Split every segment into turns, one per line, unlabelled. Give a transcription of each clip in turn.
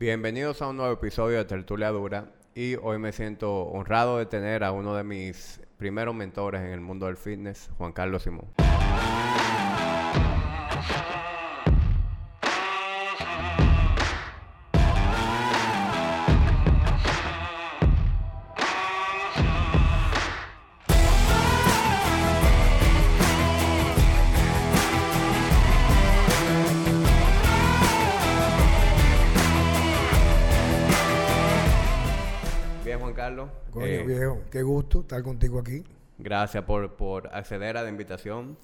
Bienvenidos a un nuevo episodio de Tertulia Dura y hoy me siento honrado de tener a uno de mis primeros mentores en el mundo del fitness, Juan Carlos Simón.
Qué gusto estar contigo aquí.
Gracias por, por acceder a la invitación.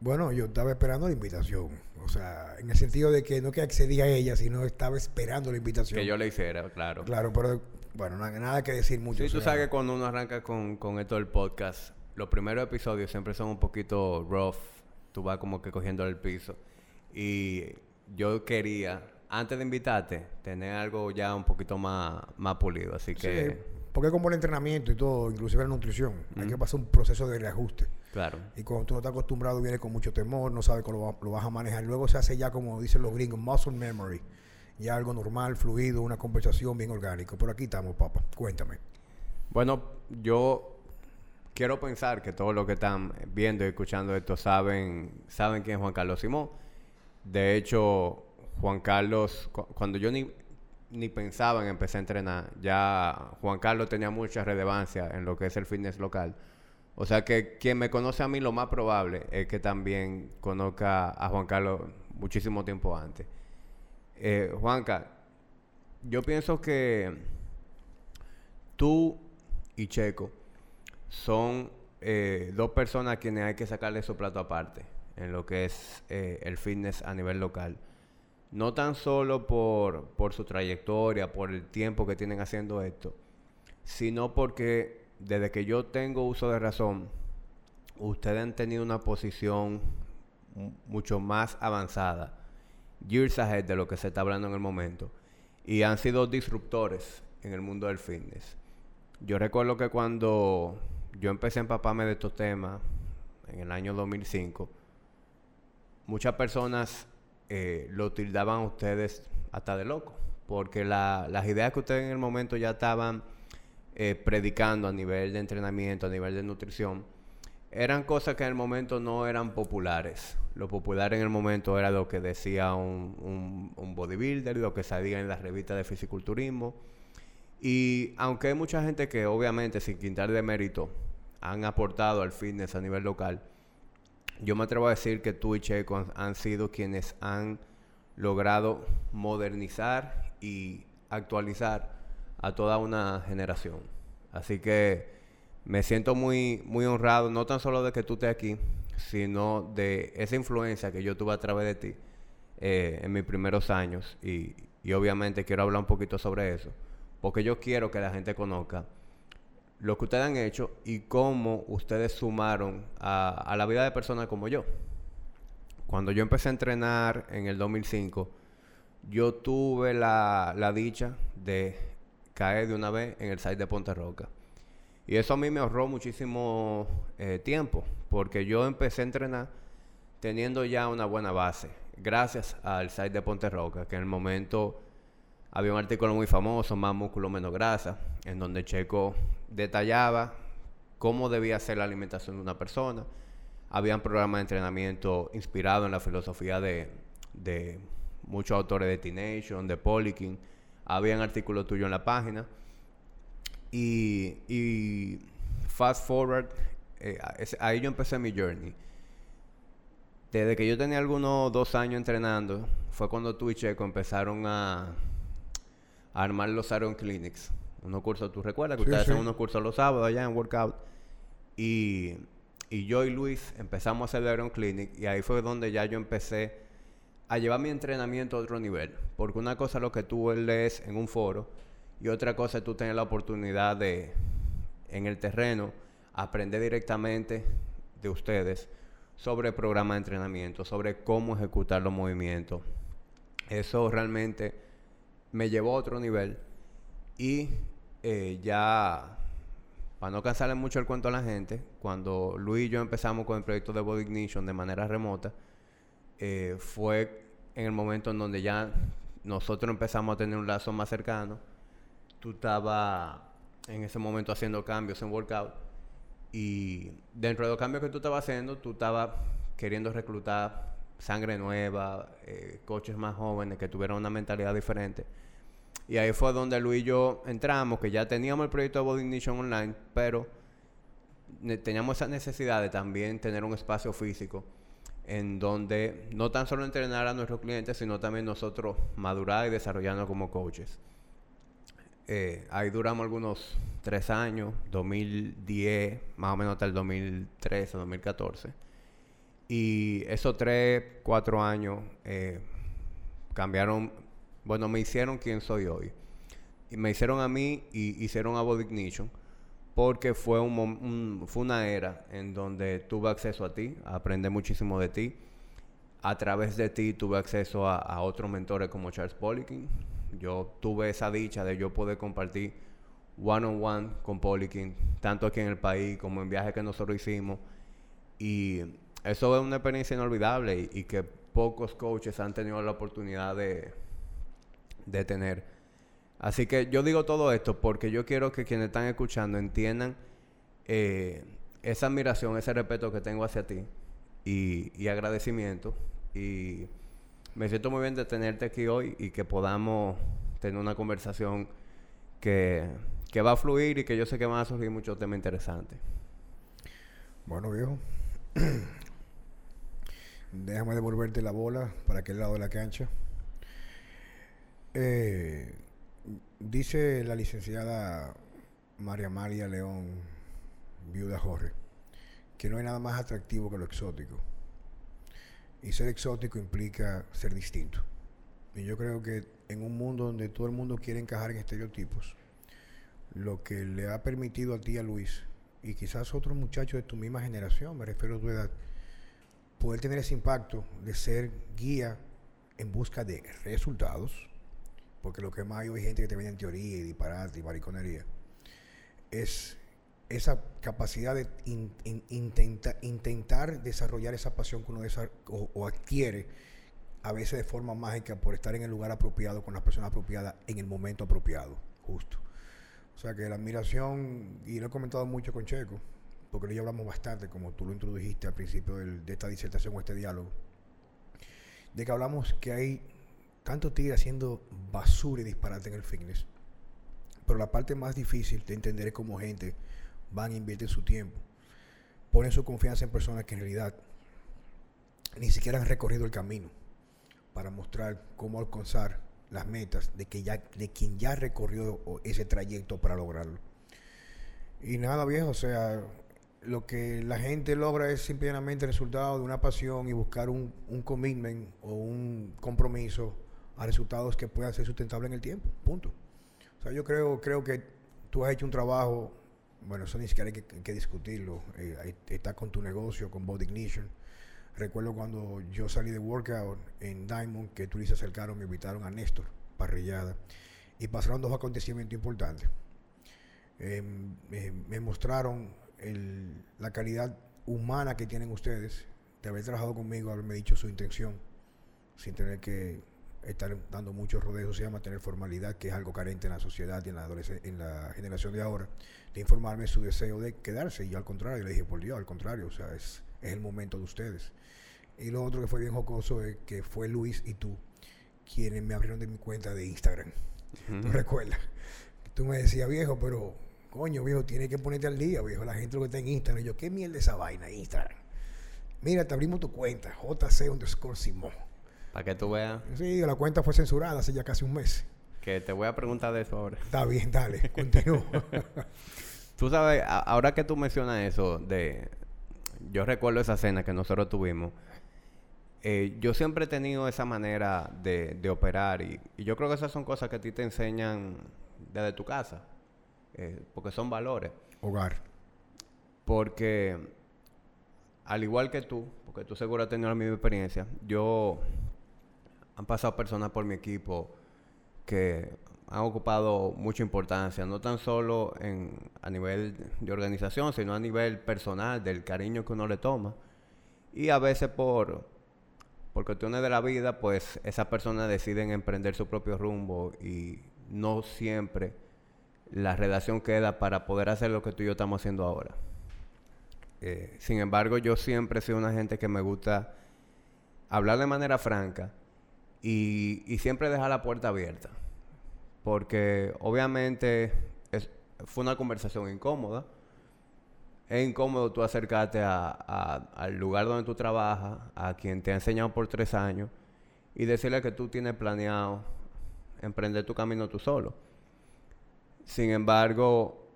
Bueno, yo estaba esperando la invitación. O sea, en el sentido de que no que accedí a ella, sino estaba esperando la invitación.
Que yo le hiciera, claro.
Claro, pero bueno, na- nada, que decir mucho.
Sí,
o
tú
sea,
sabes que cuando uno arranca con, con esto del podcast, los primeros episodios siempre son un poquito rough. Tú vas como que cogiendo el piso. Y yo quería, antes de invitarte, tener algo ya un poquito más, más pulido. Así
sí,
que,
porque como el entrenamiento y todo, inclusive la nutrición, hay que pasar un proceso de reajuste.
claro.
Y cuando tú no estás acostumbrado, viene con mucho temor, no sabes cómo lo, va- lo vas a manejar. Luego se hace ya, como dicen los gringos, muscle memory. Ya algo normal, fluido, una conversación bien orgánica. Por aquí estamos, papá. Cuéntame.
Bueno, yo quiero pensar que todos los que están viendo y escuchando esto saben, saben quién es Juan Carlos Simón. De hecho, Juan Carlos, cu- cuando yo ni, ni pensaba en empezar a entrenar, ya Juan Carlos tenía mucha relevancia en lo que es el fitness local. O sea que quien me conoce a mí lo más probable es que también conozca a Juan Carlos muchísimo tiempo antes. Eh, Juanca, yo pienso que tú y Checo son eh, dos personas a quienes hay que sacarle su plato aparte en lo que es eh, el fitness a nivel local. No tan solo por, por su trayectoria, por el tiempo que tienen haciendo esto, sino porque desde que yo tengo uso de razón, ustedes han tenido una posición mu- mucho más avanzada, years ahead de lo que se está hablando en el momento, y han sido disruptores en el mundo del fitness. Yo recuerdo que cuando yo empecé a empaparme de estos temas, en el año 2005, muchas personas eh, lo tildaban ustedes hasta de loco, porque la- las ideas que ustedes en el momento ya estaban eh, predicando a nivel de entrenamiento, a nivel de nutrición, eran cosas que en el momento no eran populares. Lo popular en el momento era lo que decía un, un, un bodybuilder, lo que salía en las revistas de fisiculturismo. Y aunque hay mucha gente que obviamente sin quitar de mérito han aportado al fitness a nivel local, yo me atrevo a decir que tú y Checo han, sido quienes han logrado modernizar y actualizar a toda una generación. Así que me siento muy, muy honrado, no tan solo de que tú estés aquí, sino de esa influencia que yo tuve a través de ti eh, en mis primeros años. Y, y obviamente quiero hablar un poquito sobre eso, porque yo quiero que la gente conozca lo que ustedes han hecho y cómo ustedes sumaron a, la vida de personas como yo. Cuando yo empecé a entrenar en el 2005, yo tuve la, la dicha de caer de una vez en el site de Ponte Roca. Y eso a mí me ahorró muchísimo eh, tiempo, porque yo empecé a entrenar teniendo ya una buena base, gracias al site de Ponte Roca, que en el momento había un artículo muy famoso, Más músculo, menos grasa, en donde Checo detallaba cómo debía ser la alimentación de una persona. Habían programas de entrenamiento inspirados en la filosofía de, de muchos autores de T-Nation, de Polikin. Habían artículos tuyos en la página. Y, fast forward, eh, ahí yo empecé mi journey. Desde que yo tenía algunos dos años entrenando, fue cuando tú y Checo empezaron a armar los Iron Clinics. Unos cursos, ¿tú recuerdas que
Sí,
ustedes
sí.
hacen unos cursos los sábados allá en Workout? Y, y yo y Luis empezamos a hacer el Iron Clinic y ahí fue donde ya yo empecé a llevar mi entrenamiento a otro nivel. Porque una cosa es lo que tú lees en un foro y otra cosa es tú tener la oportunidad de, en el terreno, aprender directamente de ustedes sobre el programa de entrenamiento, sobre cómo ejecutar los movimientos. Eso realmente me llevó a otro nivel y eh, ya, para no cansarle mucho el cuento a la gente, cuando Luis y yo empezamos con el proyecto de Body Ignition de manera remota, eh, fue en el momento en donde ya nosotros empezamos a tener un lazo más cercano. Tú estabas en ese momento haciendo cambios en workout y dentro de los cambios que tú estabas haciendo, tú estabas queriendo reclutar sangre nueva, eh, coches más jóvenes que tuvieran una mentalidad diferente. Y ahí fue donde Luis y yo entramos, que ya teníamos el proyecto de Body Ignition Online, pero teníamos esa necesidad de también tener un espacio físico en donde no tan solo entrenar a nuestros clientes, sino también nosotros madurar y desarrollarnos como coaches. Eh, ahí duramos algunos tres años, 2010, más o menos hasta el 2013, 2014. Y esos tres, cuatro años eh, cambiaron, bueno, me hicieron quien soy hoy. Y me hicieron a mí y hicieron a Body Ignition porque fue, un, fue una era en donde tuve acceso a ti, aprendí muchísimo de ti. A través de ti tuve acceso a, otros mentores como Charles Poliquin. Yo tuve esa dicha de yo poder compartir one on one con Poliquin, tanto aquí en el país como en viajes que nosotros hicimos. Y eso es una experiencia inolvidable y, que pocos coaches han tenido la oportunidad de, de tener. Así que yo digo todo esto porque yo quiero que quienes están escuchando entiendan eh, esa admiración, ese respeto que tengo hacia ti y, agradecimiento. Y me siento muy bien de tenerte aquí hoy y que podamos tener una conversación que, que va a fluir y que yo sé que van a surgir muchos temas interesantes.
Bueno, viejo. Déjame devolverte la bola para aquel lado de la cancha. Eh, Dice la licenciada María María León, viuda Jorge, que no hay nada más atractivo que lo exótico. Y ser exótico implica ser distinto. Y yo creo que en un mundo donde todo el mundo quiere encajar en estereotipos, lo que le ha permitido a ti, a Luis, y quizás otros muchachos de tu misma generación, me refiero a tu edad, poder tener ese impacto de ser guía en busca de resultados, porque lo que más hay hoy gente que te viene en teoría y disparate y mariconería, es esa capacidad de intentar desarrollar esa pasión que uno o, adquiere a veces de forma mágica por estar en el lugar apropiado con la persona apropiada en el momento apropiado, justo. O sea que la admiración, y lo he comentado mucho con Checo, porque ya hablamos bastante, como tú lo introdujiste al principio de esta disertación o este diálogo, de que hablamos que hay tanto tigre haciendo basura y disparate en el fitness. Pero la parte más difícil de entender es cómo gente van a invertir su tiempo, ponen su confianza en personas que en realidad ni siquiera han recorrido el camino para mostrar cómo alcanzar las metas de, que ya, de quien ya recorrió ese trayecto para lograrlo. Y nada viejo, o sea, lo que la gente logra es simplemente el resultado de una pasión y buscar un, un commitment o un compromiso a resultados que puedan ser sustentables en el tiempo. Punto. O sea, yo creo, creo que tú has hecho un trabajo, bueno, eso ni siquiera hay que, discutirlo. Eh, está con tu negocio, con Body Ignition. Recuerdo cuando yo salí de workout en Diamond, que tú se acercaron, me invitaron a Néstor Parrillada y pasaron dos acontecimientos importantes. Em, me mostraron la calidad humana que tienen ustedes de haber trabajado conmigo, haberme dicho su intención, sin tener que estar dando muchos rodeos, se llama tener formalidad, que es algo carente en la sociedad y en la, en la generación de ahora, de informarme su deseo de quedarse. Y yo al contrario, le dije, por Dios, al contrario, o sea, es, es el momento de ustedes. Y lo otro que fue bien jocoso es que fue Luis y tú quienes me abrieron de mi cuenta de Instagram. ¿Tú recuerdas? Tú me decías, viejo, pero coño, viejo, tienes que ponerte al día, viejo. La gente lo que está en Instagram. Y yo, ¿qué mierda esa vaina, Instagram? Mira, te abrimos tu cuenta, JC underscore Simón.
Para que tú veas.
Sí, la cuenta fue censurada hace ya casi un mes.
Que te voy a preguntar de eso ahora.
Está bien, dale, continúa.
tú sabes, ahora que tú mencionas eso, de yo recuerdo esa cena que nosotros tuvimos. Eh, yo siempre he tenido esa manera de, operar y, yo creo que esas son cosas que a ti te enseñan desde tu casa, eh, porque son valores.
Hogar.
Porque al igual que tú, porque tú seguro has tenido la misma experiencia, yo han pasado personas por mi equipo que han ocupado mucha importancia, no tan solo en, a nivel de organización, sino a nivel personal, del cariño que uno le toma. Y a veces por, por cuestiones de la vida, pues esas personas deciden emprender su propio rumbo y no siempre la redacción queda para poder hacer lo que tú y yo estamos haciendo ahora. Eh, sin embargo, yo siempre he sido una gente que me gusta hablar de manera franca y, y siempre dejar la puerta abierta. Porque obviamente es, fue una conversación incómoda. Es incómodo tú acercarte a, al lugar donde tú trabajas, a quien te ha enseñado por tres años, y decirle que tú tienes planeado emprender tu camino tú solo. Sin embargo,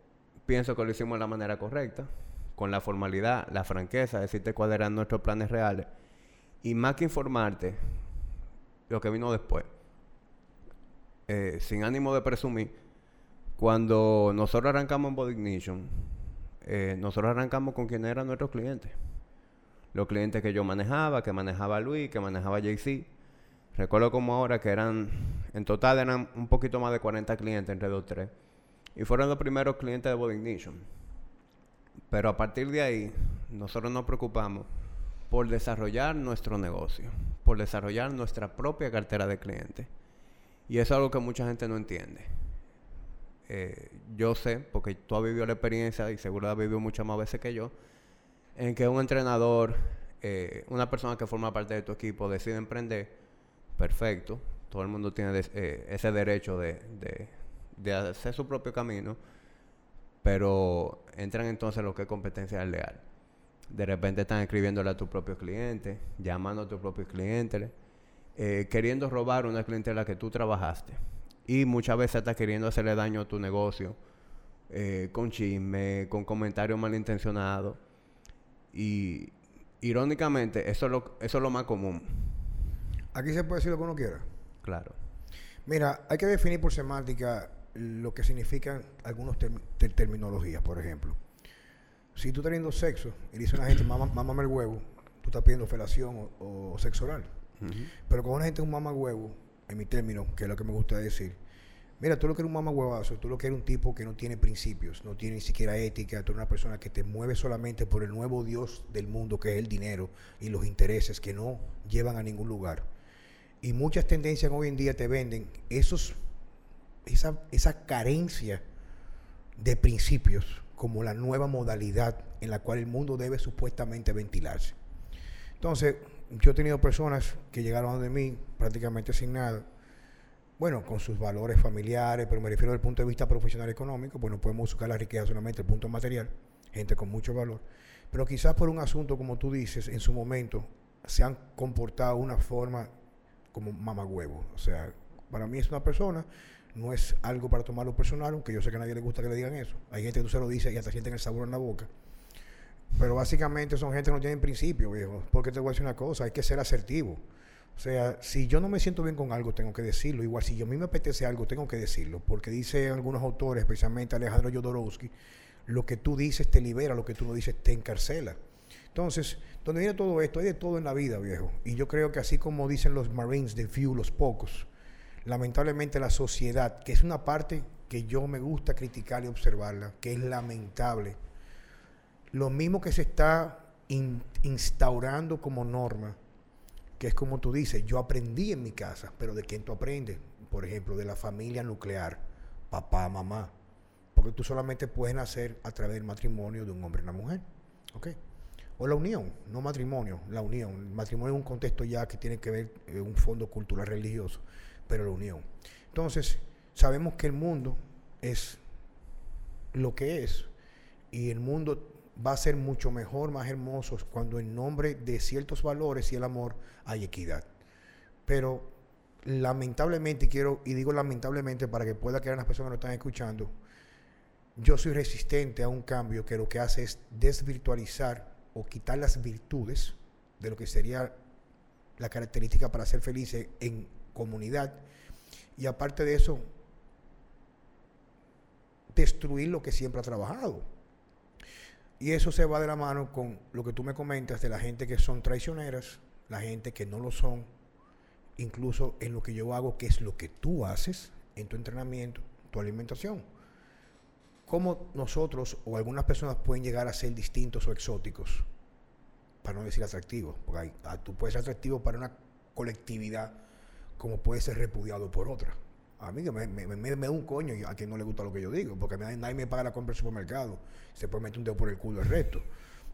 pienso que lo hicimos de la manera correcta, con la formalidad, la franqueza, decirte cuáles eran nuestros planes reales. Y más que informarte, lo que vino después. Eh, sin ánimo de presumir, cuando nosotros arrancamos en Body Ignition, eh, nosotros arrancamos con quien eran nuestros clientes. Los clientes que yo manejaba, que manejaba Luis, que manejaba JC. Recuerdo como ahora que eran, en total eran un poquito más de 40 clientes entre dos tres. Y fueron los primeros clientes de Body Ignition. Pero a partir de ahí, nosotros nos preocupamos por desarrollar nuestro negocio, por desarrollar nuestra propia cartera de clientes. Y eso es algo que mucha gente no entiende. Eh, yo sé, porque tú has vivido la experiencia y seguro has vivido muchas más veces que yo, en que un entrenador, eh, una persona que forma parte de tu equipo decide emprender, perfecto, todo el mundo tiene eh, ese derecho de, de, hacer su propio camino, pero entran entonces lo que es competencia leal. De repente están escribiéndole a tu propio cliente, llamando a tu propio cliente, queriendo robar una clientela que tú trabajaste y muchas veces está queriendo hacerle daño a tu negocio eh, con chisme, con comentarios malintencionados. Y irónicamente, eso es, lo, eso es lo más común.
Aquí se puede decir lo que uno quiera.
Claro.
Mira, hay que definir por semántica lo que significan algunas terminologías, por ejemplo. Si tú estás teniendo sexo y dice una gente, mamame el huevo, tú estás pidiendo felación o, sexo oral. Pero con una gente un mama huevo, en mi término, que es lo que me gusta decir. Mira, tú lo que eres un mamá huevazo, tú lo que eres un tipo que no tiene principios, no tiene ni siquiera ética, tú eres una persona que te mueve solamente por el nuevo Dios del mundo, que es el dinero y los intereses que no llevan a ningún lugar. Y muchas tendencias hoy en día te venden esos, esa, esa carencia de principios como la nueva modalidad en la cual el mundo debe supuestamente ventilarse. Entonces, yo he tenido personas que llegaron de mí prácticamente sin nada, bueno, con sus valores familiares, pero me refiero desde el punto de vista profesional económico, pues no podemos buscar la riqueza solamente el punto material, gente con mucho valor, pero quizás por un asunto, como tú dices, en su momento se han comportado de una forma como mamagüevo. O sea, para mí es una persona, no es algo para tomarlo personal, aunque yo sé que a nadie le gusta que le digan eso. Hay gente que tú se lo dices y hasta sienten el sabor en la boca. Pero básicamente son gente que no tienen principio, viejo. Porque te voy a decir una cosa, hay que ser asertivo. O sea, si yo no me siento bien con algo, tengo que decirlo. Igual, si yo a mí me apetece algo, tengo que decirlo. Porque dice algunos autores, especialmente Alejandro Jodorowsky, lo que tú dices te libera, lo que tú no dices te encarcela. Entonces, donde viene todo esto, hay de todo en la vida, viejo. Y yo creo que así como dicen los Marines, de few, los pocos, lamentablemente la sociedad, que es una parte que yo me gusta criticar y observarla, que es lamentable, lo mismo que se está instaurando como norma, que es como tú dices, yo aprendí en mi casa, pero ¿de quién tú aprendes? Por ejemplo, de la familia nuclear, papá, mamá. Porque tú solamente puedes nacer a través del matrimonio de un hombre y una mujer. ¿Ok? O la unión, no matrimonio, la unión. El matrimonio es un contexto ya que tiene que ver eh, un fondo cultural religioso, pero la unión. Entonces, sabemos que el mundo es lo que es y el mundo va a ser mucho mejor, más hermoso cuando en nombre de ciertos valores y el amor hay equidad. Pero lamentablemente, quiero, y digo lamentablemente para que pueda quedar las personas que lo están escuchando, yo soy resistente a un cambio que lo que hace es desvirtualizar o quitar las virtudes de lo que sería la característica para ser felices en comunidad. Y aparte de eso, destruir lo que siempre ha trabajado y eso se va de la mano con lo que tú me comentas de la gente que son traicioneras, la gente que no lo son, incluso en lo que yo hago, que es lo que tú haces en tu entrenamiento, tu alimentación. ¿Cómo nosotros o algunas personas pueden llegar a ser distintos o exóticos? Para no decir atractivos, porque ah, tú puedes ser atractivo para una colectividad como puede ser repudiado por otra. A mí me, me, me, me da un coño a quien no le gusta lo que yo digo, porque nadie, nadie me paga la compra del supermercado, se puede meter un dedo por el culo el resto.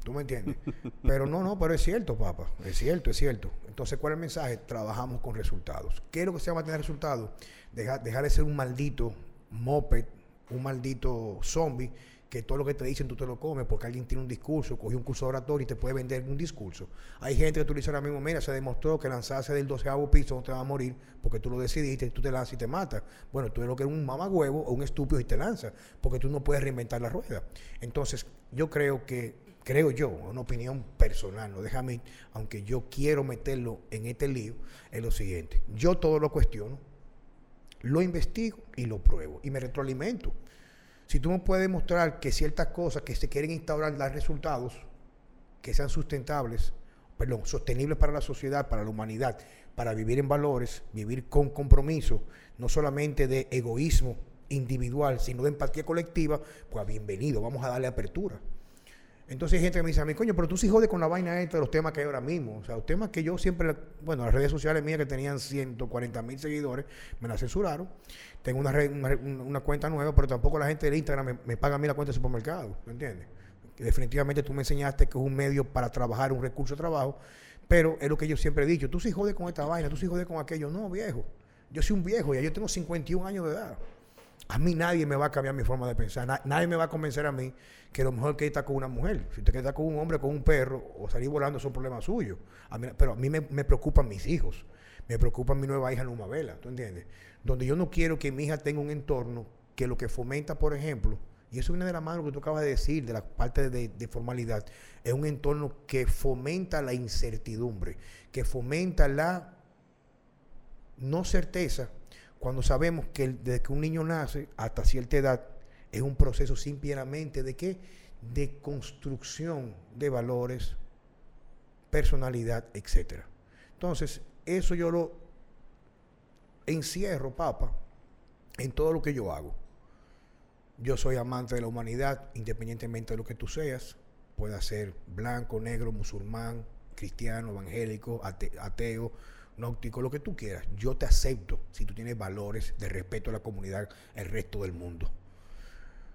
¿Tú me entiendes? Pero no, no, pero es cierto, papá. Es cierto, es cierto. Entonces, ¿cuál es el mensaje? Trabajamos con resultados. ¿Qué es lo que se llama tener resultados? Dejar, dejar de ser un maldito moped, un maldito zombie, que todo lo que te dicen tú te lo comes porque alguien tiene un discurso, cogió un curso de oratorio y te puede vender un discurso. Hay gente que tú le dices ahora mismo, mira, se demostró que lanzarse del doceavo piso no te va a morir porque tú lo decidiste, tú te lanzas y te matas. Bueno, tú eres lo que es un mamagüevo o un estúpido y te lanzas porque tú no puedes reinventar la rueda. Entonces, yo creo que creo yo, una opinión personal, no déjame, aunque yo quiero meterlo en este lío, es lo siguiente. Yo todo lo cuestiono, lo investigo y lo pruebo y me retroalimento. Si tú me puedes demostrar que ciertas cosas que se quieren instaurar dan resultados que sean sustentables, perdón, sostenibles para la sociedad, para la humanidad, para vivir en valores, vivir con compromiso, no solamente de egoísmo individual, sino de empatía colectiva, pues bienvenido, vamos a darle apertura. Entonces hay gente que me dice a mí, coño, pero tú sí jodes con la vaina esta de los temas que hay ahora mismo. O sea, los temas que yo siempre, bueno, las redes sociales mías que tenían 140 mil seguidores, me las censuraron. Tengo una, una, cuenta nueva, pero tampoco la gente de Instagram me, paga a mí la cuenta de supermercado, ¿me entiendes? Definitivamente tú me enseñaste que es un medio para trabajar, un recurso de trabajo, pero es lo que yo siempre he dicho, tú sí jodes con esta vaina, tú sí jodes con aquello. No, viejo. Yo soy un viejo, ya yo tengo 51 años de edad. A mí nadie me va a cambiar mi forma de pensar. nadie me va a convencer a mí que lo mejor que está con una mujer. Si usted está con un hombre, con un perro o salir volando, son problemas suyos. pero a mí me, preocupan mis hijos. Me preocupa mi nueva hija Luma Vela. ¿Tú entiendes? Donde yo no quiero que mi hija tenga un entorno que lo que fomenta, por ejemplo, y eso viene de la mano que tú acabas de decir, de la parte de, formalidad, es un entorno que fomenta la incertidumbre, que fomenta la no certeza cuando sabemos que desde que un niño nace hasta cierta edad es un proceso simplemente de qué? De construcción de valores, personalidad, etc. Entonces, eso yo lo encierro, papa, en todo lo que yo hago. Yo soy amante de la humanidad, independientemente de lo que tú seas. Pueda ser blanco, negro, musulmán, cristiano, evangélico, ateo nóptico, lo que tú quieras. Yo te acepto si tú tienes valores de respeto a la comunidad, el resto del mundo.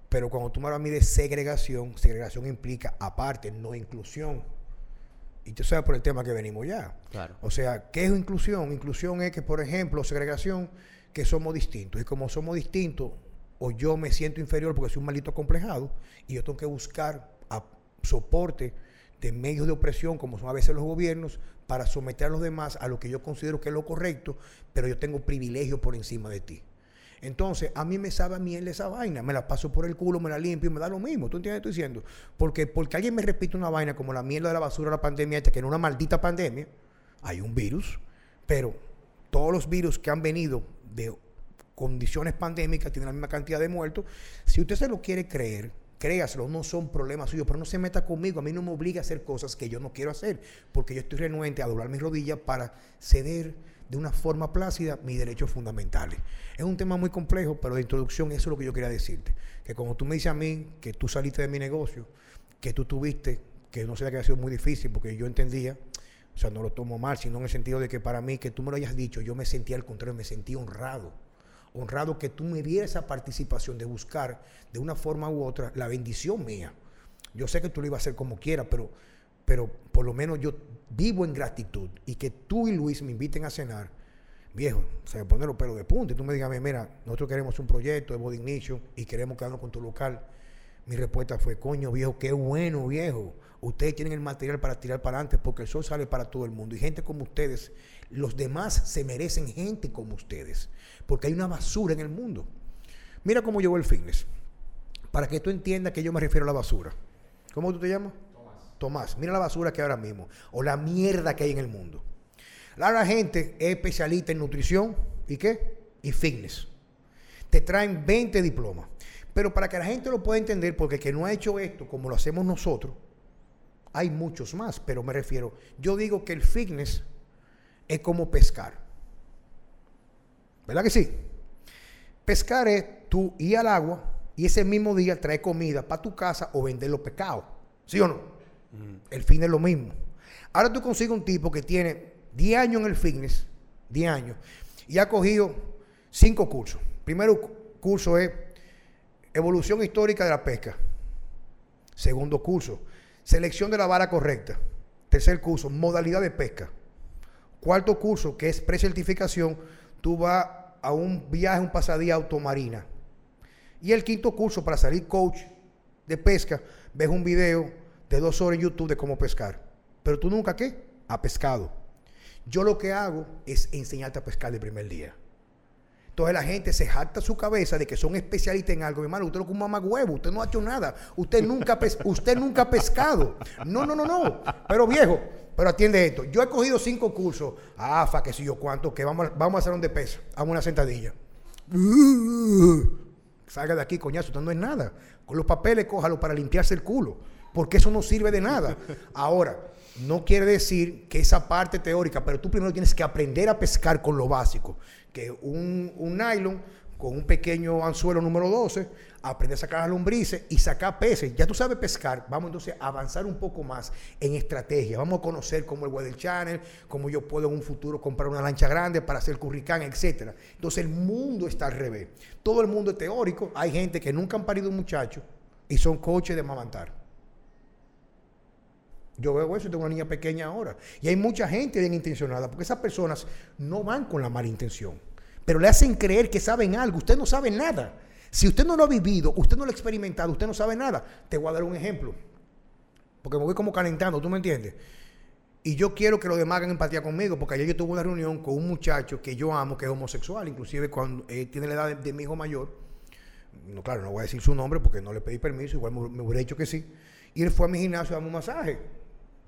Pero cuando tú me hablas a mí de segregación, segregación implica aparte, no inclusión. Y tú sabes por el tema que venimos ya.
Claro.
O sea, ¿qué es inclusión? Inclusión es que, por ejemplo, segregación, que somos distintos. Y como somos distintos, o yo me siento inferior porque soy un maldito complejado, y yo tengo que buscar a soporte de medios de opresión, como son a veces los gobiernos, para someter a los demás a lo que yo considero que es lo correcto, pero yo tengo privilegio por encima de ti. Entonces, a mí me sabe a miel esa vaina, me la paso por el culo, me la limpio me da lo mismo. ¿Tú entiendes lo que estoy diciendo? Porque, porque alguien me repite una vaina como la mierda de la basura la pandemia, que en una maldita pandemia hay un virus, pero todos los virus que han venido de condiciones pandémicas tienen la misma cantidad de muertos. Si usted se lo quiere creer, créaselo, no son problemas suyos, pero no se meta conmigo, a mí no me obliga a hacer cosas que yo no quiero hacer, porque yo estoy renuente a doblar mis rodillas para ceder de una forma plácida mis derechos fundamentales. Es un tema muy complejo, pero de introducción eso es lo que yo quería decirte, que como tú me dices a mí que tú saliste de mi negocio, que tú tuviste, que no sé que ha sido muy difícil, porque yo entendía, o sea, no lo tomo mal, sino en el sentido de que para mí, que tú me lo hayas dicho, yo me sentía al contrario, me sentí honrado honrado que tú me dieras esa participación de buscar de una forma u otra la bendición mía. Yo sé que tú lo ibas a hacer como quieras, pero, pero por lo menos yo vivo en gratitud y que tú y Luis me inviten a cenar. Viejo, se me pone los pelos de punta y tú me digas, mira, nosotros queremos un proyecto de Body y queremos quedarnos con tu local. Mi respuesta fue, coño, viejo, qué bueno, viejo. Ustedes tienen el material para tirar para adelante porque el sol sale para todo el mundo. Y gente como ustedes, los demás se merecen gente como ustedes porque hay una basura en el mundo. Mira cómo llegó el fitness. Para que tú entiendas que yo me refiero a la basura. ¿Cómo tú te llamas? Tomás. Tomás, mira la basura que hay ahora mismo. O la mierda que hay en el mundo. La gente es especialista en nutrición y qué? Y fitness. Te traen 20 diplomas. Pero para que la gente lo pueda entender, porque el que no ha hecho esto como lo hacemos nosotros, hay muchos más. Pero me refiero, yo digo que el fitness es como pescar. ¿Verdad que sí? Pescar es tú ir al agua y ese mismo día traer comida para tu casa o vender los pescados. ¿Sí o no? El fin es lo mismo. Ahora tú consigues un tipo que tiene 10 años en el fitness, 10 años, y ha cogido 5 cursos. Primero curso es evolución histórica de la pesca. Segundo curso, selección de la vara correcta. Tercer curso, modalidad de pesca. Cuarto curso, que es precertificación, tú vas a un viaje, un pasadía automarina. Y el quinto curso, para salir coach de pesca, ves un video de dos horas en YouTube de cómo pescar. Pero tú nunca, ¿qué? A pescado. Yo lo que hago es enseñarte a pescar de primer día. Entonces la gente se jacta su cabeza de que son especialistas en algo. Mi hermano, usted lo que un mamá huevo, usted no ha hecho nada. Usted nunca, usted nunca ha pescado. No, no, no, no. Pero viejo, pero atiende esto. Yo he cogido cinco cursos. AFA, que sé yo cuánto, que vamos, vamos a hacer un de peso. Hago una sentadilla. Salga de aquí, coñazo, usted no es nada. Con los papeles, cójalo para limpiarse el culo. Porque eso no sirve de nada. Ahora, no quiere decir que esa parte teórica, pero tú primero tienes que aprender a pescar con lo básico que un, nylon con un pequeño anzuelo número 12, aprender a sacar las lombrices y sacar peces. Ya tú sabes pescar, vamos entonces a avanzar un poco más en estrategia. Vamos a conocer cómo el Weather Channel, cómo yo puedo en un futuro comprar una lancha grande para hacer curricán, etc. Entonces el mundo está al revés. Todo el mundo es teórico. Hay gente que nunca han parido un muchacho y son coches de mamantar. Yo veo eso, tengo una niña pequeña ahora. Y hay mucha gente bien intencionada, porque esas personas no van con la mala intención, pero le hacen creer que saben algo. Usted no sabe nada. Si usted no lo ha vivido, usted no lo ha experimentado, usted no sabe nada. Te voy a dar un ejemplo, porque me voy como calentando, ¿tú me entiendes? Y yo quiero que los demás hagan empatía conmigo, porque ayer yo tuve una reunión con un muchacho que yo amo, que es homosexual, inclusive cuando eh, tiene la edad de, mi hijo mayor. No, claro, no voy a decir su nombre porque no le pedí permiso, igual me, me hubiera dicho que sí. Y él fue a mi gimnasio a darme un masaje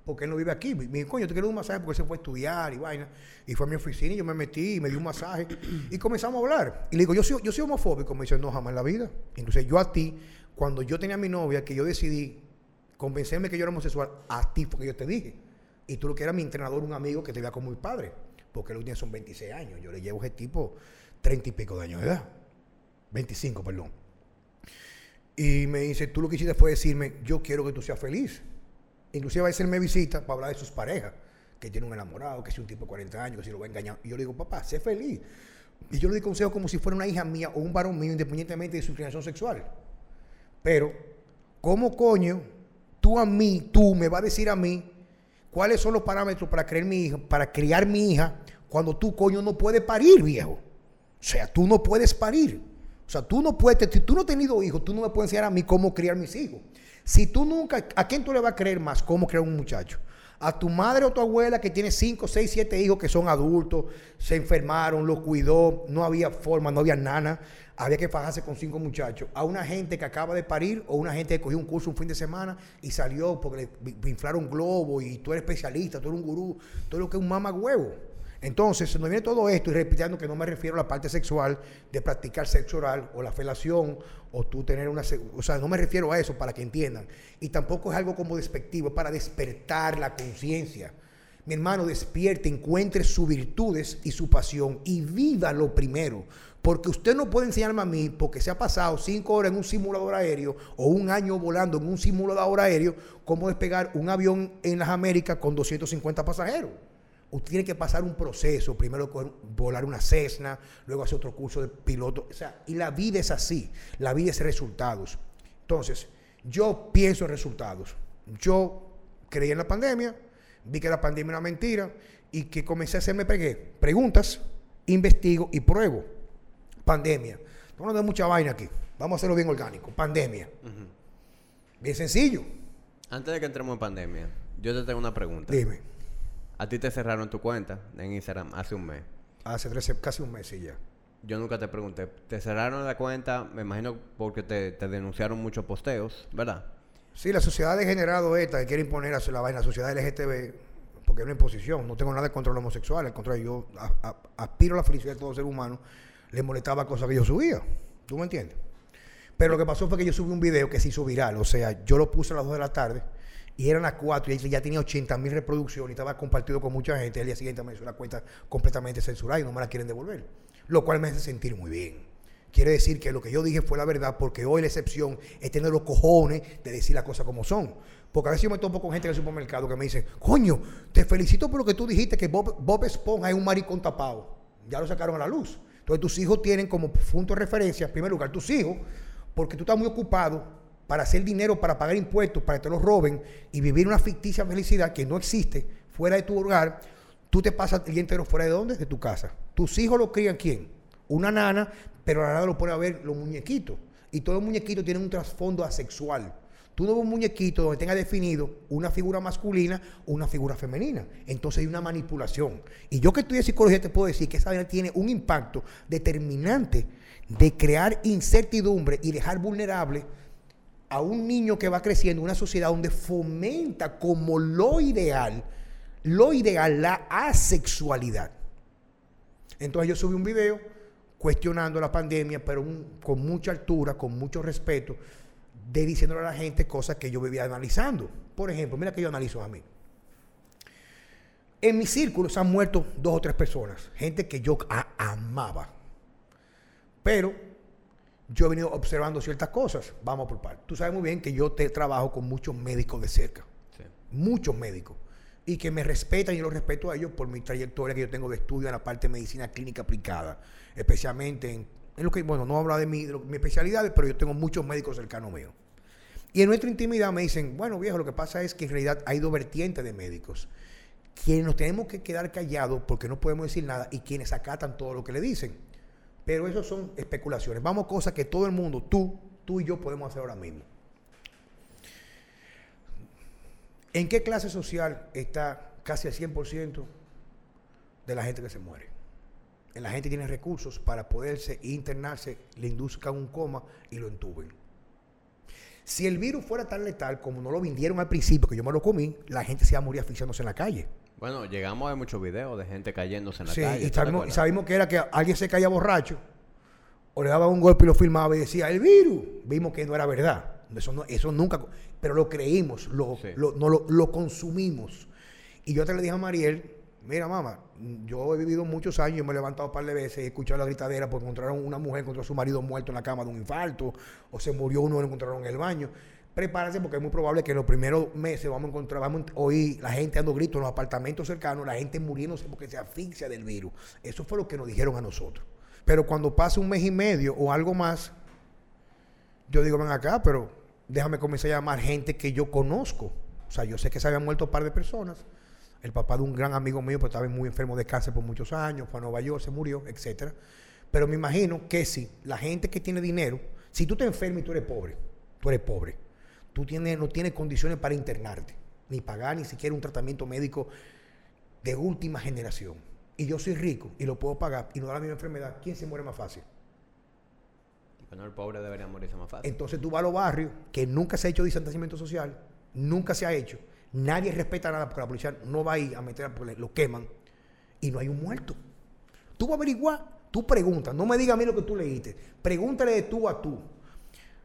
porque él no vive aquí. Me dijo, coño, te quiero un masaje porque se fue a estudiar y vaina. Y fue a mi oficina y yo me metí y me dio un masaje. Y comenzamos a hablar. Y le digo, yo soy, yo soy homofóbico. Me dice, no, jamás en la vida. Entonces yo a ti, cuando yo tenía a mi novia, que yo decidí convencerme que yo era homosexual, a ti porque yo te dije. Y tú lo que era mi entrenador, un amigo que te veía como mi padre. Porque él tiene son 26 años. Yo le llevo a ese tipo 30 y pico de años de edad. 25, perdón. Y me dice, tú lo que hiciste fue decirme, yo quiero que tú seas feliz. Inclusive va a hacerme visita para hablar de sus parejas, que tiene un enamorado, que es un tipo de 40 años, que si lo va a engañar. Y yo le digo, papá, sé feliz. Y yo le doy consejo como si fuera una hija mía o un varón mío, independientemente de su inclinación sexual. Pero, ¿cómo coño tú a mí, tú me vas a decir a mí cuáles son los parámetros para crear mi hija, para criar mi hija, cuando tú, coño, no puedes parir, viejo? O sea, tú no puedes parir. O sea, tú no puedes, tú no has tenido hijos, tú no me puedes enseñar a mí cómo criar mis hijos. Si tú nunca, ¿a quién tú le vas a creer más cómo crear un muchacho? A tu madre o tu abuela que tiene 5, 6, 7 hijos que son adultos, se enfermaron, los cuidó, no había forma, no había nana, había que fajarse con cinco muchachos. A una gente que acaba de parir o una gente que cogió un curso un fin de semana y salió porque le inflaron globo y tú eres especialista, tú eres un gurú, todo lo que es un mama huevo. Entonces, nos viene todo esto y repitiendo que no me refiero a la parte sexual de practicar sexo oral o la felación o tú tener una... O sea, no me refiero a eso para que entiendan. Y tampoco es algo como despectivo, es para despertar la conciencia. Mi hermano, despierte, encuentre sus virtudes y su pasión y viva lo primero. Porque usted no puede enseñarme a mí, porque se ha pasado cinco horas en un simulador aéreo o un año volando en un simulador aéreo, cómo despegar un avión en las Américas con 250 pasajeros. Usted tiene que pasar un proceso, primero volar una Cessna, luego hacer otro curso de piloto. O sea, y la vida es así, la vida es resultados. Entonces, yo pienso en resultados. Yo creí en la pandemia, vi que la pandemia era mentira y que comencé a hacerme preguntas, investigo y pruebo. Pandemia. Estamos hablando de mucha vaina aquí. Vamos a hacerlo bien orgánico. Pandemia. Bien sencillo.
Antes de que entremos en pandemia, yo te tengo una pregunta.
Dime.
A ti te cerraron tu cuenta en Instagram hace un mes.
Hace casi un mes, sí, ya.
Yo nunca te pregunté. Te cerraron la cuenta, me imagino porque te, denunciaron muchos posteos, ¿verdad?
Sí, la sociedad degenerado esta que quiere imponer a la vaina, la sociedad LGTB, porque es una imposición. No tengo nada de control homosexual, al contrario, yo aspiro a la felicidad de todo ser humano. Le molestaba cosas que yo subía. ¿Tú me entiendes? Pero lo que pasó fue que yo subí un video que se hizo viral. O sea, yo lo puse a las 2 de la tarde y eran las 4 y ya tenía 80 mil reproducciones y estaba compartido con mucha gente. El día siguiente me hizo una cuenta completamente censurada y no me la quieren devolver. Lo cual me hace sentir muy bien. quiere decir que lo que yo dije fue la verdad, porque hoy la excepción es tener los cojones de decir las cosas como son. Porque a veces yo me topo con gente en el supermercado que me dice, coño, te felicito por lo que tú dijiste, que Bob, Bob Esponja es un maricón tapado. Ya lo sacaron a la luz. Entonces tus hijos tienen como punto de referencia, en primer lugar, tus hijos, porque tú estás muy ocupado para hacer dinero, para pagar impuestos, para que te los roben y vivir una ficticia felicidad que no existe fuera de tu hogar, tú te pasas el día entero fuera de dónde? De tu casa. Tus hijos lo crían quién? Una nana, pero la nana lo pone a ver los muñequitos. Y todos los muñequitos tienen un trasfondo asexual. Tú no ves un muñequito donde tenga definido una figura masculina o una figura femenina. Entonces hay una manipulación. Y yo que estudié psicología te puedo decir que esa tiene un impacto determinante de crear incertidumbre y dejar vulnerable a un niño que va creciendo en una sociedad donde fomenta como lo ideal, lo ideal, la asexualidad. Entonces yo subí un video cuestionando la pandemia, pero con mucha altura, con mucho respeto, de diciéndole a la gente cosas que yo vivía analizando. Por ejemplo, mira que yo analizo a mí. En mi círculo se han muerto dos o tres personas, gente que yo amaba. Pero yo he venido observando ciertas cosas. Vamos por parte. Tú sabes muy bien que yo te trabajo con muchos médicos de cerca. Muchos médicos. Y que me respetan y yo los respeto a ellos por mi trayectoria que yo tengo de estudio en la parte de medicina clínica aplicada. Especialmente en lo que, bueno, no habla de, mi, de mi especialidad, pero yo tengo muchos médicos cercanos míos. Y en nuestra intimidad me dicen, bueno viejo, lo que pasa es que en realidad hay dos vertientes de médicos. Quienes nos tenemos que quedar callados porque no podemos decir nada y quienes acatan todo lo que le dicen. Pero eso son especulaciones. Vamos a cosas que todo el mundo, tú, tú y yo podemos hacer ahora mismo. ¿En qué clase social está casi el 100% de la gente que se muere? la gente tiene recursos para poderse internarse, le induzcan un coma y lo entuben. Si el virus fuera tan letal como no lo vendieron al principio, que yo me lo comí, la gente se iba a morir asfixiándose en la calle.
Bueno, llegamos a muchos videos de gente cayéndose en la
calle. Y sabemos, y sabemos, que era que alguien se caía borracho, o le daba un golpe y lo filmaba y decía, el virus. Vimos que no era verdad. Eso, eso nunca, pero lo creímos, lo, lo, no, lo, lo consumimos. Y yo te le dije a Mariel, Mira, mamá, yo he vivido muchos años, me he levantado un par de veces, he escuchado la gritadera porque encontraron una mujer, encontró a su marido muerto en la cama de un infarto, o se murió uno y lo encontraron en el baño. Prepárense porque es muy probable que en los primeros meses vamos a encontrar, vamos a oír la gente dando gritos en los apartamentos cercanos, la gente muriéndose porque se asfixia del virus. Eso fue lo que nos dijeron a nosotros. Pero cuando pasa un mes y medio o algo más, yo digo, ven acá, pero déjame comenzar a llamar gente que yo conozco. O sea, yo sé que se habían muerto un par de personas el papá de un gran amigo mío, pero estaba muy enfermo de cáncer por muchos años, fue a Nueva York, se murió, etcétera. Pero me imagino que si la gente que tiene dinero, si tú te enfermas y tú eres pobre, tú eres pobre, tú tienes, no tienes condiciones para internarte, ni pagar ni siquiera un tratamiento médico de última generación. Y yo soy rico y lo puedo pagar y no da la misma enfermedad, ¿quién se muere más fácil?
Bueno, el pobre debería morirse más fácil.
Entonces tú vas a los barrios que nunca se ha hecho distanciamiento social, nunca se ha hecho Nadie respeta nada porque la policía no va a ir a meter, porque lo queman y no hay un muerto. Tú vas a averiguar, tú preguntas, no me digas a mí lo que tú leíste, pregúntale de tú a tú.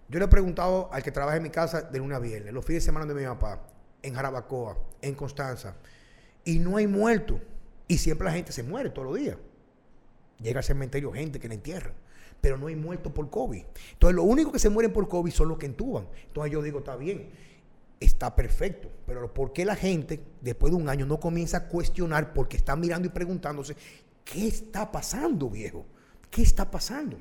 Yo le he preguntado al que trabaja en mi casa de lunes a viernes, los fines de semana de mi papá, en Jarabacoa, en Constanza, y no hay muerto. Y siempre la gente se muere todos los días. Llega al cementerio gente que la entierra, pero no hay muerto por COVID. Entonces, lo único que se mueren por COVID son los que entuban. Entonces, yo digo, está bien está perfecto. Pero ¿por qué la gente, después de un año, no comienza a cuestionar porque está mirando y preguntándose, ¿qué está pasando, viejo? ¿Qué está pasando?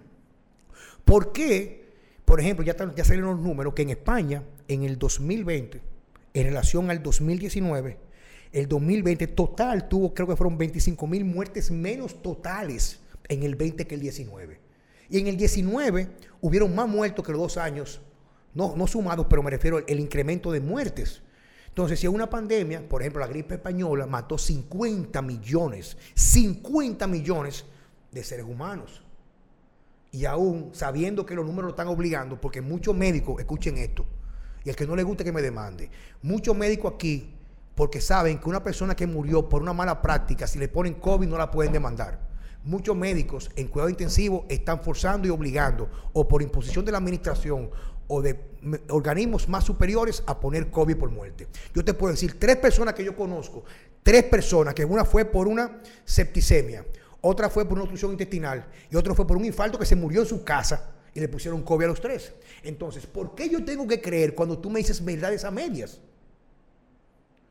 ¿Por qué? Por ejemplo, ya, ya salieron los números que en España, en el 2020, en relación al 2019, el 2020 total tuvo, creo que fueron 25 mil muertes menos totales en el 20 que el 19. Y en el 19 hubieron más muertos que los dos años no, no sumados, pero me refiero al incremento de muertes. Entonces, si es una pandemia, por ejemplo, la gripe española mató 50 millones, 50 millones de seres humanos. Y aún sabiendo que los números lo están obligando, porque muchos médicos, escuchen esto, y el que no le guste que me demande, muchos médicos aquí, porque saben que una persona que murió por una mala práctica, si le ponen COVID no la pueden demandar. Muchos médicos en cuidado intensivo están forzando y obligando, o por imposición de la administración, o de organismos más superiores a poner COVID por muerte. Yo te puedo decir tres personas que yo conozco, tres personas, que una fue por una septicemia, otra fue por una obstrucción intestinal y otra fue por un infarto que se murió en su casa y le pusieron COVID a los tres. Entonces, ¿por qué yo tengo que creer cuando tú me dices verdades a medias?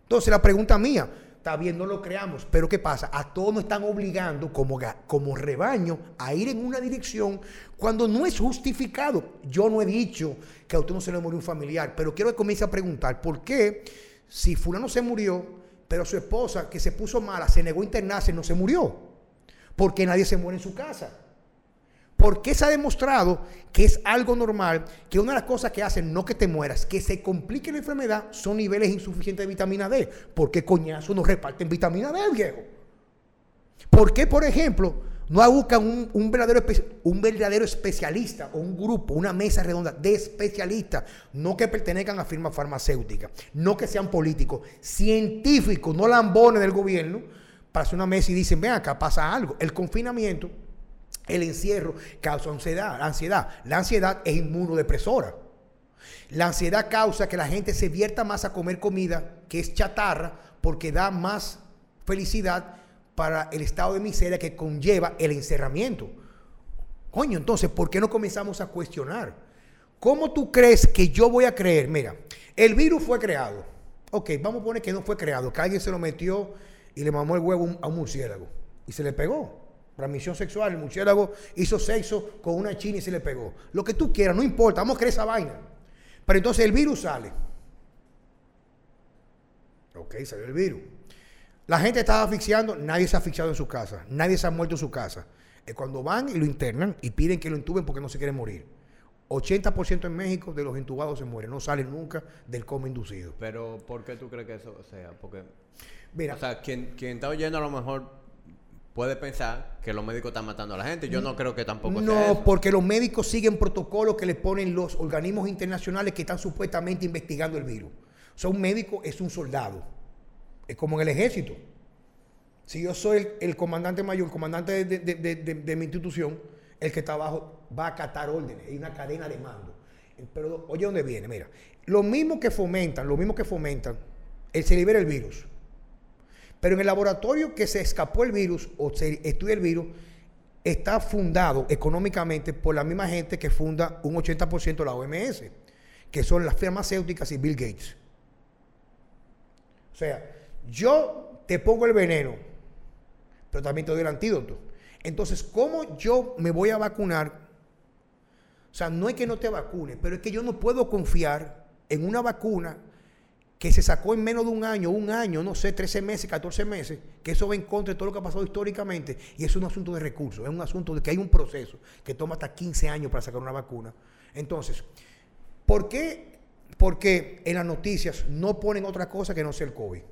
Entonces, la pregunta mía, está bien, no lo creamos, pero ¿qué pasa? A todos nos están obligando como, como rebaño a ir en una dirección cuando no es justificado. Yo no he dicho que a usted no se le murió un familiar, pero quiero que comience a preguntar, ¿por qué si fulano se murió, pero su esposa que se puso mala, se negó a internarse, no se murió? Porque nadie se muere en su casa. Porque se ha demostrado que es algo normal, que una de las cosas que hacen no que te mueras, que se complique la enfermedad, son niveles insuficientes de vitamina D. ¿Por qué coñazo no reparten vitamina D, viejo? ¿Por qué, por ejemplo, no buscan un, verdadero, un verdadero especialista o un grupo, una mesa redonda de especialistas, no que pertenezcan a firmas farmacéuticas, no que sean políticos, científicos, no lambones del gobierno, hacer una mesa y dicen, ven acá, pasa algo. El confinamiento el encierro causa ansiedad. La ansiedad, la ansiedad es inmunodepresora. La ansiedad causa que la gente se vierta más a comer comida que es chatarra porque da más felicidad para el estado de miseria que conlleva el encerramiento. Coño, entonces, ¿por qué no comenzamos a cuestionar? ¿Cómo tú crees que yo voy a creer? Mira, el virus fue creado. Ok, vamos a poner que no fue creado, que alguien se lo metió y le mamó el huevo a un murciélago y se le pegó transmisión sexual, el murciélago hizo sexo con una china y se le pegó. Lo que tú quieras, no importa, vamos a creer esa vaina. Pero entonces el virus sale. Ok, salió el virus. La gente estaba asfixiando, nadie se ha asfixiado en su casa, nadie se ha muerto en su casa. Es cuando van y lo internan y piden que lo intuben porque no se quiere morir. 80% en México de los intubados se mueren, no salen nunca del coma inducido.
Pero, ¿por qué tú crees que eso sea? Porque, Mira, o sea, quien, quien está oyendo a lo mejor puede pensar que los médicos están matando a la gente. Yo no creo que tampoco
no, sea porque los médicos siguen protocolos que le ponen los organismos internacionales que están supuestamente investigando el virus. O sea, un médico es un soldado. Es como en el ejército. Si yo soy el, comandante mayor, el comandante de, mi institución, el que está abajo va a acatar órdenes. Hay una cadena de mando. Pero oye, ¿dónde viene? Mira, lo mismo que fomentan, lo mismo que fomentan, el se libera el virus pero en el laboratorio que se escapó el virus o se estudia el virus, está fundado económicamente por la misma gente que funda un 80% de la OMS, que son las farmacéuticas y Bill Gates. O sea, yo te pongo el veneno, pero también te doy el antídoto. Entonces, ¿cómo yo me voy a vacunar? O sea, no es que no te vacune, pero es que yo no puedo confiar en una vacuna que se sacó en menos de un año, un año, no sé, 13 meses, 14 meses, que eso va en contra de todo lo que ha pasado históricamente y es un asunto de recursos, es un asunto de que hay un proceso que toma hasta 15 años para sacar una vacuna. Entonces, ¿por qué? Porque en las noticias no ponen otra cosa que no sea el COVID.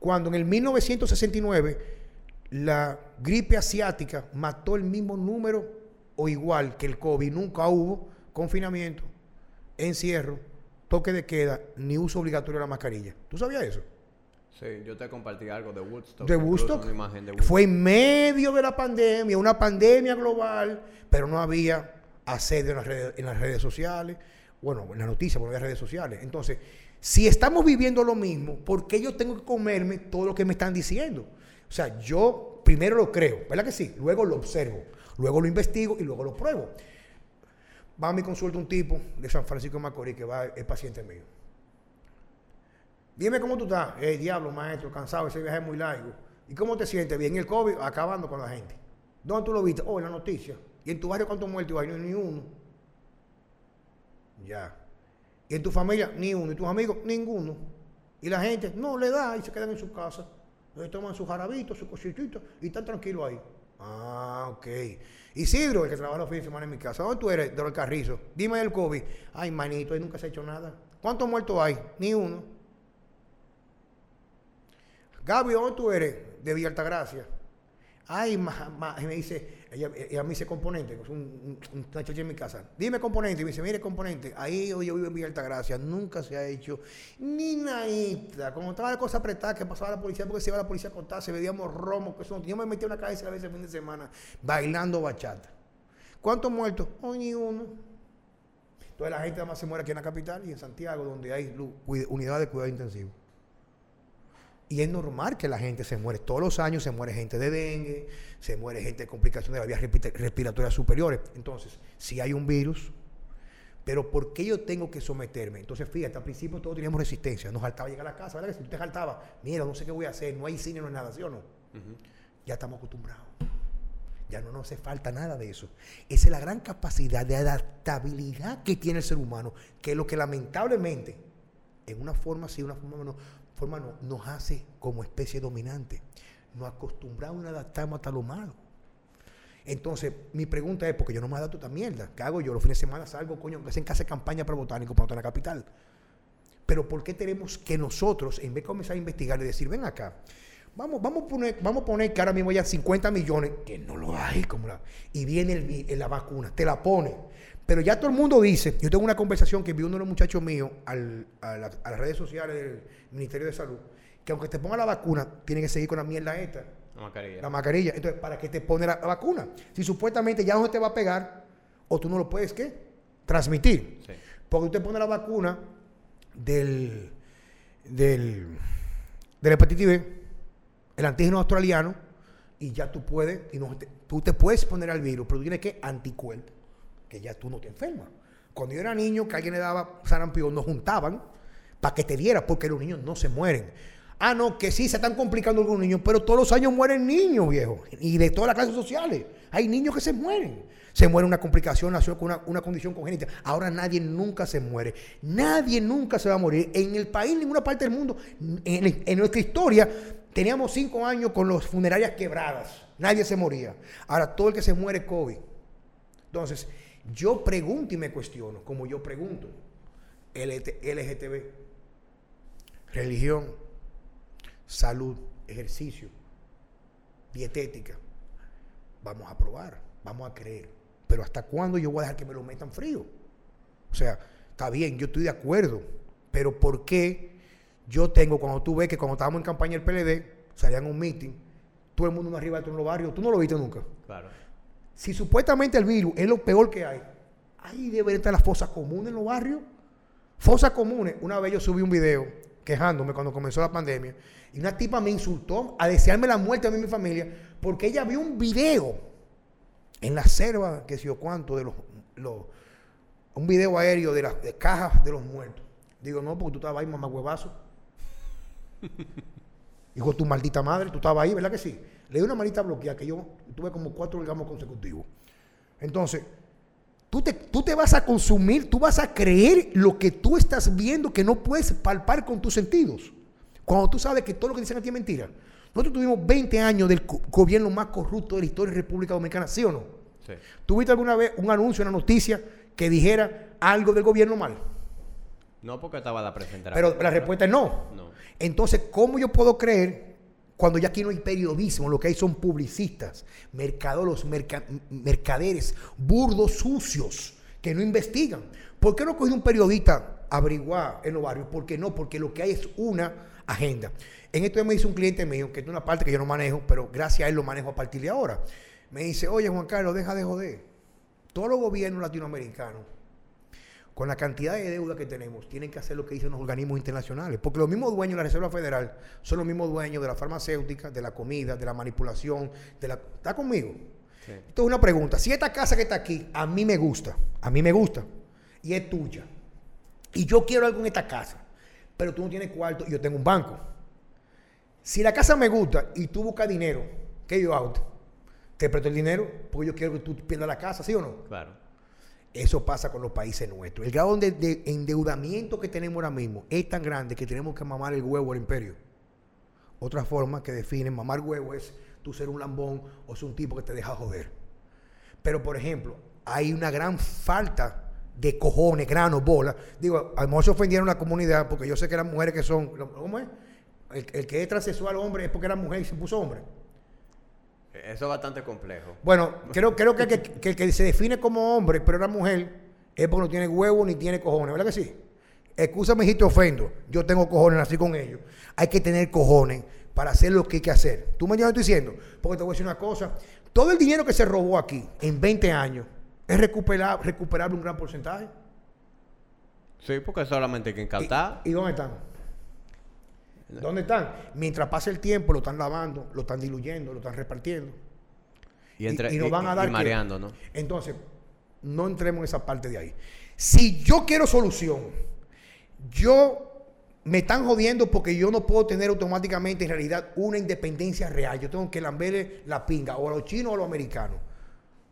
Cuando en el 1969 la gripe asiática mató el mismo número o igual que el COVID, nunca hubo confinamiento, encierro, toque de queda ni uso obligatorio de la mascarilla. ¿Tú sabías eso?
Sí, yo te compartí algo de Woodstock.
De Woodstock. Fue en medio de la pandemia, una pandemia global, pero no había asedio en las redes, en las redes sociales. Bueno, en la noticia, porque no había redes sociales. Entonces, si estamos viviendo lo mismo, ¿por qué yo tengo que comerme todo lo que me están diciendo? O sea, yo primero lo creo, ¿verdad que sí? Luego lo observo, luego lo investigo y luego lo pruebo. Va a mi consulta un tipo de San Francisco de Macorís que va, es paciente mío. Dime cómo tú estás. Eh, diablo, maestro, cansado, ese viaje es muy largo. ¿Y cómo te sientes? Bien, el COVID acabando con la gente. ¿Dónde tú lo viste? Oh, en la noticia. ¿Y en tu barrio cuántos muertos hay? No, ni uno. Ya. ¿Y en tu familia? Ni uno. ¿Y tus amigos? Ninguno. ¿Y la gente? No, le da y se quedan en su casa. Le toman su jarabito, su cositito y están tranquilos ahí. Ah, ok. Isidro, el que trabaja los fines de semana en mi casa. ¿Dónde tú eres? De Carrizo. Dime el COVID. Ay, manito, ahí nunca se ha hecho nada. ¿Cuántos muertos hay? Ni uno. Gaby, ¿dónde tú eres? De Villa Altagracia. Ay, me dice, ella, me dice componente, es un, una en mi casa. Dime componente, y me dice, mire componente, ahí yo vivo en Villa Altagracia, nunca se ha hecho ni nada. Como estaba la cosa apretada, que pasaba la policía, porque se iba la policía a contar, se bebíamos romo, que eso, yo me metí en una cabeza a veces el fin de semana, bailando bachata. ¿Cuántos muertos? Oh, ni uno. Entonces la gente además se muere aquí en la capital y en Santiago, donde hay unidades de cuidado intensivo. Y es normal que la gente se muere. Todos los años se muere gente de dengue, se muere gente de complicaciones de las vías respi- respiratorias superiores. Entonces, si hay un virus, pero ¿por qué yo tengo que someterme? Entonces, fíjate, al principio todos teníamos resistencia. Nos faltaba llegar a la casa, ¿verdad? Que si te faltaba, mira, no sé qué voy a hacer, no hay cine, no hay nada, ¿sí o no? Ya estamos acostumbrados. Ya no nos hace falta nada de eso. Esa es la gran capacidad de adaptabilidad que tiene el ser humano, que es lo que lamentablemente, en una forma sí, una forma no, forma no, nos hace como especie dominante. Nos acostumbramos nos adaptamos hasta lo malo. Entonces, mi pregunta es, porque yo no me adapto a esta mierda. ¿Qué hago yo? Los fines de semana salgo, coño, que en casa de campaña para botánico, para otra capital. Pero ¿por qué tenemos que nosotros, en vez de comenzar a investigar y decir, ven acá, vamos, vamos, a, poner, vamos a poner que ahora mismo haya 50 millones, que no lo hay, como la, y viene el la vacuna, te la pone. Pero ya todo el mundo dice, yo tengo una conversación que vi uno de los muchachos míos al- a, la- a las redes sociales del Ministerio de Salud, que aunque te ponga la vacuna, tiene que seguir con la mierda esta,
La mascarilla.
la mascarilla. Entonces, ¿para qué te pone la, la vacuna? Si supuestamente ya no te va a pegar, o tú no lo puedes, ¿qué? Transmitir.
Sí.
Porque usted pone la vacuna del, del, del hepatitis B, el antígeno australiano, y ya tú puedes, y no te- tú te puedes poner al virus, pero tú tienes que anticuerpo, que ya tú no te enfermas. Cuando yo era niño, que alguien le daba sarampión, nos juntaban para que te diera, porque los niños no se mueren. Ah, no, que sí, se están complicando algunos niños, pero todos los años mueren niños, viejo, y de todas las clases sociales. Hay niños que se mueren. Se muere una complicación, nació con una, una condición congénita. Ahora nadie nunca se muere. Nadie nunca se va a morir. En el país, en ninguna parte del mundo, en, en nuestra historia, teníamos cinco años con las funerarias quebradas. Nadie se moría. Ahora todo el que se muere es COVID. Entonces, yo pregunto y me cuestiono, como yo pregunto, LGTB, religión, salud, ejercicio, dietética. Vamos a probar, vamos a creer. Pero ¿hasta cuándo yo voy a dejar que me lo metan frío? O sea, está bien, yo estoy de acuerdo, pero ¿por qué yo tengo, cuando tú ves que cuando estábamos en campaña del PLD, salían a un meeting, todo el mundo arriba de en los barrios, tú no lo viste nunca.
Claro.
Si supuestamente el virus es lo peor que hay, ahí deben estar las fosas comunes en los barrios. Fosas comunes. Una vez yo subí un video quejándome cuando comenzó la pandemia y una tipa me insultó a desearme la muerte a mí y mi familia porque ella vio un video en la selva, que sé yo cuánto, de los, los- un video aéreo de las de cajas de los muertos. Digo, no, porque tú estabas ahí, mamá huevazo. Hijo de tu maldita madre, tú estabas ahí, ¿verdad que sí? Le di una manita bloqueada que yo tuve como cuatro orgasmos consecutivos. Entonces, tú te, tú te vas a consumir, tú vas a creer lo que tú estás viendo que no puedes palpar con tus sentidos. Cuando tú sabes que todo lo que dicen a ti es mentira. Nosotros tuvimos 20 años del gobierno más corrupto de la historia de la República Dominicana, ¿sí o no?
Sí.
¿Tuviste alguna vez un anuncio, una noticia que dijera algo del gobierno mal?
No porque estaba la presentación.
Pero la respuesta es no.
No.
Entonces, ¿cómo yo puedo creer cuando ya aquí no hay periodismo? Lo que hay son publicistas, mercadoros, merca- mercaderes, burdos, sucios, que no investigan. ¿Por qué no cogió un periodista a averiguar en los barrios? ¿Por qué no? Porque lo que hay es una agenda. En esto me dice un cliente mío, que es una parte que yo no manejo, pero gracias a él lo manejo a partir de ahora. Me dice, oye Juan Carlos, deja de joder. Todos los gobiernos latinoamericanos con la cantidad de deuda que tenemos, tienen que hacer lo que dicen los organismos internacionales. Porque los mismos dueños de la Reserva Federal son los mismos dueños de la farmacéutica, de la comida, de la manipulación, de la... ¿Está conmigo?
Sí.
Esto es una pregunta. Si esta casa que está aquí, a mí me gusta, a mí me gusta, y es tuya, y yo quiero algo en esta casa, pero tú no tienes cuarto y yo tengo un banco. Si la casa me gusta y tú buscas dinero, ¿qué yo hago? Te presto el dinero porque yo quiero que tú pierdas la casa, ¿sí o no?
Claro.
Eso pasa con los países nuestros. El grado de, de endeudamiento que tenemos ahora mismo es tan grande que tenemos que mamar el huevo al imperio. Otra forma que definen mamar huevo es tú ser un lambón o ser un tipo que te deja joder. Pero, por ejemplo, hay una gran falta de cojones, granos, bolas. Digo, a lo mejor se ofendieron la comunidad porque yo sé que las mujeres que son. ¿Cómo es? El, el que es transexual hombre es porque era mujer y se puso hombre.
Eso es bastante complejo.
Bueno, creo, creo que, que, que el que se define como hombre, pero era mujer, es porque no tiene huevo ni tiene cojones, ¿verdad que sí? Excúsame si te ofendo, yo tengo cojones, nací con ellos. Hay que tener cojones para hacer lo que hay que hacer. ¿Tú me estoy diciendo? Porque te voy a decir una cosa. Todo el dinero que se robó aquí en 20 años es recuperar, recuperable un gran porcentaje.
Sí, porque solamente hay que
¿Y,
encantar.
¿Y dónde están? ¿Dónde están? Mientras pasa el tiempo, lo están lavando, lo están diluyendo, lo están repartiendo.
Y, entre, y, nos van a dar. mareando, ¿no?
Entonces, no entremos en esa parte de ahí. Si yo quiero solución, yo me están jodiendo porque yo no puedo tener automáticamente en realidad una independencia real. Yo tengo que lamberle la pinga o a los chinos o a los americanos.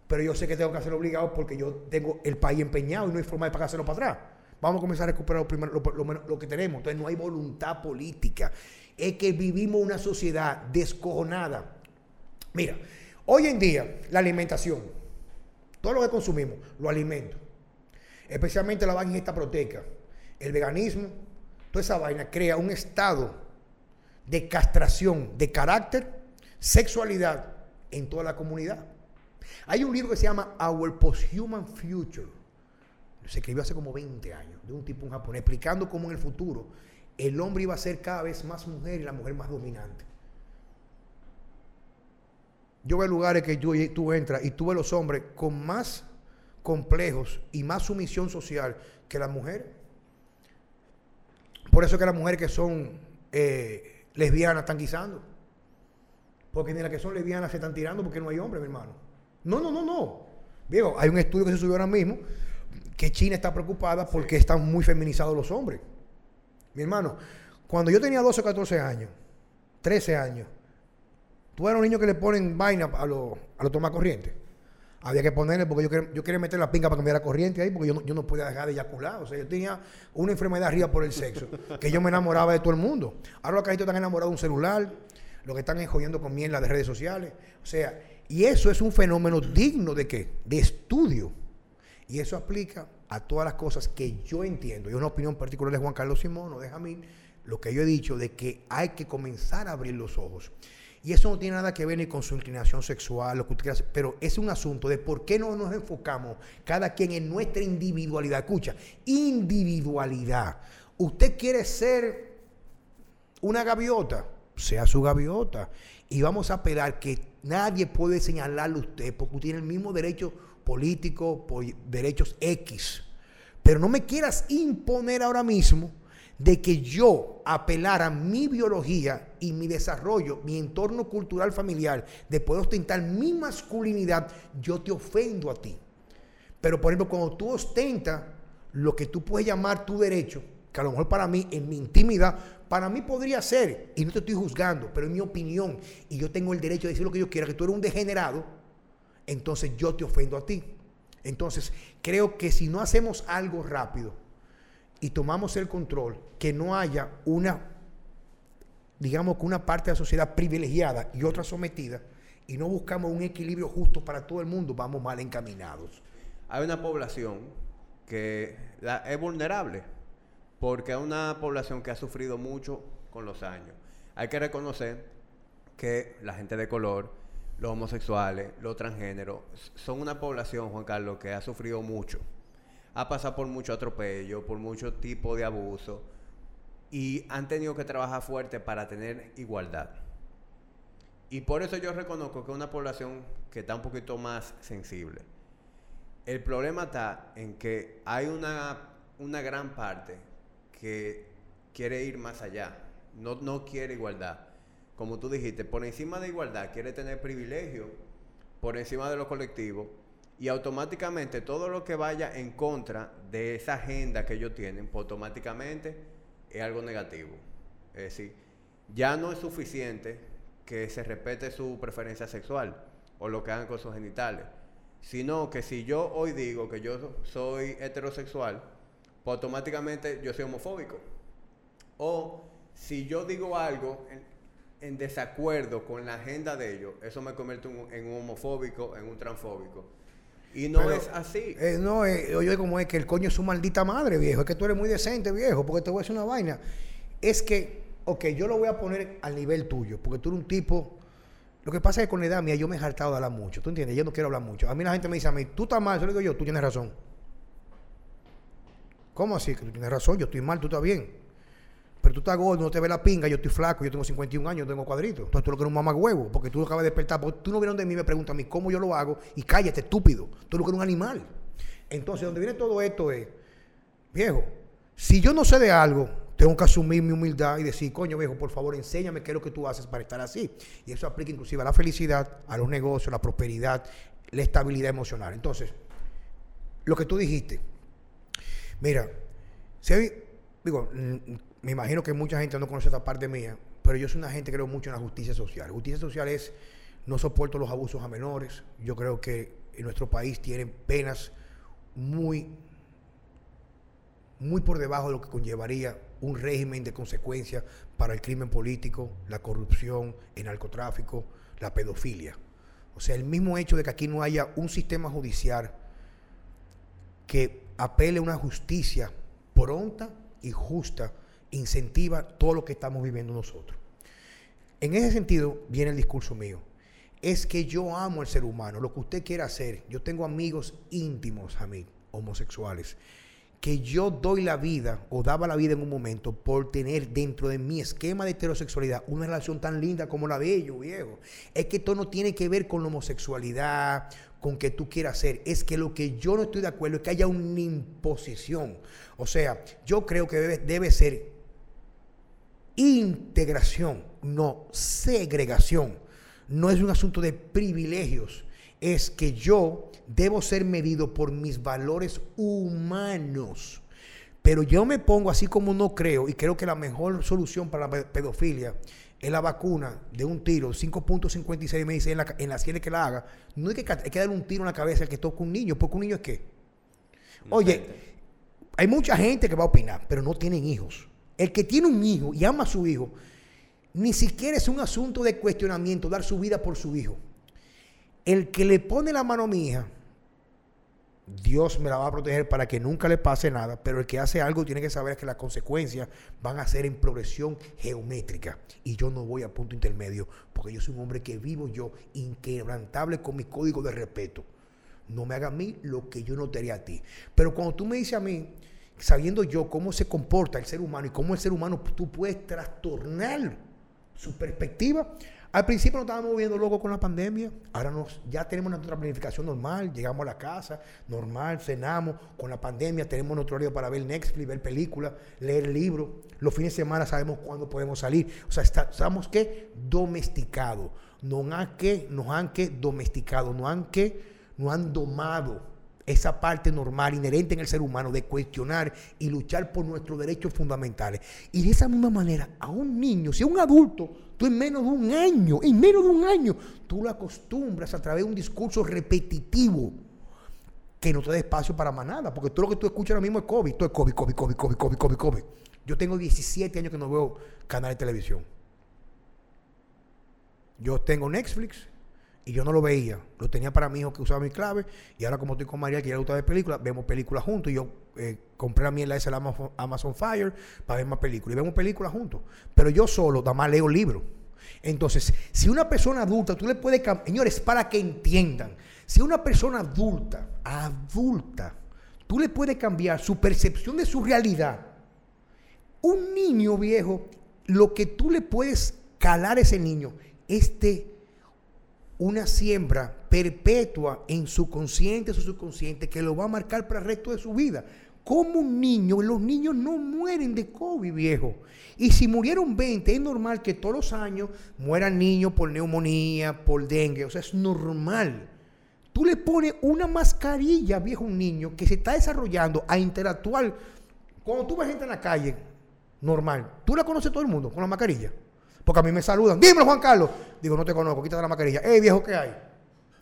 Pero yo sé que tengo que hacerlo obligado porque yo tengo el país empeñado y no hay forma de pagárselo para atrás. Vamos a comenzar a recuperar lo, lo, que tenemos. Entonces no hay voluntad política. Es que vivimos una sociedad descojonada. Mira, hoy en día la alimentación, todo lo que consumimos, lo alimento. Especialmente la esta proteica, el veganismo, toda esa vaina crea un estado de castración de carácter, sexualidad en toda la comunidad. Hay un libro que se llama Our Posthuman Future. Se escribió hace como 20 años, de un tipo un japonés, explicando cómo en el futuro el hombre iba a ser cada vez más mujer y la mujer más dominante. Yo veo lugares que tú, entras y tú ves los hombres con más complejos y más sumisión social que las mujeres. Por eso que las mujeres que son eh, lesbianas están guisando. Porque ni las que son lesbianas se están tirando porque no hay hombres, mi hermano. No, no, no, no. Viejo, hay un estudio que se subió ahora mismo que China está preocupada porque están muy feminizados los hombres. Mi hermano, cuando yo tenía 12 o 14 años, 13 años, tú eras un niño que le ponen vaina a los a lo toma corriente. Había que ponerle, porque yo quería, yo quería meter la pinga para cambiar la corriente ahí, porque yo no, yo no podía dejar de eyacular. O sea, yo tenía una enfermedad arriba por el sexo, que yo me enamoraba de todo el mundo. Ahora los cajitos están enamorados de un celular, lo que están es jodiendo con mierda de redes sociales. O sea, y eso es un fenómeno digno de qué? De estudio. Y eso aplica a todas las cosas que yo entiendo. Y una opinión particular de Juan Carlos Simón o de Jamil, lo que yo he dicho de que hay que comenzar a abrir los ojos. Y eso no tiene nada que ver ni con su inclinación sexual, lo que usted quiera pero es un asunto de por qué no nos enfocamos cada quien en nuestra individualidad. Escucha, individualidad. Usted quiere ser una gaviota, sea su gaviota. Y vamos a esperar que nadie puede señalarle a usted porque tiene el mismo derecho político, por derechos X. Pero no me quieras imponer ahora mismo de que yo apelara mi biología y mi desarrollo, mi entorno cultural familiar, de poder ostentar mi masculinidad, yo te ofendo a ti. Pero por ejemplo, cuando tú ostentas lo que tú puedes llamar tu derecho, que a lo mejor para mí, en mi intimidad, para mí podría ser, y no te estoy juzgando, pero en mi opinión, y yo tengo el derecho de decir lo que yo quiera, que tú eres un degenerado, entonces yo te ofendo a ti. Entonces, creo que si no hacemos algo rápido, y tomamos el control, que no haya una, digamos que una parte de la sociedad privilegiada y otra sometida, y no buscamos un equilibrio justo para todo el mundo, vamos mal encaminados.
Hay una población que es vulnerable, porque es una población que ha sufrido mucho con los años. Hay que reconocer que la gente de color, los homosexuales, los transgéneros, son una población, Juan Carlos, que ha sufrido mucho ha pasado por mucho atropello, por mucho tipo de abuso y han tenido que trabajar fuerte para tener igualdad. Y por eso yo reconozco que es una población que está un poquito más sensible. El problema está en que hay una, una gran parte que quiere ir más allá, no, no quiere igualdad. Como tú dijiste, por encima de igualdad quiere tener privilegio, por encima de lo colectivo y automáticamente todo lo que vaya en contra de esa agenda que ellos tienen, pues automáticamente es algo negativo. Es decir, ya no es suficiente que se respete su preferencia sexual o lo que hagan con sus genitales, sino que si yo hoy digo que yo soy heterosexual, pues automáticamente yo soy homofóbico. O si yo digo algo en, desacuerdo con la agenda de ellos, eso me convierte en un homofóbico, en un transfóbico. Y no es así.
Eh, no, eh, oye, como es que el coño es su maldita madre, viejo. Es que tú eres muy decente, viejo, porque te voy a decir una vaina. Es que, ok, yo lo voy a poner al nivel tuyo, porque tú eres un tipo. Lo que pasa es que con la edad mía yo me he hartado de hablar mucho, ¿tú entiendes? Yo no quiero hablar mucho. A mí la gente me dice a mí, tú estás mal, yo le digo yo, tú tienes razón. ¿Cómo así? Que tú tienes razón, yo estoy mal, tú estás bien. Pero tú estás gordo, no te ves la pinga, yo estoy flaco, yo tengo 51 años, tengo cuadritos. Entonces tú lo que eres un mamá huevo, porque tú acabas de despertar, porque tú no vienes de mí me preguntas a mí cómo yo lo hago y cállate, estúpido. Tú lo que eres un animal. Entonces, donde viene todo esto es, viejo, si yo no sé de algo, tengo que asumir mi humildad y decir, coño viejo, por favor, enséñame qué es lo que tú haces para estar así. Y eso aplica inclusive a la felicidad, a los negocios, la prosperidad, la estabilidad emocional. Entonces, lo que tú dijiste, mira, si digo, me imagino que mucha gente no conoce esta parte mía, pero yo soy una gente que creo mucho en la justicia social. Justicia social es, no soporto los abusos a menores. Yo creo que en nuestro país tienen penas muy, muy por debajo de lo que conllevaría un régimen de consecuencias para el crimen político, la corrupción, el narcotráfico, la pedofilia. O sea, el mismo hecho de que aquí no haya un sistema judicial que apele a una justicia pronta y justa incentiva todo lo que estamos viviendo nosotros. En ese sentido viene el discurso mío. Es que yo amo al ser humano, lo que usted quiera hacer. Yo tengo amigos íntimos a mí, homosexuales, que yo doy la vida o daba la vida en un momento por tener dentro de mi esquema de heterosexualidad una relación tan linda como la de ellos, viejo. Es que esto no tiene que ver con la homosexualidad, con que tú quieras hacer. Es que lo que yo no estoy de acuerdo es que haya una imposición. O sea, yo creo que debe, debe ser integración, no segregación. No es un asunto de privilegios. Es que yo debo ser medido por mis valores humanos. Pero yo me pongo así como no creo, y creo que la mejor solución para la pedofilia es la vacuna de un tiro, 5.56 me dice en la, en la que la haga. No hay que, hay que darle un tiro en la cabeza al que toque un niño, porque un niño es qué. Oye, hay mucha gente que va a opinar, pero no tienen hijos. El que tiene un hijo y ama a su hijo, ni siquiera es un asunto de cuestionamiento dar su vida por su hijo. El que le pone la mano a mi hija, Dios me la va a proteger para que nunca le pase nada, pero el que hace algo tiene que saber que las consecuencias van a ser en progresión geométrica. Y yo no voy a punto intermedio, porque yo soy un hombre que vivo yo inquebrantable con mi código de respeto. No me haga a mí lo que yo no te haría a ti. Pero cuando tú me dices a mí, sabiendo yo cómo se comporta el ser humano y cómo el ser humano tú puedes trastornar su perspectiva, al principio nos estábamos moviendo loco con la pandemia, ahora nos, ya tenemos nuestra planificación normal, llegamos a la casa, normal, cenamos, con la pandemia tenemos nuestro horario para ver Netflix, ver películas, leer libros, los fines de semana sabemos cuándo podemos salir, o sea, estamos que domesticados, nos han que, nos han que domesticado, nos han que, nos han domado esa parte normal, inherente en el ser humano, de cuestionar y luchar por nuestros derechos fundamentales. Y de esa misma manera, a un niño, si a un adulto, tú en menos de un año, en menos de un año, tú lo acostumbras a través de un discurso repetitivo que no te da espacio para más nada, porque todo lo que tú escuchas ahora mismo es COVID, todo es COVID, COVID, COVID, COVID, COVID, COVID, COVID. Yo tengo 17 años que no veo canales de televisión. Yo tengo Netflix, y yo no lo veía. Lo tenía para mi hijo que usaba mi clave. Y ahora, como estoy con María, que ya le gusta ver películas, vemos películas juntos. Y yo eh, compré a mí en la Amazon, Amazon Fire para ver más películas. Y vemos películas juntos. Pero yo solo, nada más leo libros. Entonces, si una persona adulta, tú le puedes cambiar. Señores, para que entiendan. Si una persona adulta, adulta, tú le puedes cambiar su percepción de su realidad. Un niño viejo, lo que tú le puedes calar a ese niño, este una siembra perpetua en su consciente, su subconsciente, que lo va a marcar para el resto de su vida. Como un niño, los niños no mueren de COVID, viejo. Y si murieron 20, es normal que todos los años mueran niños por neumonía, por dengue. O sea, es normal. Tú le pones una mascarilla, viejo, a un niño que se está desarrollando a interactuar. Cuando tú ves gente en la calle, normal, tú la conoces todo el mundo con la mascarilla. Porque a mí me saludan. Dímelo, Juan Carlos. Digo, no te conozco, quítate la mascarilla. ¡Ey, viejo, qué hay!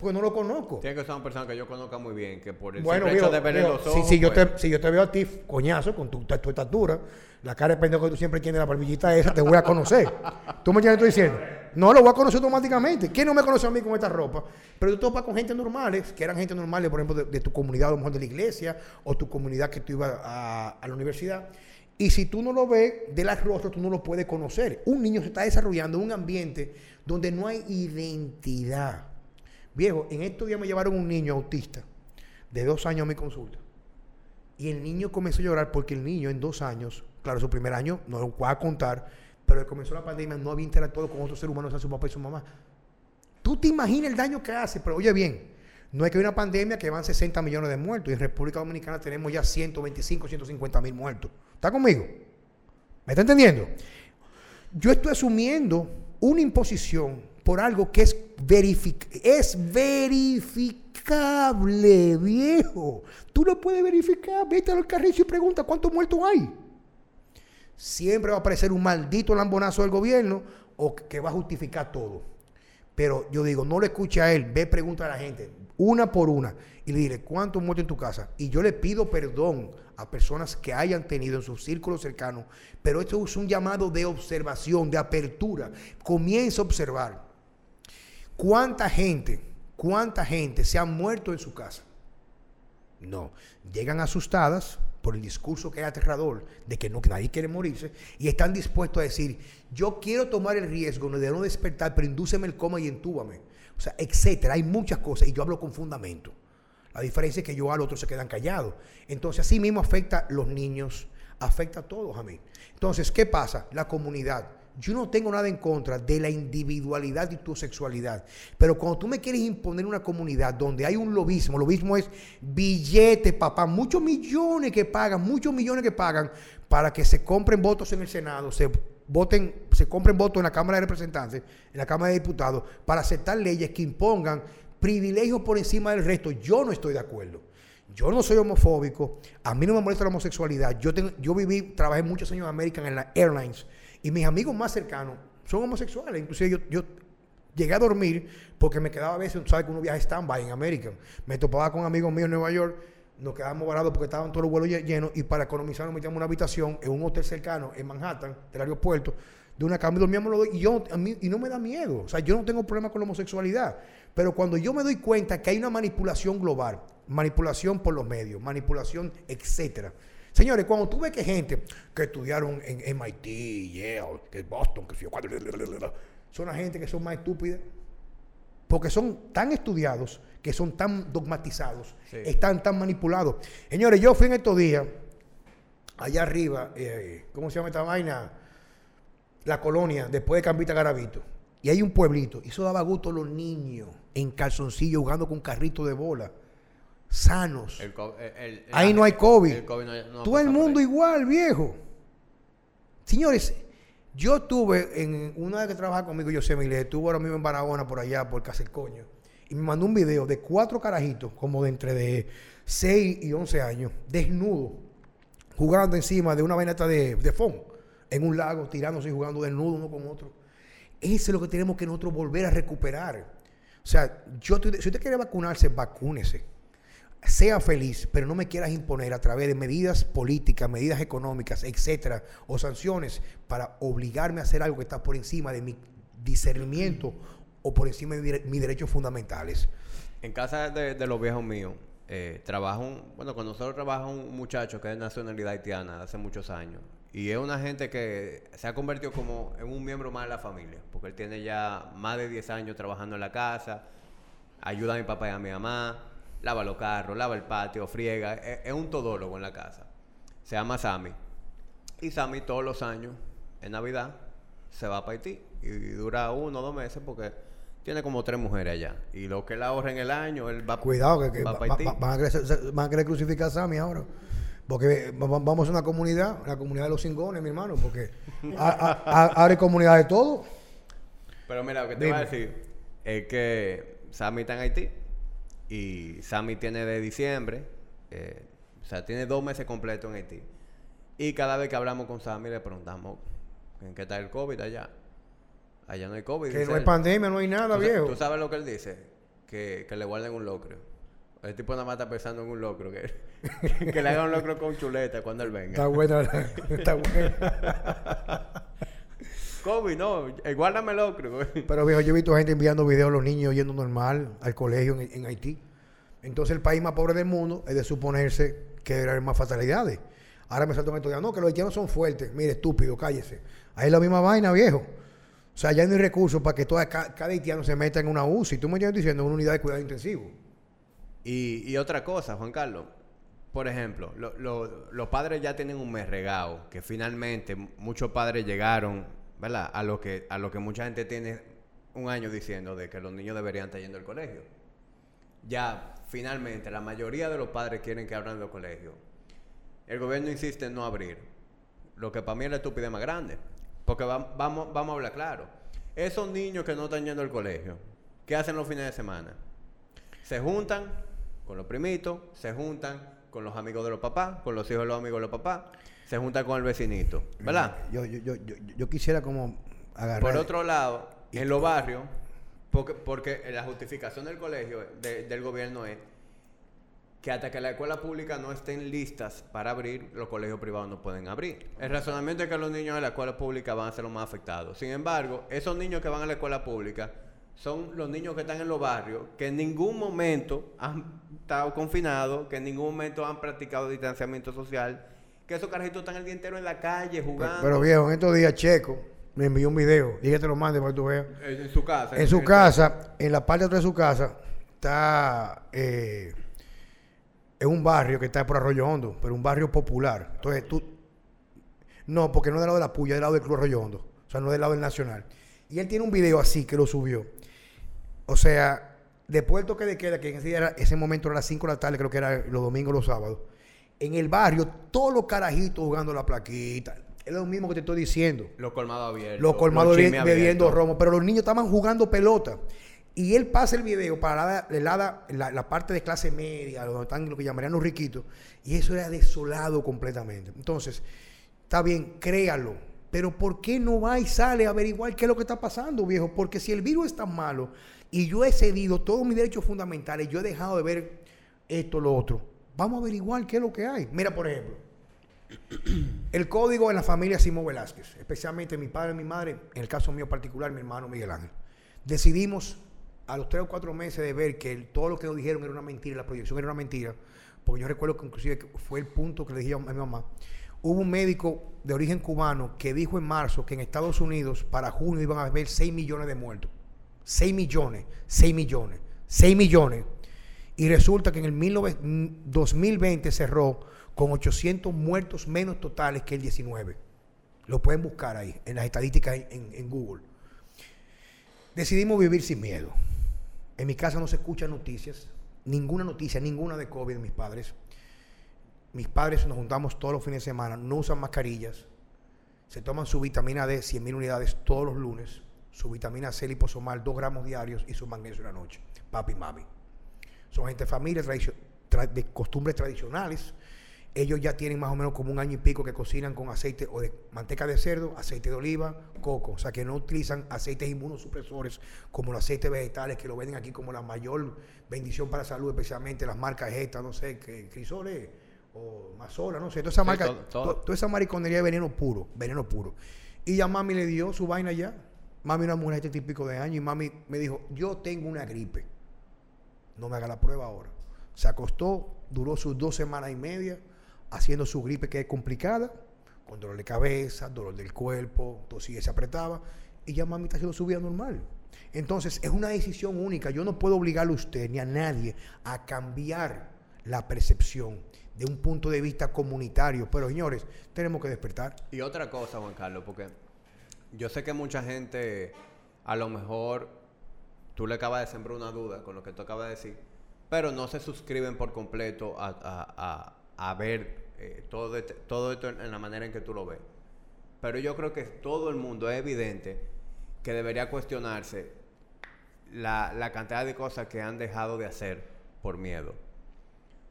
Porque no lo conozco.
Tiene que ser una persona que yo conozca muy bien, que por el
bueno, hecho de ver los ojos. Si, yo te, pues si yo te veo a ti, coñazo, con tu, tu, estatura, la cara de pendejo que tú siempre tienes, la barbillita esa, te voy a conocer. ¿Tú me entiendes estoy diciendo? No lo voy a conocer automáticamente. ¿Quién no me conoce a mí con esta ropa? Pero tú topas con gente normales, que eran gente normales, por ejemplo, de, tu comunidad, a lo mejor de la iglesia, o tu comunidad que tú ibas a, a la universidad. Y si tú no lo ves de las rostros, tú no lo puedes conocer. Un niño se está desarrollando en un ambiente donde no hay identidad. Viejo, en estos días me llevaron un niño autista de dos años a mi consulta. Y el niño comenzó a llorar porque el niño en dos años, claro, su primer año, no lo voy a contar, pero comenzó la pandemia, no había interactuado con otros seres humanos, a su papá y su mamá. Tú te imaginas el daño que hace, pero oye bien, no es que hay una pandemia que van 60 millones de muertos y en República Dominicana tenemos ya 125, 150 mil muertos. ¿Está conmigo? ¿Me está entendiendo? Yo estoy asumiendo una imposición por algo que es, es verificable, viejo. Tú lo puedes verificar. Vete al carrizo y pregunta cuántos muertos hay. Siempre va a aparecer un maldito lambonazo del gobierno o que va a justificar todo. Pero yo digo, no le escuche a él, ve, pregunta a la gente, una por una, y le dile, ¿cuántos muertos en tu casa? Y yo le pido perdón a personas que hayan tenido en su círculo cercano, pero esto es un llamado de observación, de apertura. Comienza a observar cuánta gente, cuánta gente se ha muerto en su casa. No, llegan asustadas, por el discurso que es aterrador de que, no, nadie quiere morirse y están dispuestos a decir, yo quiero tomar el riesgo de no despertar, pero indúceme el coma y entúbame. O sea, etcétera. Hay muchas cosas y yo hablo con fundamento. La diferencia es que yo al otro se quedan callados. Entonces, así mismo afecta a los niños, afecta a todos a mí. Entonces, ¿qué pasa? La comunidad yo no tengo nada en contra de la individualidad y tu sexualidad. Pero cuando tú me quieres imponer una comunidad donde hay un lobismo, lobismo es billete, papá, muchos millones que pagan, muchos millones que pagan para que se compren votos en el Senado, se voten, se compren votos en la Cámara de Representantes, en la Cámara de Diputados, para aceptar leyes que impongan privilegios por encima del resto. Yo no estoy de acuerdo. Yo no soy homofóbico, a mí no me molesta la homosexualidad. Yo, tengo, yo viví, trabajé muchos años en American en la Airlines y mis amigos más cercanos son homosexuales. Inclusive yo, yo llegué a dormir porque me quedaba a veces, sabes que uno viaja stand-by en América. Me topaba con amigos míos en Nueva York, nos quedábamos varados porque estaban todos los vuelos llenos y para economizar nos metíamos una habitación en un hotel cercano en Manhattan, del aeropuerto, de una cama y dormíamos los dos y yo a mí, y no me da miedo. O sea, yo no tengo problema con la homosexualidad. Pero cuando yo me doy cuenta que hay una manipulación global, manipulación por los medios, manipulación, etcétera, Señores, cuando tú ves que gente que estudiaron en MIT, Yale, que Boston, que son la gente que son más estúpidas, porque son tan estudiados, que son tan dogmatizados, están tan manipulados. Señores, yo fui en estos días, allá arriba, eh, ¿cómo se llama esta vaina? La colonia, después de Campita Garavito. Y hay un pueblito, y eso daba gusto a los niños en calzoncillo jugando con carrito de bola sanos. Ahí no hay COVID. Todo el mundo igual, viejo. Señores, yo estuve en una vez que trabajaba conmigo, yo sé, me estuvo ahora mismo en Barahona, por allá, por Caselcoño, y me mandó un video de cuatro carajitos, como de entre de 6 y 11 años, desnudos, jugando encima de una veneta de, de en un lago, tirándose y jugando desnudos uno con otro. Eso es lo que tenemos que nosotros volver a recuperar. O sea, yo, si usted quiere vacunarse, vacúnese sea feliz, pero no me quieras imponer a través de medidas políticas, medidas económicas, etcétera, o sanciones para obligarme a hacer algo que está por encima de mi discernimiento o por encima de mis derechos fundamentales.
En casa de, los viejos míos, eh, trabaja un, bueno, con nosotros trabaja un muchacho que es de nacionalidad haitiana hace muchos años. Y es una gente que se ha convertido como en un miembro más de la familia, porque él tiene ya más de 10 años trabajando en la casa, ayuda a mi papá y a mi mamá lava los carros, lava el patio, friega. Es, un todólogo en la casa. Se llama Sammy. Y Sammy todos los años, en Navidad, se va para Haití. Y dura uno o dos meses porque tiene como tres mujeres allá. Y lo que él ahorra en el año, él va,
Cuidado, que, van, a querer, crucificar a Sammy ahora. Porque vamos a una comunidad, la comunidad de los cingones, mi hermano, porque hay comunidad de todo.
Pero mira, lo que te voy a decir es que Sammy está en Haití y Sammy tiene de diciembre, eh, o sea, tiene dos meses completos en Haití. Y cada vez que hablamos con Sammy le preguntamos, ¿en qué está el COVID allá? Allá no hay COVID.
Que no hay pandemia, no hay nada, viejo.
¿Tú sabes lo que él dice? Que, le guarden un locro. El tipo nada más está pensando en un locro. Que, que le hagan un locro con chuleta cuando él venga.
Está bueno, está bueno.
COVID, no, eh, guárdame locro.
Pero viejo, yo he visto gente enviando videos a los niños yendo normal al colegio en, Haití. Entonces el país más pobre del mundo es de suponerse que haber más fatalidades. Ahora me salto estos días, no, que los haitianos son fuertes. Mire, estúpido, cállese. Ahí es la misma vaina, viejo. O sea, ya no hay recursos para que toda, cada, haitiano se meta en una UCI. Tú me estás diciendo, en una unidad de cuidado intensivo.
Y, otra cosa, Juan Carlos. Por ejemplo, los padres ya tienen un mes regado, que finalmente muchos padres llegaron ¿verdad? A lo que, a lo que mucha gente tiene un año diciendo de que los niños deberían estar yendo al colegio. Ya, finalmente, la mayoría de los padres quieren que abran los colegios. El gobierno insiste en no abrir. lo que para mí es la estupidez más grande. Porque va- vamos, vamos a hablar claro. Esos niños que no están yendo al colegio, ¿qué hacen los fines de semana? Se juntan con los primitos, se juntan con los amigos de los papás, con los hijos de los amigos de los papás, se juntan con el vecinito, ¿verdad?
Yo, yo, yo, yo, yo quisiera como agarrar...
Por otro lado, en los barrios, porque, porque la justificación del colegio, de- del gobierno es que hasta que las escuelas públicas no estén listas para abrir, los colegios privados no pueden abrir. El razonamiento es que los niños de la escuela pública van a ser los más afectados. Sin embargo, esos niños que van a la escuela pública son los niños que están en los barrios, que en ningún momento han estado confinados, que en ningún momento han practicado distanciamiento social, que esos carajitos están el día entero en la calle
Pero,
jugando.
pero, viejo, en estos días Checo me envió un video. Y que te lo mande para que tú veas.
en su casa.
En su casa, en la parte de atrás de su casa, está eh, es un barrio que está por Arroyo Hondo, pero un barrio popular. Entonces tú. No, porque no es del lado de la puya, es del lado del Club Arroyo Hondo. O sea, no es del lado del Nacional. Y él tiene un video así que lo subió. O sea, después del toque de queda, que en ese, día era- ese momento era las 5 de la tarde, creo que era los domingos, los sábados. En el barrio, todos los carajitos jugando la plaquita. Es lo mismo que te estoy diciendo
Los colmados abiertos.
los colmados bebiendo romo, pero los niños estaban jugando pelota. Y él pasa el video para la, la- la- parte de clase media, donde están lo que llamarían los riquitos, y eso era desolado completamente. Entonces, está bien, créalo, pero ¿por qué no va y sale a averiguar qué es lo que está pasando, viejo? Porque si el virus es tan malo y yo he cedido todos mis derechos fundamentales, yo he dejado de ver esto, lo otro, vamos a averiguar qué es lo que hay. Mira, por ejemplo, el código en la familia Simón Velázquez, especialmente mi padre y mi madre, en el caso mío particular, mi hermano Miguel Ángel. Decidimos a los tres o cuatro meses de ver que todo lo que nos dijeron era una mentira, la proyección era una mentira, porque yo recuerdo que inclusive fue el punto que le dije a mi mamá. Hubo un médico de origen cubano que dijo en marzo que en Estados Unidos para junio iban a haber 6 millones de muertos. 6 millones, 6 millones, 6 millones. Y resulta que en el 19 2020 cerró con 800 muertos menos totales que el 19. Lo pueden buscar ahí, en las estadísticas en Google. Decidimos vivir sin miedo. En mi casa no se escuchan noticias, ninguna noticia, ninguna de COVID mis padres. Mis padres nos juntamos todos los fines de semana, no usan mascarillas, se toman su vitamina D, 100 mil unidades todos los lunes, su vitamina C liposomal, 2 gramos diarios y su magnesio en la noche. Papi y mami. Son gente de familia de costumbres tradicionales. Ellos ya tienen más o menos como un año y pico que cocinan con aceite o de manteca de cerdo, aceite de oliva, coco. O sea que no utilizan aceites inmunosupresores como los aceites vegetales que lo venden aquí como la mayor bendición para la salud, especialmente las marcas estas, no sé, que Crisole o Mazola, no sé, toda esa
Sí,
marca,
todo- todo.
to- toda esa mariconería de veneno puro, veneno puro. Y ya mami le dio su vaina ya. Mami una mujer de este típico de años y mami me dijo, yo tengo una gripe. No me haga la prueba ahora. Se acostó, duró sus dos semanas y media haciendo su gripe que es complicada, con dolor de cabeza, dolor del cuerpo, tosía se apretaba, y ya mami está haciendo su vida normal. Entonces, es una decisión única. Yo no puedo obligarle a usted ni a nadie a cambiar la percepción de un punto de vista comunitario. Pero, señores, tenemos que despertar.
Y otra cosa, Juan Carlos, porque yo sé que mucha gente, a lo mejor, tú le acabas de sembrar una duda con lo que tú acabas de decir, pero no se suscriben por completo a, a- a- a ver eh, todo, este- todo esto en, la manera en que tú lo ves. Pero yo creo que todo el mundo es evidente que debería cuestionarse la, la cantidad de cosas que han dejado de hacer por miedo.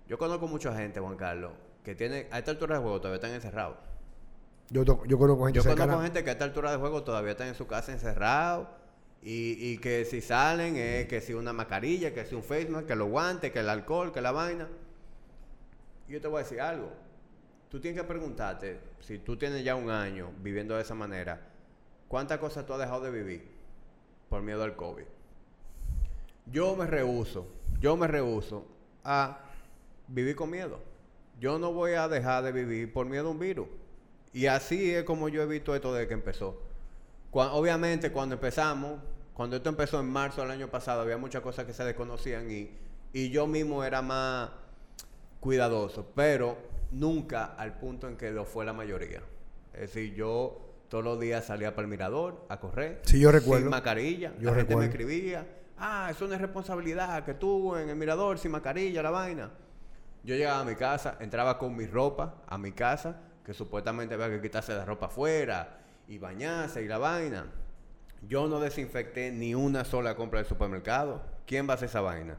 Yo conozco mucha gente, Juan Carlos, que tiene, a esta altura de juego todavía están encerrados.
Yo, conozco gente
Yo
cercana.
conozco gente que a esta altura de juego todavía están en su casa encerrados y, y que si salen es que si una mascarilla, que si un face mask, que los guantes, que el alcohol, que la vaina. Y yo te voy a decir algo. Tú tienes que preguntarte, si tú tienes ya un año viviendo de esa manera, ¿cuántas cosas tú has dejado de vivir por miedo al COVID? Yo me rehuso, yo me rehuso a vivir con miedo. Yo no voy a dejar de vivir por miedo a un virus. Y así es como yo he visto esto desde que empezó. Cua- obviamente cuando empezamos, cuando esto empezó en marzo del año pasado, había muchas cosas que se desconocían y, y yo mismo era más cuidadoso, pero nunca al punto en que lo fue la mayoría. Es decir, yo todos los días salía para el mirador a correr.
Sí, yo recuerdo.
Sin mascarilla.
Yo
la gente me
recuerdo.
escribía, ah, eso no es responsabilidad que tú en el mirador sin mascarilla, la vaina. Yo llegaba a mi casa, entraba con mi ropa a mi casa, que supuestamente había que quitarse la ropa afuera y bañarse y la vaina. Yo no desinfecté ni una sola compra del supermercado. ¿Quién va a hacer esa vaina?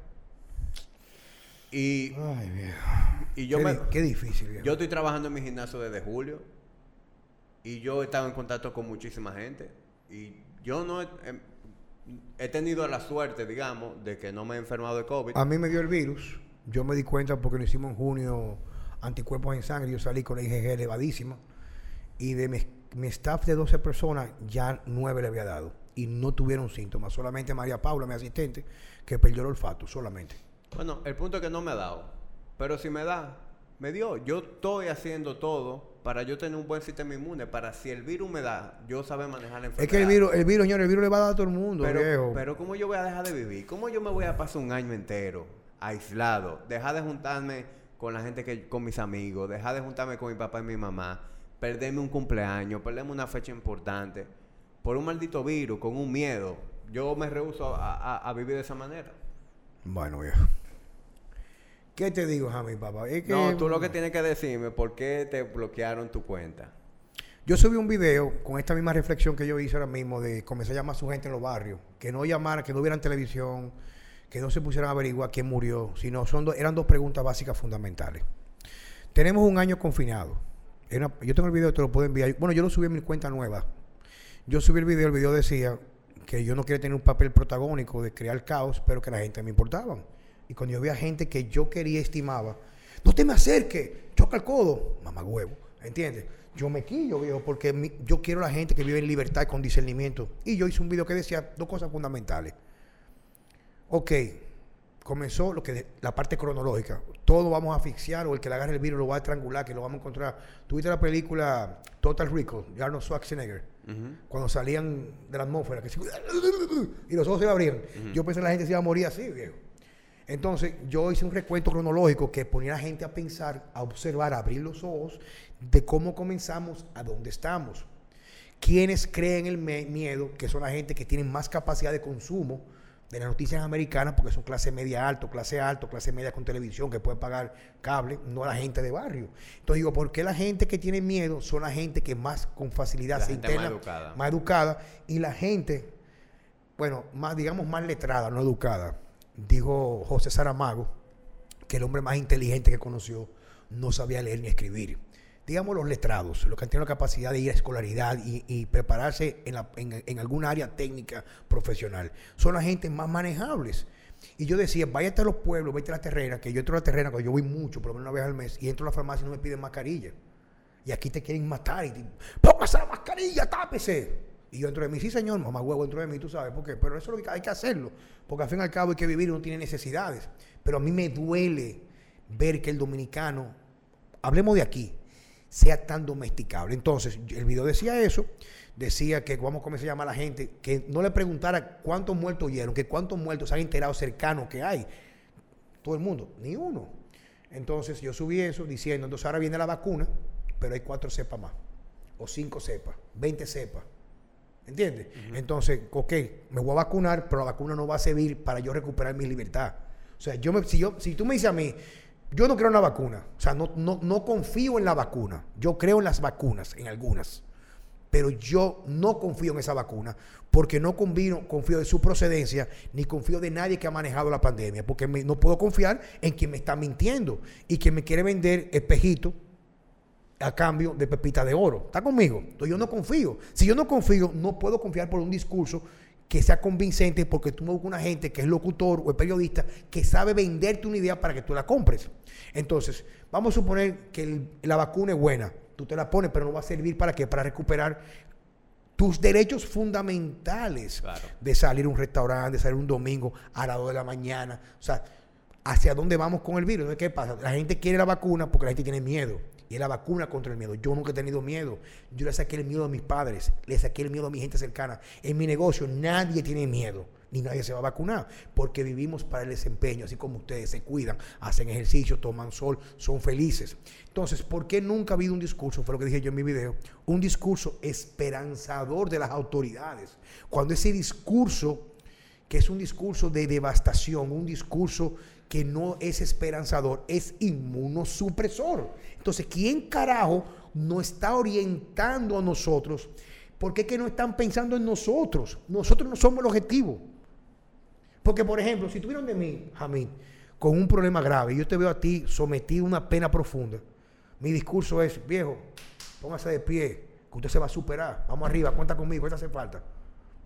Y,
Ay, viejo.
Y yo
qué,
me,
di- qué difícil, viejo.
yo estoy trabajando en mi gimnasio desde julio y yo he estado en contacto con muchísima gente y yo no he, em, he tenido la suerte, digamos, de que no me he enfermado de COVID.
A mí me dio el virus. Yo me di cuenta porque lo hicimos en junio, anticuerpos en sangre. Yo salí con la IgG elevadísima. Y de mi, mi staff de 12 personas, ya 9 le había dado. Y no tuvieron síntomas. Solamente María Paula, mi asistente, que perdió el olfato, solamente.
Bueno, el punto es que no me ha dado, pero si me da, me dio. Yo estoy haciendo todo para yo tener un buen sistema inmune, para si el virus me da, yo saber manejar la enfermedad.
Es que el virus, el virus, señor, el virus le va a dar a todo el mundo,
Pero,
viejo.
pero ¿cómo yo voy a dejar de vivir? ¿Cómo yo me voy a pasar un año entero aislado? Dejar de juntarme con la gente que, con mis amigos, dejar de juntarme con mi papá y mi mamá, perderme un cumpleaños, perderme una fecha importante, por un maldito virus, con un miedo. Yo me rehuso a, a- a vivir de esa manera.
Bueno, viejo. ¿Qué te digo, Jami, papá? Es que
No, tú lo que tienes que decirme, ¿por qué te bloquearon tu cuenta?
Yo subí un video con esta misma reflexión que yo hice ahora mismo de comenzar a llamar a su gente en los barrios, que no llamaran, que no vieran televisión, que no se pusieran a averiguar quién murió, sino son do- eran dos preguntas básicas fundamentales. Tenemos un año confinado. Era- yo tengo el video, te lo puedo enviar. Bueno, yo lo subí en mi cuenta nueva. Yo subí el video, el video decía que yo no quería tener un papel protagónico de crear caos, pero que la gente me importaba. Y cuando yo veía gente que yo quería, estimaba, no te me acerques, choca el codo, mamá huevo, ¿entiendes? Yo me quillo, viejo, porque mi- yo quiero a la gente que vive en libertad y con discernimiento. Y yo hice un video que decía dos cosas fundamentales. Ok, comenzó lo que la parte cronológica. Todo vamos a asfixiar o el que le agarre el virus lo va a estrangular, que lo vamos a encontrar. ¿Tuviste la película Total Recall de Arnold Schwarzenegger? Cuando salían de la atmósfera, que se- y los ojos se abrían. Yo pensé que la gente se iba a morir así, viejo. Entonces, yo hice un recuento cronológico que ponía a la gente a pensar, a observar, a abrir los ojos de cómo comenzamos a dónde estamos. Quienes creen el miedo, que son la gente que tienen más capacidad de consumo de las noticias americanas, porque son clase media alto, clase alto, clase media con televisión, que pueden pagar cable, no la gente de barrio. Entonces digo, ¿por qué la gente que tiene miedo son la gente que más con facilidad
La
se interna,
más educada.
más educada, y la gente, bueno, más digamos más letrada, no educada? Dijo José Saramago, que el hombre más inteligente que conoció no sabía leer ni escribir. Digamos los letrados, los que han tenido la capacidad de ir a escolaridad y, prepararse en, la- alguna área técnica profesional, son las gente más manejables. Y yo decía, váyate a los pueblos, vete a la terrena, que yo entro a la terrena cuando yo voy mucho, por lo menos una vez al mes, y entro a la farmacia y no me piden mascarilla. Y aquí te quieren matar y te, póngase la mascarilla, tápese. Y yo entro de mí, sí señor, mamá huevo, entro de mí, tú sabes por qué. Pero eso es lo que hay que hacerlo, porque al fin y al cabo hay que vivir y uno tiene necesidades. Pero a mí me duele ver que el dominicano, hablemos de aquí, sea tan domesticable. Entonces, el video decía eso, decía que vamos a comenzar a llamar a la gente, que no le preguntara cuántos muertos oyeron, que cuántos muertos se han enterado cercanos que hay. Todo el mundo, ni uno. Entonces yo subí eso diciendo, entonces ahora viene la vacuna, pero hay cuatro cepas más, o cinco cepas, 20 cepas. ¿Entiendes? Entonces, ok, me voy a vacunar, pero la vacuna no va a servir para yo recuperar mi libertad. O sea, yo me, si, yo, si tú me dices a mí, yo no creo en la vacuna, o sea, no, no, no confío en la vacuna, yo creo en las vacunas, en algunas, pero yo no confío en esa vacuna porque no confío, confío de su procedencia ni confío de nadie que ha manejado la pandemia, porque me- no puedo confiar en quien me está mintiendo y quien me quiere vender espejito a cambio de pepita de oro. ¿Está conmigo? Entonces yo no confío. Si yo no confío, no puedo confiar por un discurso que sea convincente porque tú me buscas una gente que es locutor o es periodista que sabe venderte una idea para que tú la compres. Entonces, vamos a suponer que el- la vacuna es buena. Tú te la pones, pero no va a servir para qué? Para recuperar tus derechos fundamentales
Claro.
de salir a un restaurante, de salir un domingo a las 2 de la mañana. O sea, ¿hacia dónde vamos con el virus? ¿Qué pasa? La gente quiere la vacuna porque la gente tiene miedo. Y es la vacuna contra el miedo. Yo nunca he tenido miedo. Yo le saqué el miedo a mis padres, le saqué el miedo a mi gente cercana. En mi negocio nadie tiene miedo, ni nadie se va a vacunar, porque vivimos para el desempeño, así como ustedes se cuidan, hacen ejercicio, toman sol, son felices. Entonces, ¿por qué nunca ha habido un discurso? Fue lo que dije yo en mi video, un discurso esperanzador de las autoridades. Cuando ese discurso que es un discurso de devastación, un discurso que no es esperanzador, es inmunosupresor. Entonces, ¿quién carajo nos está orientando a nosotros? ¿Por qué que no están pensando en nosotros? Nosotros no somos el objetivo. Porque, por ejemplo, si tuvieron de mí, Jamín, con un problema grave, yo te veo a ti sometido a una pena profunda, mi discurso es, viejo, póngase de pie, que usted se va a superar. Vamos arriba, cuenta conmigo, ¿qué hace falta?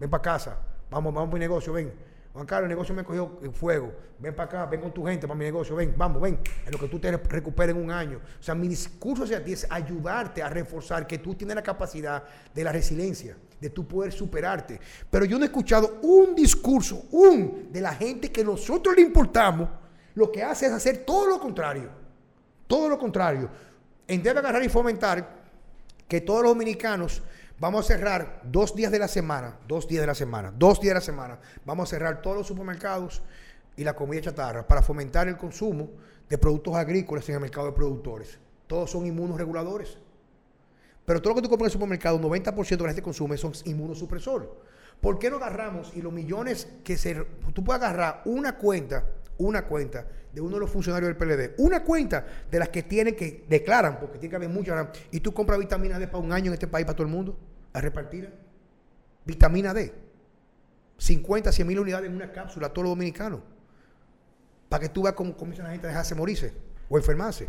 Ven para casa, vamos, vamos mi negocio, ven. Juan Carlos, el negocio me cogió en fuego. Ven para acá, ven con tu gente para mi negocio, ven, vamos, ven. En lo que tú te recuperes en un año. O sea, mi discurso hacia ti es ayudarte a reforzar que tú tienes la capacidad de la resiliencia, de tú poder superarte. Pero yo no he escuchado un discurso, un, de la gente que nosotros le importamos, lo que hace es hacer todo lo contrario. Todo lo contrario. En debe agarrar y fomentar que todos los dominicanos Vamos a cerrar dos días de la semana, dos días de la semana, dos días de la semana. Vamos a cerrar todos los supermercados y la comida chatarra para fomentar el consumo de productos agrícolas en el mercado de productores. Todos son inmunoreguladores. Pero todo lo que tú compras en el supermercado, 90% de la gente consume son inmunosupresores. ¿Por qué no agarramos y los millones que se... Tú puedes agarrar una cuenta, una cuenta de uno de los funcionarios del PLD, una cuenta de las que tienen que declaran, porque tiene que haber muchas, y tú compras vitamina D para un año en este país para todo el mundo, a repartir. Vitamina D. 50, 100 mil unidades en una cápsula a todos los dominicanos. Para que tú veas cómo comienza la gente a dejarse morirse o enfermarse.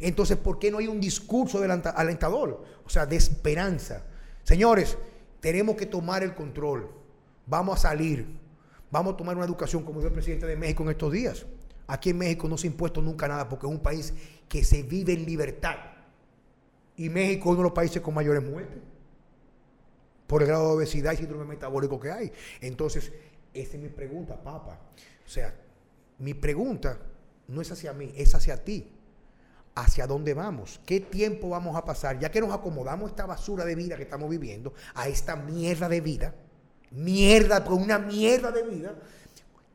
Entonces, ¿por qué no hay un discurso alentador? O sea, de esperanza. Señores, tenemos que tomar el control. Vamos a salir. Vamos a tomar una educación como el presidente de México en estos días. Aquí en México no se ha impuesto nunca nada porque es un país que se vive en libertad. Y México es uno de los países con mayores muertes por el grado de obesidad y síndrome metabólico que hay. Entonces, esa es mi pregunta, papa. O sea, mi pregunta no es hacia mí, es hacia ti. ¿Hacia dónde vamos? ¿Qué tiempo vamos a pasar? Ya que nos acomodamos a esta basura de vida que estamos viviendo, a esta mierda de vida, mierda, con una mierda de vida,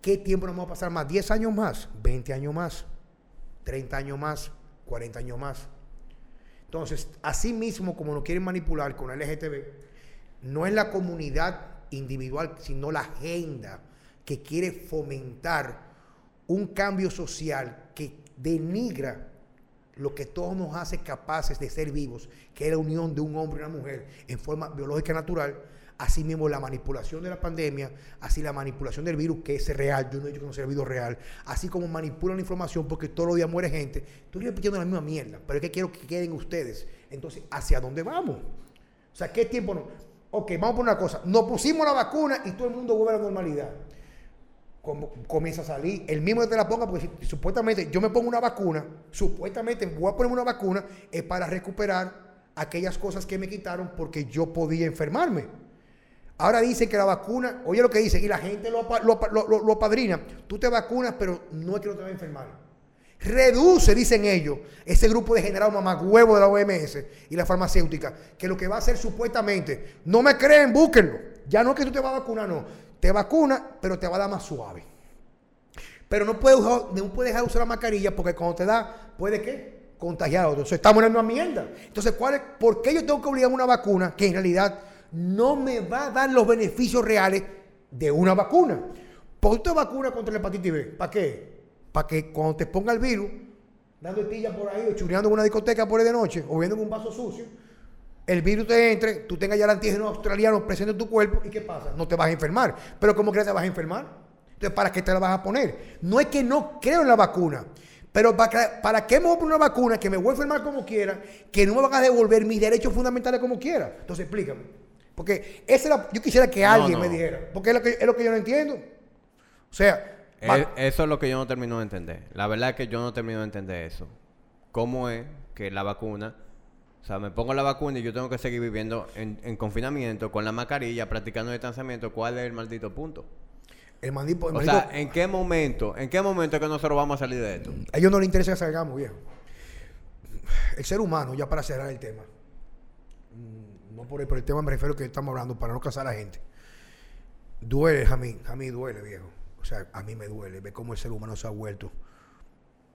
¿Qué tiempo nos vamos a pasar más? ¿10 años más? ¿20 años más? ¿30 años más? ¿40 años más? Entonces, así mismo como nos quieren manipular con el LGTB, no es la comunidad individual, sino la agenda que quiere fomentar un cambio social que denigra lo que todos nos hace capaces de ser vivos, que es la unión de un hombre y una mujer en forma biológica natural, Así mismo la manipulación de la pandemia, así la manipulación del virus, que es real, yo no he dicho que no sea el virus real, así como manipulan la información porque todos los días muere gente. Estoy repitiendo la misma mierda, pero es que quiero que queden ustedes. Entonces, ¿hacia dónde vamos? O sea, ¿qué tiempo no? Ok, vamos por una cosa. Nos pusimos la vacuna y todo el mundo vuelve a la normalidad. Como, comienza a salir. El mismo que te la ponga, porque supuestamente yo me pongo una vacuna, supuestamente voy a ponerme una vacuna, es para recuperar aquellas cosas que me quitaron porque yo podía enfermarme. Ahora dicen que la vacuna, oye lo que dicen, y la gente lo, lo, apadrina. Tú te vacunas, pero no es que no te va a enfermar. Reduce, dicen ellos, ese grupo de general mamagüevo de la OMS y la farmacéutica, que lo que va a hacer supuestamente, no me creen, búsquenlo. Ya no es que tú te vas a vacunar, no. Te vacuna, pero te va a dar más suave. Pero no puedes, no dejar de usar la mascarilla porque cuando te da, puede qué? Contagiar a otros. Estamos en la misma mierda. Entonces, ¿cuál ¿por qué yo tengo que obligar a una vacuna que en realidad no me va a dar los beneficios reales de una vacuna. ¿Por qué vacuna contra la hepatitis B? ¿Para qué? Para que cuando te ponga el virus, dando tilla por ahí, o chuleando en una discoteca por ahí de noche, o viendo en un vaso sucio, el virus te entre, tú tengas ya el antígeno australiano presente en tu cuerpo, ¿y qué pasa? No te vas a enfermar. Pero ¿cómo crees que te vas a enfermar? Entonces, ¿para qué te la vas a poner? No es que no creo en la vacuna, pero ¿para, para qué me voy a poner una vacuna que me voy a enfermar como quiera, que no me van a devolver mis derechos fundamentales como quiera? Entonces, explícame. Porque esa yo quisiera que alguien me dijera. Porque es lo, que, es lo que yo no entiendo. O sea...
eso es lo que yo no termino de entender. La verdad es que yo no termino de entender eso. ¿Cómo es que la vacuna... O sea, me pongo la vacuna y yo tengo que seguir viviendo en, confinamiento con la mascarilla, practicando distanciamiento. ¿Cuál es el maldito punto? El maldito, o sea, ¿en qué momento? ¿En qué momento es que nosotros vamos a salir de esto?
A ellos no les interesa que salgamos, viejo. El ser humano, ya para cerrar el tema, por el, tema me refiero que estamos hablando, para no casar a la gente. Duele, a mí, a mí duele, viejo. O sea, a mí me duele ver cómo el ser humano se ha vuelto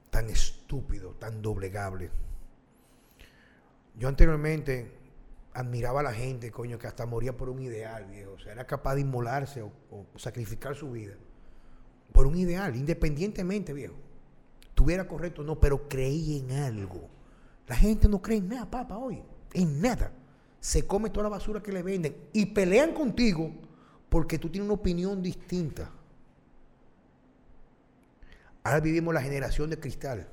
tan estúpido, tan doblegable. Yo anteriormente admiraba a la gente, coño, que hasta moría por un ideal, viejo. O sea, era capaz de inmolarse o, sacrificar su vida por un ideal, independientemente, viejo. tuviera correcto o no, pero creí en algo. La gente no cree en nada, papá, hoy. En nada. Se come toda la basura que le venden y pelean contigo porque tú tienes una opinión distinta. Ahora vivimos la generación de cristal.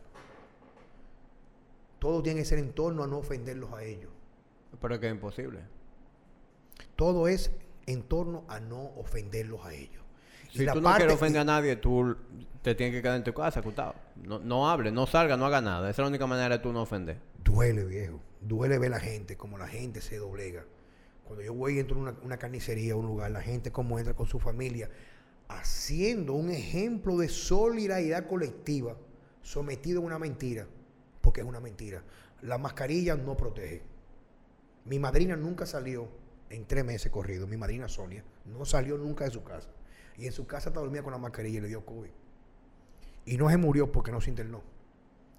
Todo tiene que ser en torno a no ofenderlos a ellos.
Pero es que es imposible.
Todo es en torno a no ofenderlos a ellos.
Si tú no
parte-
quieres ofender a nadie, tú te tienes que quedar en tu casa, acostado. No, no hables, no salga, no haga nada. Esa es la única manera de tú no ofender.
Duele, viejo. Duele ver la gente, como la gente se doblega. Cuando yo voy y entro en una, una carnicería, un lugar, la gente como entra con su familia, haciendo un ejemplo de solidaridad colectiva, sometido a una mentira, porque es una mentira. La mascarilla no protege. Mi madrina nunca salió en tres meses corridos. Mi madrina Sonia no salió nunca de su casa. Y en su casa estaba dormida con la mascarilla y le dio COVID. Y no se murió porque no se internó.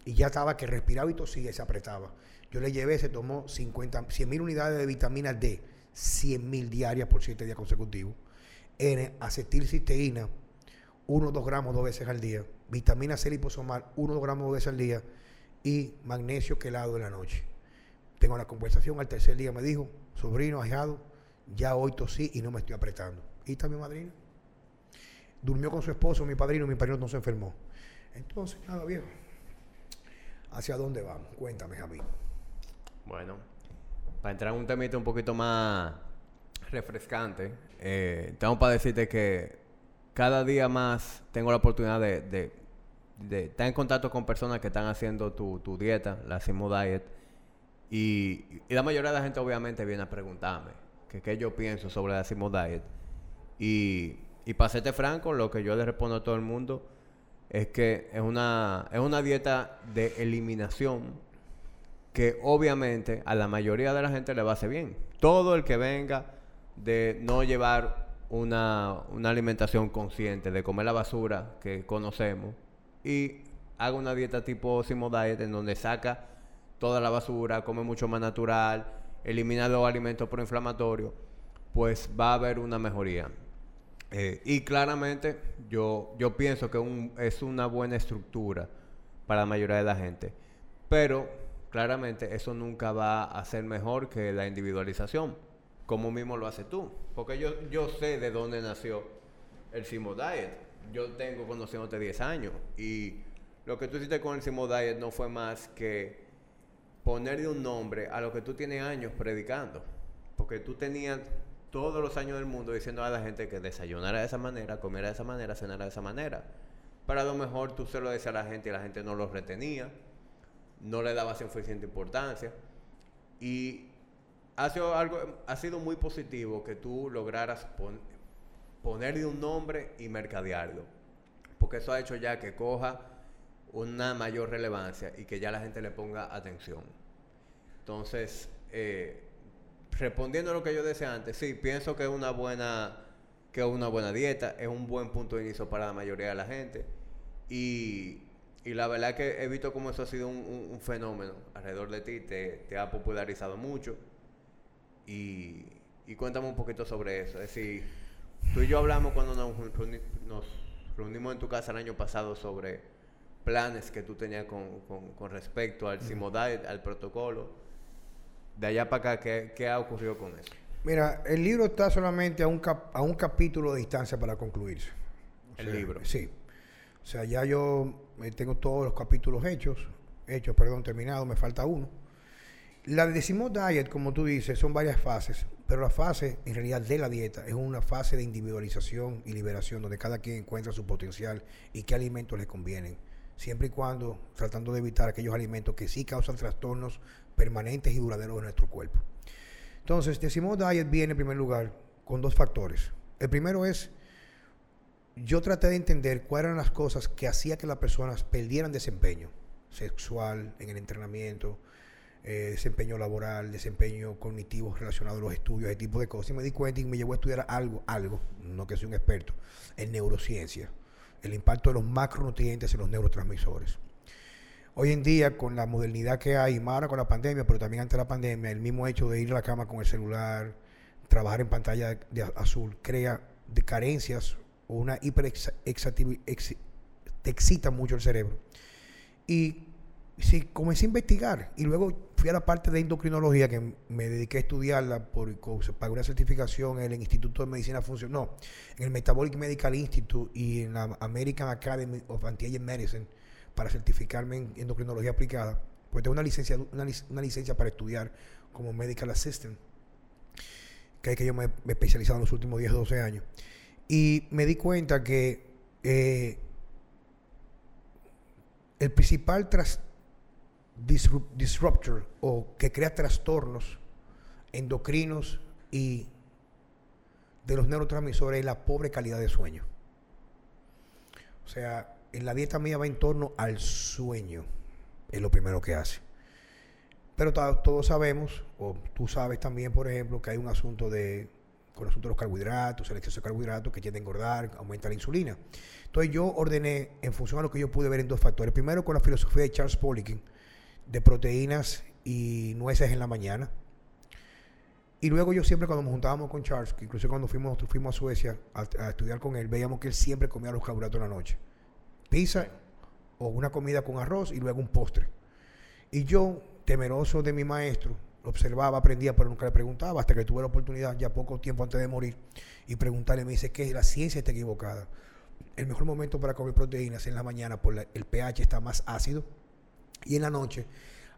Y ya estaba que respiraba y tosía y se apretaba. Yo le llevé, se tomó 50, 100 mil unidades de vitamina D, 100 mil diarias por 7 días consecutivos. N, acetilcisteína, 1 o 2 gramos dos veces al día. Vitamina C liposomal, 1 o 2 gramos dos veces al día. Y magnesio quelado en la noche. Tengo la conversación al tercer día, me dijo, sobrino, ahijado, ya hoy tosí y no me estoy apretando. Y está mi madrina. Durmió con su esposo, mi padrino, mi padrino no se enfermó. Entonces, nada, viejo. ¿Hacia dónde vamos? Cuéntame, Javi.
Bueno, para entrar en un temita un poquito más refrescante, eh, tengo para decirte que cada día más tengo la oportunidad de, estar en contacto con personas que están haciendo tu, dieta, la Simo Diet, y, y la mayoría de la gente obviamente viene a preguntarme que qué yo pienso sobre la Simo Diet. Y, y para serte franco, lo que yo le respondo a todo el mundo es que es una, es una dieta de eliminación que obviamente a la mayoría de la gente le va a hacer bien. Todo el que venga de no llevar una, una alimentación consciente, de comer la basura que conocemos y haga una dieta tipo Simo Diet en donde saca toda la basura, come mucho más natural, elimina los alimentos proinflamatorios, pues va a haber una mejoría. Eh, y claramente yo, yo pienso que es una buena estructura para la mayoría de la gente. Pero claramente eso nunca va a ser mejor que la individualización, como mismo lo haces tú. Porque yo, yo sé de dónde nació el Simo Diet. Yo tengo conociéndote 10 años y lo que tú hiciste con el Simo Diet no fue más que ponerle un nombre a lo que tú tienes años predicando. Porque tú tenías todos los años del mundo diciendo a la gente que desayunara de esa manera, comiera de esa manera, cenara de esa manera. Pero lo mejor tú se lo decías a la gente y la gente no lo retenía, no le daba suficiente importancia. Y ha sido, algo, ha sido muy positivo que tú lograras pon- ponerle un nombre y mercadearlo. Porque eso ha hecho ya que coja una mayor relevancia y que ya la gente le ponga atención. Entonces, eh, respondiendo a lo que yo decía antes, sí, pienso que es una buena, que es una buena dieta, es un buen punto de inicio para la mayoría de la gente. Y, y la verdad que he visto cómo eso ha sido un, un- un fenómeno alrededor de ti, te, te ha popularizado mucho. Y, y cuéntame un poquito sobre eso. Es decir, tú y yo hablamos cuando nos, reuni- nos reunimos en tu casa el año pasado sobre planes que tú tenías con, con- con respecto al Simo Diet, al protocolo. De allá para acá, ¿qué, qué ha ocurrido con eso?
Mira, el libro está solamente a un, cap- a un capítulo de distancia para concluirse. O
El
sea,
libro.
Sí. O sea, ya yo eh, tengo todos los capítulos hechos, hechos, perdón, terminados, me falta uno. La Decimo Diet, como tú dices, son varias fases, pero la fase, en realidad, de la dieta es una fase de individualización y liberación, donde cada quien encuentra su potencial y qué alimentos le convienen, siempre y cuando tratando de evitar aquellos alimentos que sí causan trastornos permanentes y duraderos en nuestro cuerpo. Entonces, Decimo Diet viene en primer lugar con dos factores. El primero es, yo traté de entender cuáles eran las cosas que hacía que las personas perdieran desempeño sexual en el entrenamiento, eh, desempeño laboral, desempeño cognitivo relacionado a los estudios, ese tipo de cosas. Y me di cuenta y me llevó a estudiar algo, algo, no que soy un experto, en neurociencia, el impacto de los macronutrientes en los neurotransmisores. Hoy en día, con la modernidad que hay, más ahora con la pandemia, pero también antes de la pandemia, el mismo hecho de ir a la cama con el celular, trabajar en pantalla de azul, crea de carencias o una hiper te excita mucho el cerebro. Y sí, comencé a investigar. Y luego fui a la parte de endocrinología, que me dediqué a estudiarla por, pagué una certificación en el Instituto de Medicina Funcional, en el Metabolic Medical Institute y en la American Academy of Anti-Aging Medicine para certificarme en endocrinología aplicada. Pues tengo una licencia, una, licencia para estudiar como medical assistant, que es que yo me, he especializado en los últimos 10 o 12 años. Y me di cuenta que eh, el principal tras, disruptor o que crea trastornos endocrinos y de los neurotransmisores es la pobre calidad de sueño. O sea, en la dieta mía va en torno al sueño, es lo primero que hace. Pero todos sabemos, o tú sabes también, por ejemplo, que hay un asunto de con el asunto de los carbohidratos, el exceso de carbohidratos que tiende a engordar, aumenta la insulina. Entonces yo ordené, en función a lo que yo pude ver en dos factores. Primero con la filosofía de Charles Poliquin, de proteínas y nueces en la mañana. Y luego yo siempre cuando nos juntábamos con Charles, que incluso cuando fuimos, fuimos a Suecia a, estudiar con él, veíamos que él siempre comía los carbohidratos en la noche. Pizza o una comida con arroz y luego un postre. Y yo, temeroso de mi maestro, observaba, aprendía, pero nunca le preguntaba, hasta que tuve la oportunidad, ya poco tiempo antes de morir, y preguntarle, me dice que la ciencia está equivocada. El mejor momento para comer proteínas es en la mañana, por el pH está más ácido, y en la noche,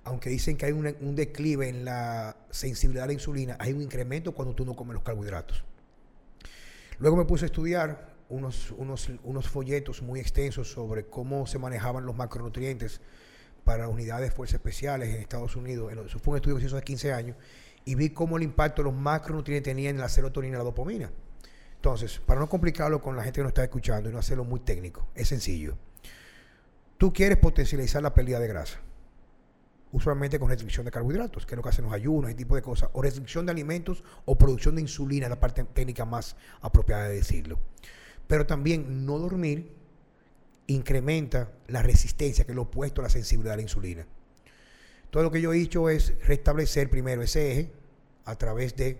aunque dicen que hay un declive en la sensibilidad a la insulina, hay un incremento cuando tú no comes los carbohidratos. Luego me puse a estudiar unos, unos, unos folletos muy extensos sobre cómo se manejaban los macronutrientes para unidades de fuerzas especiales en Estados Unidos. Eso fue un estudio que se hizo hace 15 años y vi cómo el impacto de los macronutrientes tenían en la serotonina y la dopamina. Entonces, para no complicarlo con la gente que nos está escuchando y no hacerlo muy técnico, es sencillo. Tú quieres potencializar la pérdida de grasa, usualmente con restricción de carbohidratos, que es lo que hacen los ayunos, ese tipo de cosas, o restricción de alimentos o producción de insulina, la parte técnica más apropiada de decirlo. Pero también no dormir incrementa la resistencia, que es lo opuesto a la sensibilidad a la insulina. Todo lo que yo he dicho es restablecer primero ese eje a través de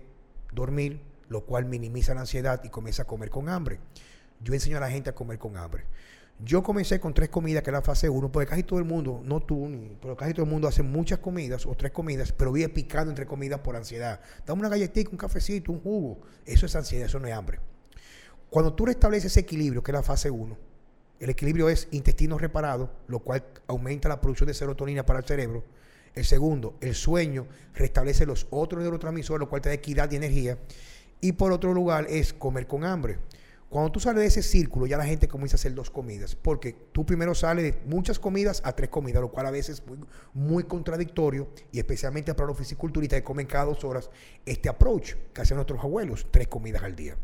dormir, lo cual minimiza la ansiedad y comienza a comer con hambre. Yo enseño a la gente a comer con hambre. Yo comencé con tres comidas, que es la fase 1, porque casi todo el mundo, no tú, pero casi todo el mundo hace muchas comidas o tres comidas, pero vive picando entre comidas por ansiedad. Dame una galletita, un cafecito, un jugo. Eso es ansiedad, eso no es hambre. Cuando tú restableces ese equilibrio, que es la fase 1, el equilibrio es intestino reparado, lo cual aumenta la producción de serotonina para el cerebro. El segundo, el sueño restablece los otros neurotransmisores, lo cual te da equidad y energía. Y por otro lugar es comer con hambre. Cuando tú sales de ese círculo, ya la gente comienza a hacer dos comidas, porque tú primero sales de muchas comidas a tres comidas, lo cual a veces es muy, contradictorio, y especialmente para los fisiculturistas que comen cada dos horas, este approach que hacen nuestros abuelos, tres comidas al día.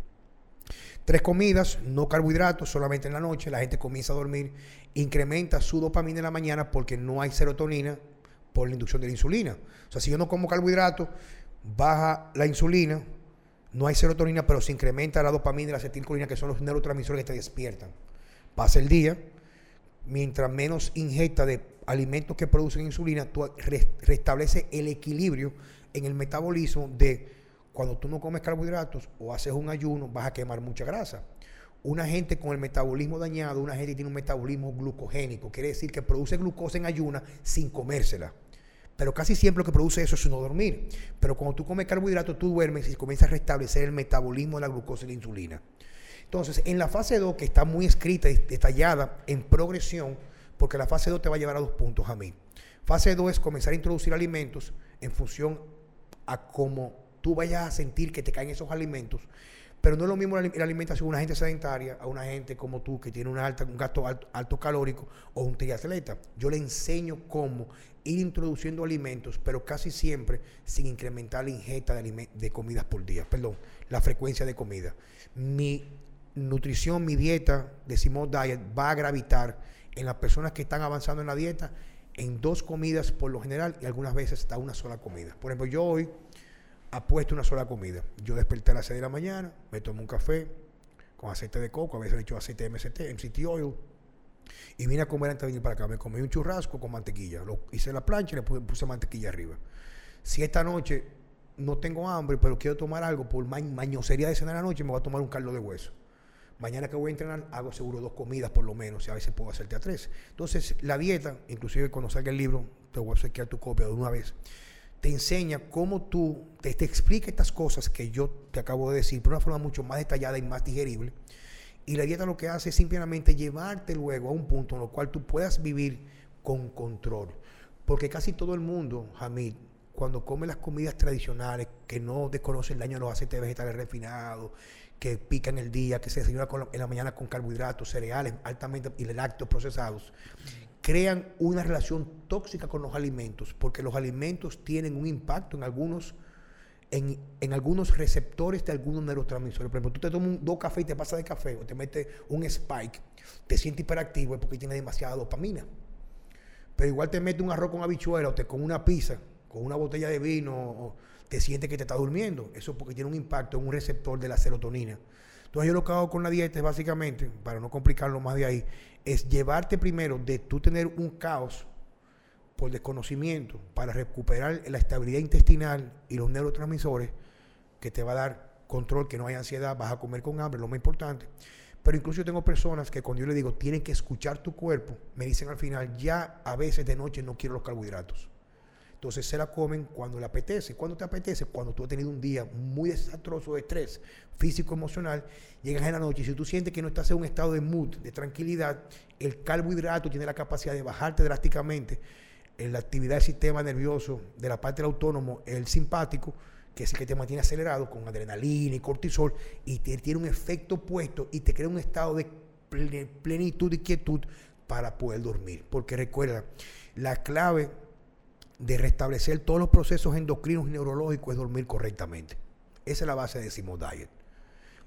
Tres comidas, no carbohidratos, solamente en la noche, la gente comienza a dormir, incrementa su dopamina en la mañana porque no hay serotonina por la inducción de la insulina. O sea, si yo no como carbohidratos, baja la insulina, no hay serotonina, pero se incrementa la dopamina y la acetilcolina, que son los neurotransmisores que te despiertan. Pasa el día, mientras menos ingesta de alimentos que producen insulina, tú restablece el equilibrio en el metabolismo de cuando tú no comes carbohidratos o haces un ayuno, vas a quemar mucha grasa. Una gente con el metabolismo dañado, una gente tiene un metabolismo glucogénico, quiere decir que produce glucosa en ayuna sin comérsela. Pero casi siempre lo que produce eso es no dormir. Pero cuando tú comes carbohidratos, tú duermes y comienzas a restablecer el metabolismo de la glucosa y la insulina. Entonces, en la fase 2, que está muy escrita y detallada en progresión, porque la fase 2 te va a llevar a dos puntos a mí. Fase 2 es comenzar a introducir alimentos en función a cómo tú vayas a sentir que te caen esos alimentos. Pero no es lo mismo la, alimentación de una gente sedentaria a una gente como tú que tiene un, alta, un gasto alto, calórico o un triatleta. Yo le enseño cómo ir introduciendo alimentos, pero casi siempre sin incrementar la ingesta de, de comidas por día. Perdón, la frecuencia de comida. Mi nutrición, mi dieta de Simón Diet va a gravitar en las personas que están avanzando en la dieta en dos comidas por lo general y algunas veces hasta una sola comida. Por ejemplo, yo hoy puesto una sola comida. Yo desperté a las 6 de la mañana, me tomo un café con aceite de coco, a veces le echo aceite MCT, MCT oil, y vine a comer antes de venir para acá. Me comí un churrasco con mantequilla. Lo hice en la plancha y le puse, mantequilla arriba. Si esta noche no tengo hambre, pero quiero tomar algo por mañosería de cena de la noche, me voy a tomar un caldo de hueso. Mañana que voy a entrenar, hago seguro dos comidas por lo menos, y a veces puedo hacerte a tres. Entonces, la dieta, inclusive cuando salga el libro, te voy a sacar tu copia de una vez, te enseña cómo tú, te, te explica estas cosas que yo te acabo de decir, pero de una forma mucho más detallada y más digerible. Y la dieta lo que hace es simplemente llevarte luego a un punto en el cual tú puedas vivir con control. Porque casi todo el mundo, Hamid, cuando come las comidas tradicionales, que no desconoce el daño de los aceites vegetales refinados, que pican el día, que se desayuna en la mañana con carbohidratos, cereales altamente y lácteos procesados, crean una relación tóxica con los alimentos, porque los alimentos tienen un impacto en algunos, en, en algunos receptores de algunos neurotransmisores. Por ejemplo, tú te tomas dos cafés y te pasas de café, o te metes un spike, te sientes hiperactivo, es porque tiene demasiada dopamina. Pero igual te metes un arroz con habichuela o te con una pizza con una botella de vino, te sientes que te está durmiendo. Eso es porque tiene un impacto en un receptor de la serotonina. Entonces yo lo que hago con la dieta es básicamente, para no complicarlo más de ahí, es llevarte primero de tú tener un caos por desconocimiento para recuperar la estabilidad intestinal y los neurotransmisores que te va a dar control, que no hay ansiedad, vas a comer con hambre, lo más importante. Pero incluso tengo personas que cuando yo les digo, tienen que escuchar tu cuerpo, me dicen al final, ya a veces de noche no quiero los carbohidratos. Entonces se la comen cuando le apetece. ¿Cuándo te apetece? Cuando tú has tenido un día muy desastroso de estrés físico, emocional, llegas en la noche y si tú sientes que no estás en un estado de mood, de tranquilidad, el carbohidrato tiene la capacidad de bajarte drásticamente en la actividad del sistema nervioso de la parte del autónomo, el simpático, que es el que te mantiene acelerado con adrenalina y cortisol, y te, tiene un efecto opuesto y te crea un estado de plenitud y quietud para poder dormir. Porque recuerda, la clave de restablecer todos los procesos endocrinos y neurológicos es dormir correctamente. Esa es la base de Simo Diet.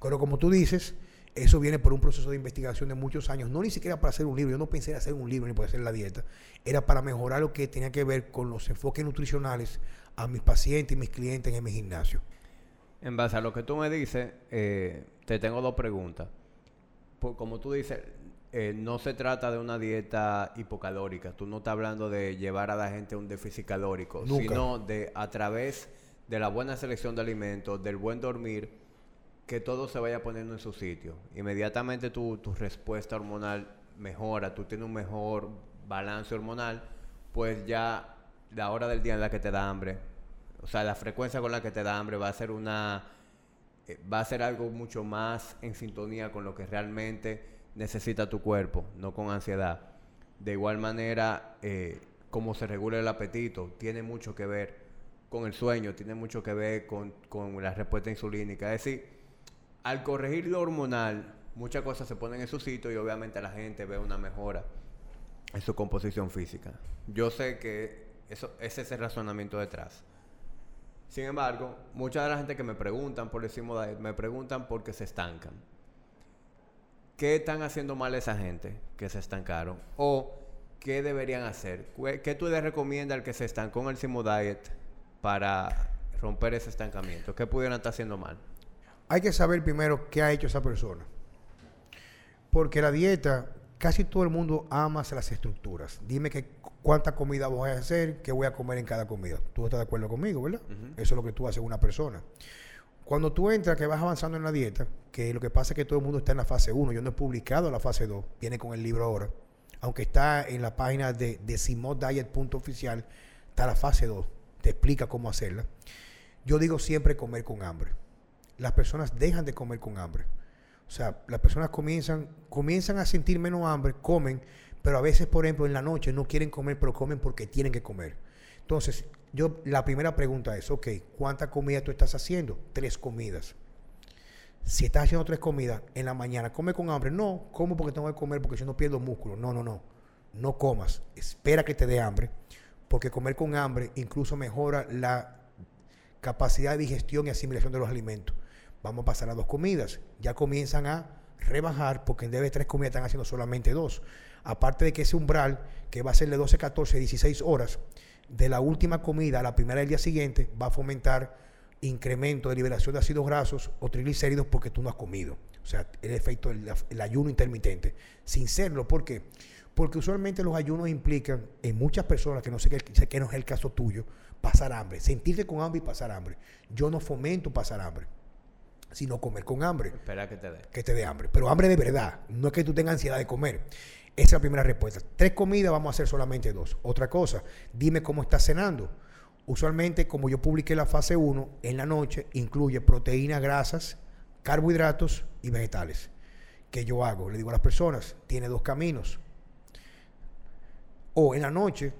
Pero como tú dices, eso viene por un proceso de investigación de muchos años, no ni siquiera para hacer un libro, yo no pensé en hacer un libro ni para hacer la dieta, era para mejorar lo que tenía que ver con los enfoques nutricionales a mis pacientes y mis clientes en mi gimnasio.
En base a lo que tú me dices, eh, te tengo dos preguntas. como tú dices, eh, no se trata de una dieta hipocalórica. Tú no estás hablando de llevar a la gente a un déficit calórico, sino de a través de la buena selección de alimentos, del buen dormir, que todo se vaya poniendo en su sitio. Inmediatamente tu, tu respuesta hormonal mejora, tú tienes un mejor balance hormonal, pues ya la hora del día en la que te da hambre, o sea, la frecuencia con la que te da hambre va a ser una eh, va a ser algo mucho más en sintonía con lo que realmente necesita tu cuerpo, no con ansiedad. De igual manera, eh, cómo se regula el apetito, tiene mucho que ver con el sueño, tiene mucho que ver con, la respuesta insulínica. Es decir, al corregir lo hormonal, muchas cosas se ponen en su sitio y obviamente la gente ve una mejora en su composición física. Yo sé que eso, ese es el razonamiento detrás. Sin embargo, mucha de la gente que me preguntan por el diet, me preguntan por qué se estancan. ¿qué están haciendo mal esa gente que se estancaron? O ¿qué deberían hacer? ¿Qué tú le recomiendas al que se estancó en el Simo Diet para romper ese estancamiento? ¿Qué pudieran estar haciendo mal?
Hay que saber primero qué ha hecho esa persona. Porque la dieta, casi todo el mundo ama las estructuras. Dime que cuánta comida voy a hacer, qué voy a comer en cada comida. Tú estás de acuerdo conmigo, ¿verdad? Eso es lo que tú haces una persona. Cuando tú entras, que vas avanzando en la dieta, que lo que pasa es que todo el mundo está en la fase 1, yo no he publicado la fase 2, viene con el libro ahora, aunque está en la página de decimodiet.oficial, está la fase 2, te explica cómo hacerla. Yo digo siempre comer con hambre. Las personas dejan de comer con hambre. O sea, las personas comienzan, comienzan a sentir menos hambre, comen, pero a veces, por ejemplo, en la noche no quieren comer, pero comen porque tienen que comer. Entonces, yo, la primera pregunta es, ok, ¿cuánta comida tú estás haciendo? Tres comidas. Si estás haciendo tres comidas en la mañana, ¿come con hambre? No, como porque tengo que comer porque si no pierdo músculo. No, no, no. No comas. Espera que te dé hambre. Porque comer con hambre incluso mejora la capacidad de digestión y asimilación de los alimentos. Vamos a pasar a dos comidas. Ya comienzan a rebajar porque en vez de tres comidas están haciendo solamente dos. Aparte de que ese umbral, que va a ser de 12, 14, 16 horas, de la última comida a la primera del día siguiente va a fomentar incremento de liberación de ácidos grasos o triglicéridos porque tú no has comido. O sea, el efecto del ayuno intermitente. Sin serlo, ¿por qué? Porque usualmente los ayunos implican en muchas personas, que no sé, sé que no es el caso tuyo, pasar hambre, sentirte con hambre y pasar hambre. Yo no fomento pasar hambre. Sino comer con hambre.
Espera que te dé.
Que te dé hambre. Pero hambre de verdad. No es que tú tengas ansiedad de comer. Esa es la primera respuesta. Tres comidas, vamos a hacer solamente dos. Otra cosa, dime cómo estás cenando. Usualmente, como yo publiqué la fase 1, en la noche incluye proteínas, grasas, carbohidratos y vegetales. ¿Qué yo hago? Le digo a las personas, tiene dos caminos. O en la noche,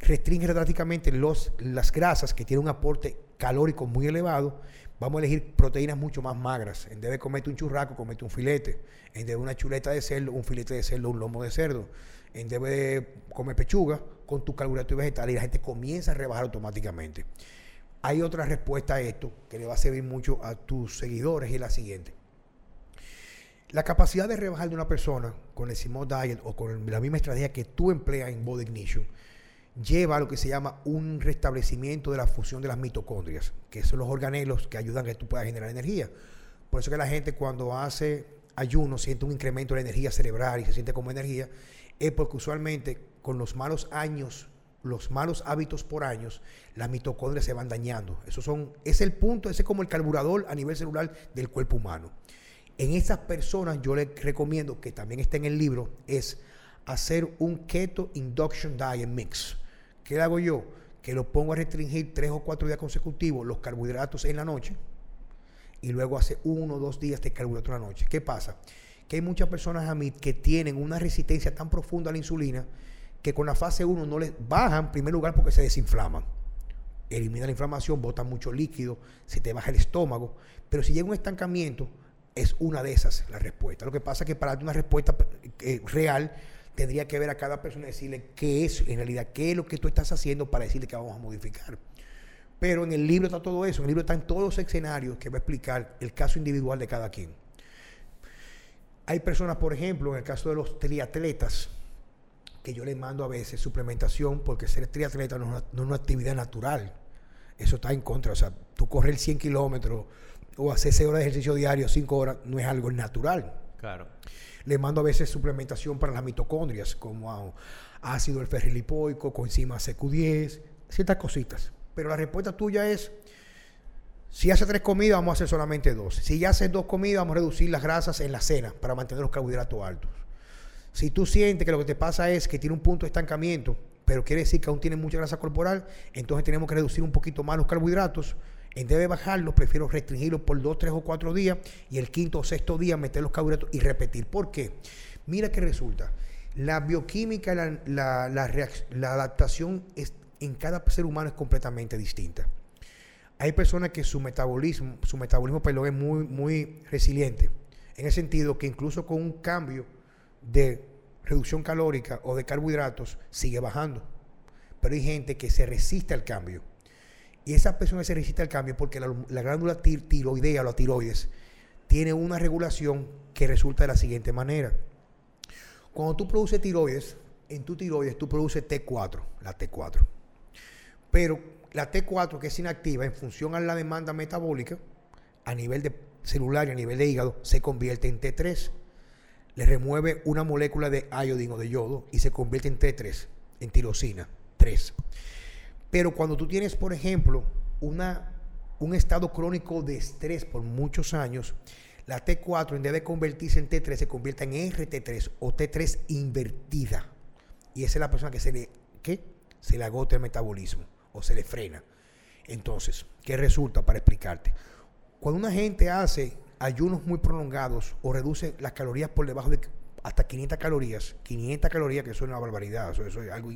restringe drásticamente los, las grasas que tienen un aporte calórico muy elevado Vamos a elegir proteínas mucho más magras. En vez de comerte un churraco, comete un filete. En vez de una chuleta de cerdo, un filete de cerdo, un lomo de cerdo. En vez de comer pechuga, con tu carbohidrato y vegetal, y la gente comienza a rebajar automáticamente. Hay otra respuesta a esto que le va a servir mucho a tus seguidores y es la siguiente. La capacidad de rebajar de una persona con el Simon Diet o con la misma estrategia que tú empleas en Body Ignition lleva a lo que se llama un restablecimiento de la fusión de las mitocondrias, que son los organelos que ayudan a que tú puedas generar energía. Por eso que la gente cuando hace ayuno siente un incremento de la energía cerebral y se siente como energía, es porque usualmente con los malos años, los malos hábitos por años, las mitocondrias se van dañando. Eso son, es el punto, ese es como el carburador a nivel celular del cuerpo humano. En esas personas yo les recomiendo, que también está en el libro, es hacer un Keto Induction Diet Mix ¿Qué hago yo? Que lo pongo a restringir tres o cuatro días consecutivos los carbohidratos en la noche y luego hace uno o dos días de carbohidratos en la noche. ¿Qué pasa? Que hay muchas personas a mí que tienen una resistencia tan profunda a la insulina que con la fase 1 no les bajan, en primer lugar, porque se desinflaman. Elimina la inflamación, bota mucho líquido, se te baja el estómago. Pero si llega un estancamiento, es una de esas la respuesta. Lo que pasa es que para una respuesta eh, real, tendría que ver a cada persona y decirle qué es, en realidad, qué es lo que tú estás haciendo para decirle que vamos a modificar. Pero en el libro está todo eso, en el libro están todos los escenarios que va a explicar el caso individual de cada quien. Hay personas, por ejemplo, en el caso de los triatletas, que yo les mando a veces suplementación, porque ser triatleta no es una, actividad natural. Eso está en contra. O sea, tú correr 100 kilómetros o hacer 6 horas de ejercicio diario, 5 horas, no es algo natural.
Claro.
Le mando a veces suplementación para las mitocondrias, como ácido el ferrilipoico, coenzima CQ10, ciertas cositas. Pero la respuesta tuya es, si hace tres comidas, vamos a hacer solamente dos. Si ya haces dos comidas, vamos a reducir las grasas en la cena para mantener los carbohidratos altos. Si tú sientes que lo que te pasa es que tiene un punto de estancamiento, pero quiere decir que aún tiene mucha grasa corporal, entonces tenemos que reducir un poquito más los carbohidratos en vez de bajarlos, prefiero restringirlos por dos, tres o cuatro días y el quinto o sexto día meter los carbohidratos y repetir. ¿Por qué? Mira qué resulta. La bioquímica, la, la, adaptación en cada ser humano es completamente distinta. Hay personas que su metabolismo, su metabolismo es muy, muy resiliente. En el sentido que incluso con un cambio de reducción calórica o de carbohidratos sigue bajando. Pero hay gente que se resiste al cambio y esa persona se resiste al cambio porque la, glándula tiroidea o la tiroides tiene una regulación que resulta de la siguiente manera. Cuando tú produces tiroides, en tu tiroides tú produces T4, la T4. Pero la T4 que es inactiva en función a la demanda metabólica a nivel de celular y a nivel de hígado se convierte en T3. Le remueve una molécula de iodino o de yodo y se convierte en T3, en tirosina 3. Pero cuando tú tienes, por ejemplo, una, un estado crónico de estrés por muchos años, la T4 en vez de convertirse en T3 se convierte en RT3 o T3 invertida. Y esa es la persona que se le, ¿qué? Se le agota el metabolismo o se le frena. Entonces, ¿qué resulta para explicarte? Cuando una gente hace ayunos muy prolongados o reduce las calorías por debajo de hasta 500 calorías, 500 calorías que son una barbaridad, eso es algo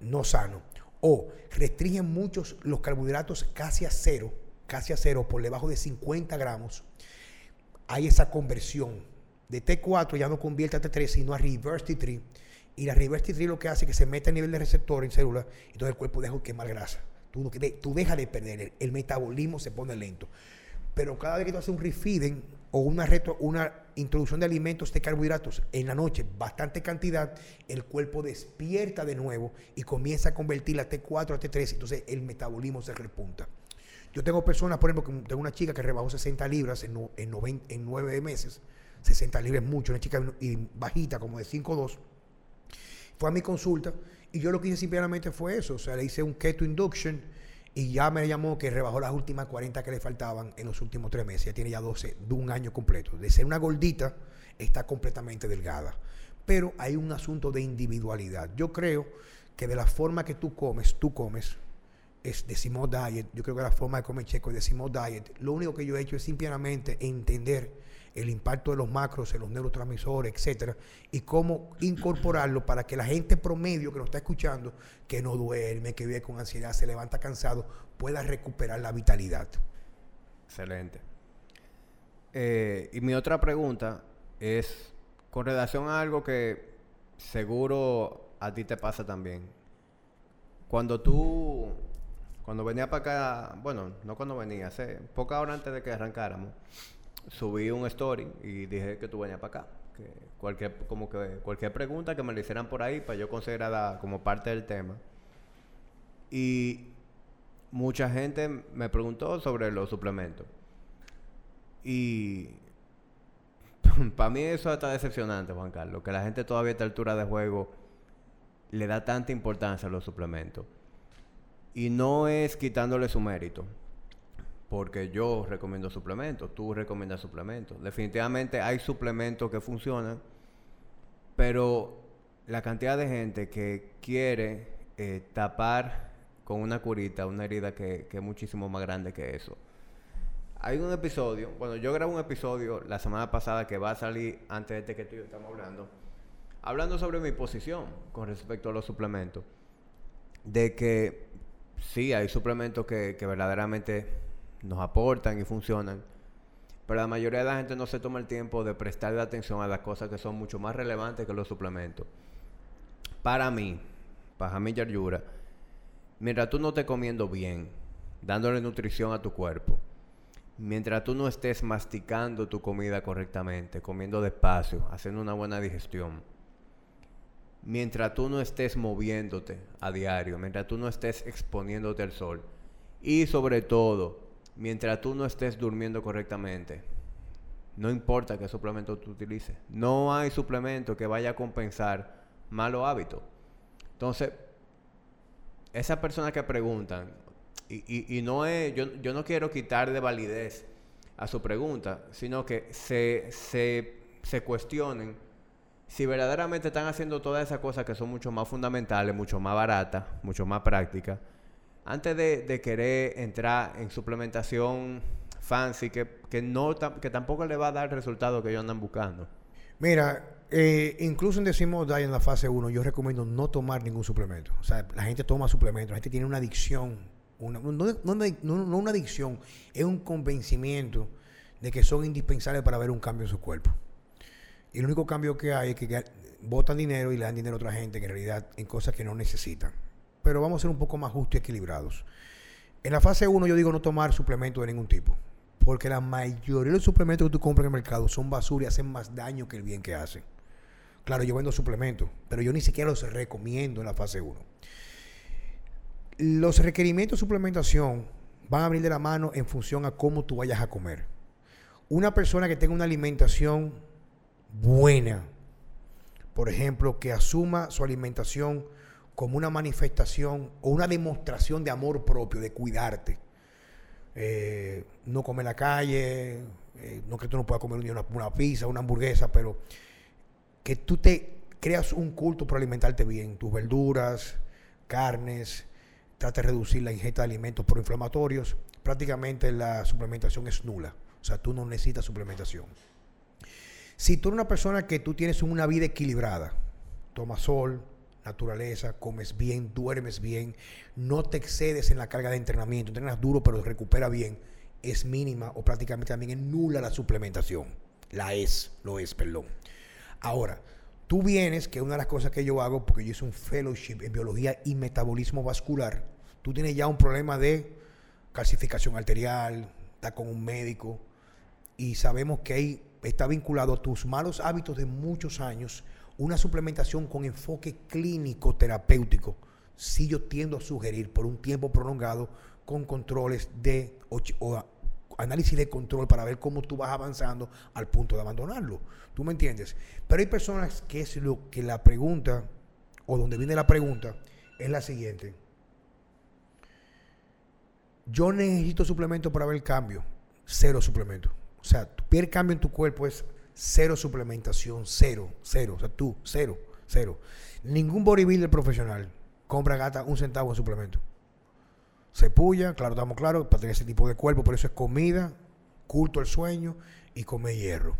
no sano o restringen muchos los carbohidratos casi a cero, casi a cero, por debajo de 50 gramos, hay esa conversión. De T4 ya no convierte a T3, sino a reverse T3. Y la reverse T3 lo que hace es que se mete a nivel de receptor en célula, entonces el cuerpo deja de quemar grasa. Tú, tú dejas de perder, el metabolismo se pone lento. Pero cada vez que tú haces un refeeding o una, retro, una introducción de alimentos de carbohidratos en la noche, bastante cantidad, el cuerpo despierta de nuevo y comienza a convertir la T4 a T3, entonces el metabolismo se repunta. Yo tengo personas, por ejemplo, tengo una chica que rebajó 60 libras en, en, en 9 meses. 60 libras es mucho, una chica bajita, como de 5'2". Fue a mi consulta y yo lo que hice simplemente fue eso. O sea, le hice un keto induction y ya me llamó que rebajó las últimas 40 que le faltaban en los últimos tres meses. Ya tiene ya 12 de un año completo. De ser una gordita, está completamente delgada. Pero hay un asunto de individualidad. Yo creo que de la forma que tú comes, tú comes, es decimos diet. Yo creo que la forma de comer checo es decimos diet. Lo único que yo he hecho es simplemente entender el impacto de los macros en los neurotransmisores, etcétera, y cómo incorporarlo para que la gente promedio que nos está escuchando, que no duerme, que vive con ansiedad, se levanta cansado, pueda recuperar la vitalidad.
Excelente. Eh, y mi otra pregunta es con relación a algo que seguro a ti te pasa también. Cuando tú, cuando venía para acá, bueno, no cuando venía, hace poca hora antes de que arrancáramos, subí un story y dije que tú venías para acá. Que cualquier, como que cualquier pregunta que me le hicieran por ahí para yo considerarla como parte del tema. Y mucha gente me preguntó sobre los suplementos. Y para mí eso está decepcionante, Juan Carlos, que la gente todavía a esta altura de juego le da tanta importancia a los suplementos. Y no es quitándole su mérito porque yo recomiendo suplementos, tú recomiendas suplementos. Definitivamente hay suplementos que funcionan, pero la cantidad de gente que quiere eh, tapar con una curita una herida que, es muchísimo más grande que eso. Hay un episodio, bueno, yo grabé un episodio la semana pasada que va a salir antes de este que tú y yo estamos hablando, hablando sobre mi posición con respecto a los suplementos. De que sí, hay suplementos que, que verdaderamente nos aportan y funcionan. Pero la mayoría de la gente no se toma el tiempo de prestarle atención a las cosas que son mucho más relevantes que los suplementos. Para mí, para mí Yura, mientras tú no estés comiendo bien, dándole nutrición a tu cuerpo, mientras tú no estés masticando tu comida correctamente, comiendo despacio, haciendo una buena digestión, mientras tú no estés moviéndote a diario, mientras tú no estés exponiéndote al sol y sobre todo mientras tú no estés durmiendo correctamente, no importa qué suplemento tú utilices, no hay suplemento que vaya a compensar malos hábitos. Entonces, esas personas que preguntan, y, no es, yo, no quiero quitar de validez a su pregunta, sino que se, se cuestionen si verdaderamente están haciendo todas esas cosas que son mucho más fundamentales, mucho más baratas, mucho más prácticas, antes de, querer entrar en suplementación fancy que, que, no, que tampoco le va a dar el resultado que ellos andan buscando.
Mira, eh, incluso en Decimos Die en la fase 1, yo recomiendo no tomar ningún suplemento. O sea, la gente toma suplementos, la gente tiene una adicción, una, no, no, una adicción, es un convencimiento de que son indispensables para ver un cambio en su cuerpo. Y el único cambio que hay es que botan dinero y le dan dinero a otra gente que en realidad en cosas que no necesitan pero vamos a ser un poco más justos y equilibrados. En la fase 1 yo digo no tomar suplementos de ningún tipo, porque la mayoría de los suplementos que tú compras en el mercado son basura y hacen más daño que el bien que hacen. Claro, yo vendo suplementos, pero yo ni siquiera los recomiendo en la fase 1. Los requerimientos de suplementación van a abrir de la mano en función a cómo tú vayas a comer. Una persona que tenga una alimentación buena, por ejemplo, que asuma su alimentación como una manifestación o una demostración de amor propio, de cuidarte. Eh, no comer la calle, eh, no que tú no puedas comer una, una pizza, una hamburguesa, pero que tú te creas un culto por alimentarte bien, tus verduras, carnes, trata de reducir la ingesta de alimentos proinflamatorios, prácticamente la suplementación es nula. O sea, tú no necesitas suplementación. Si tú eres una persona que tú tienes una vida equilibrada, toma sol, naturaleza, comes bien, duermes bien, no te excedes en la carga de entrenamiento, entrenas duro pero recupera bien, es mínima o prácticamente también es nula la suplementación. La es, lo es, perdón. Ahora, tú vienes, que una de las cosas que yo hago, porque yo hice un fellowship en biología y metabolismo vascular, tú tienes ya un problema de calcificación arterial, está con un médico y sabemos que ahí está vinculado a tus malos hábitos de muchos años una suplementación con enfoque clínico terapéutico, sí yo tiendo a sugerir por un tiempo prolongado con controles de o, análisis de control para ver cómo tú vas avanzando al punto de abandonarlo. ¿Tú me entiendes? Pero hay personas que es lo que la pregunta o donde viene la pregunta es la siguiente. yo necesito suplemento para ver el cambio. Cero suplemento. O sea, tu piel cambio en tu cuerpo es cero suplementación, cero, cero. O sea, tú, cero, cero. Ningún bodybuilder profesional compra gata un centavo en suplemento. Se puya, claro, estamos claros, para tener ese tipo de cuerpo, por eso es comida, culto al sueño y comer hierro.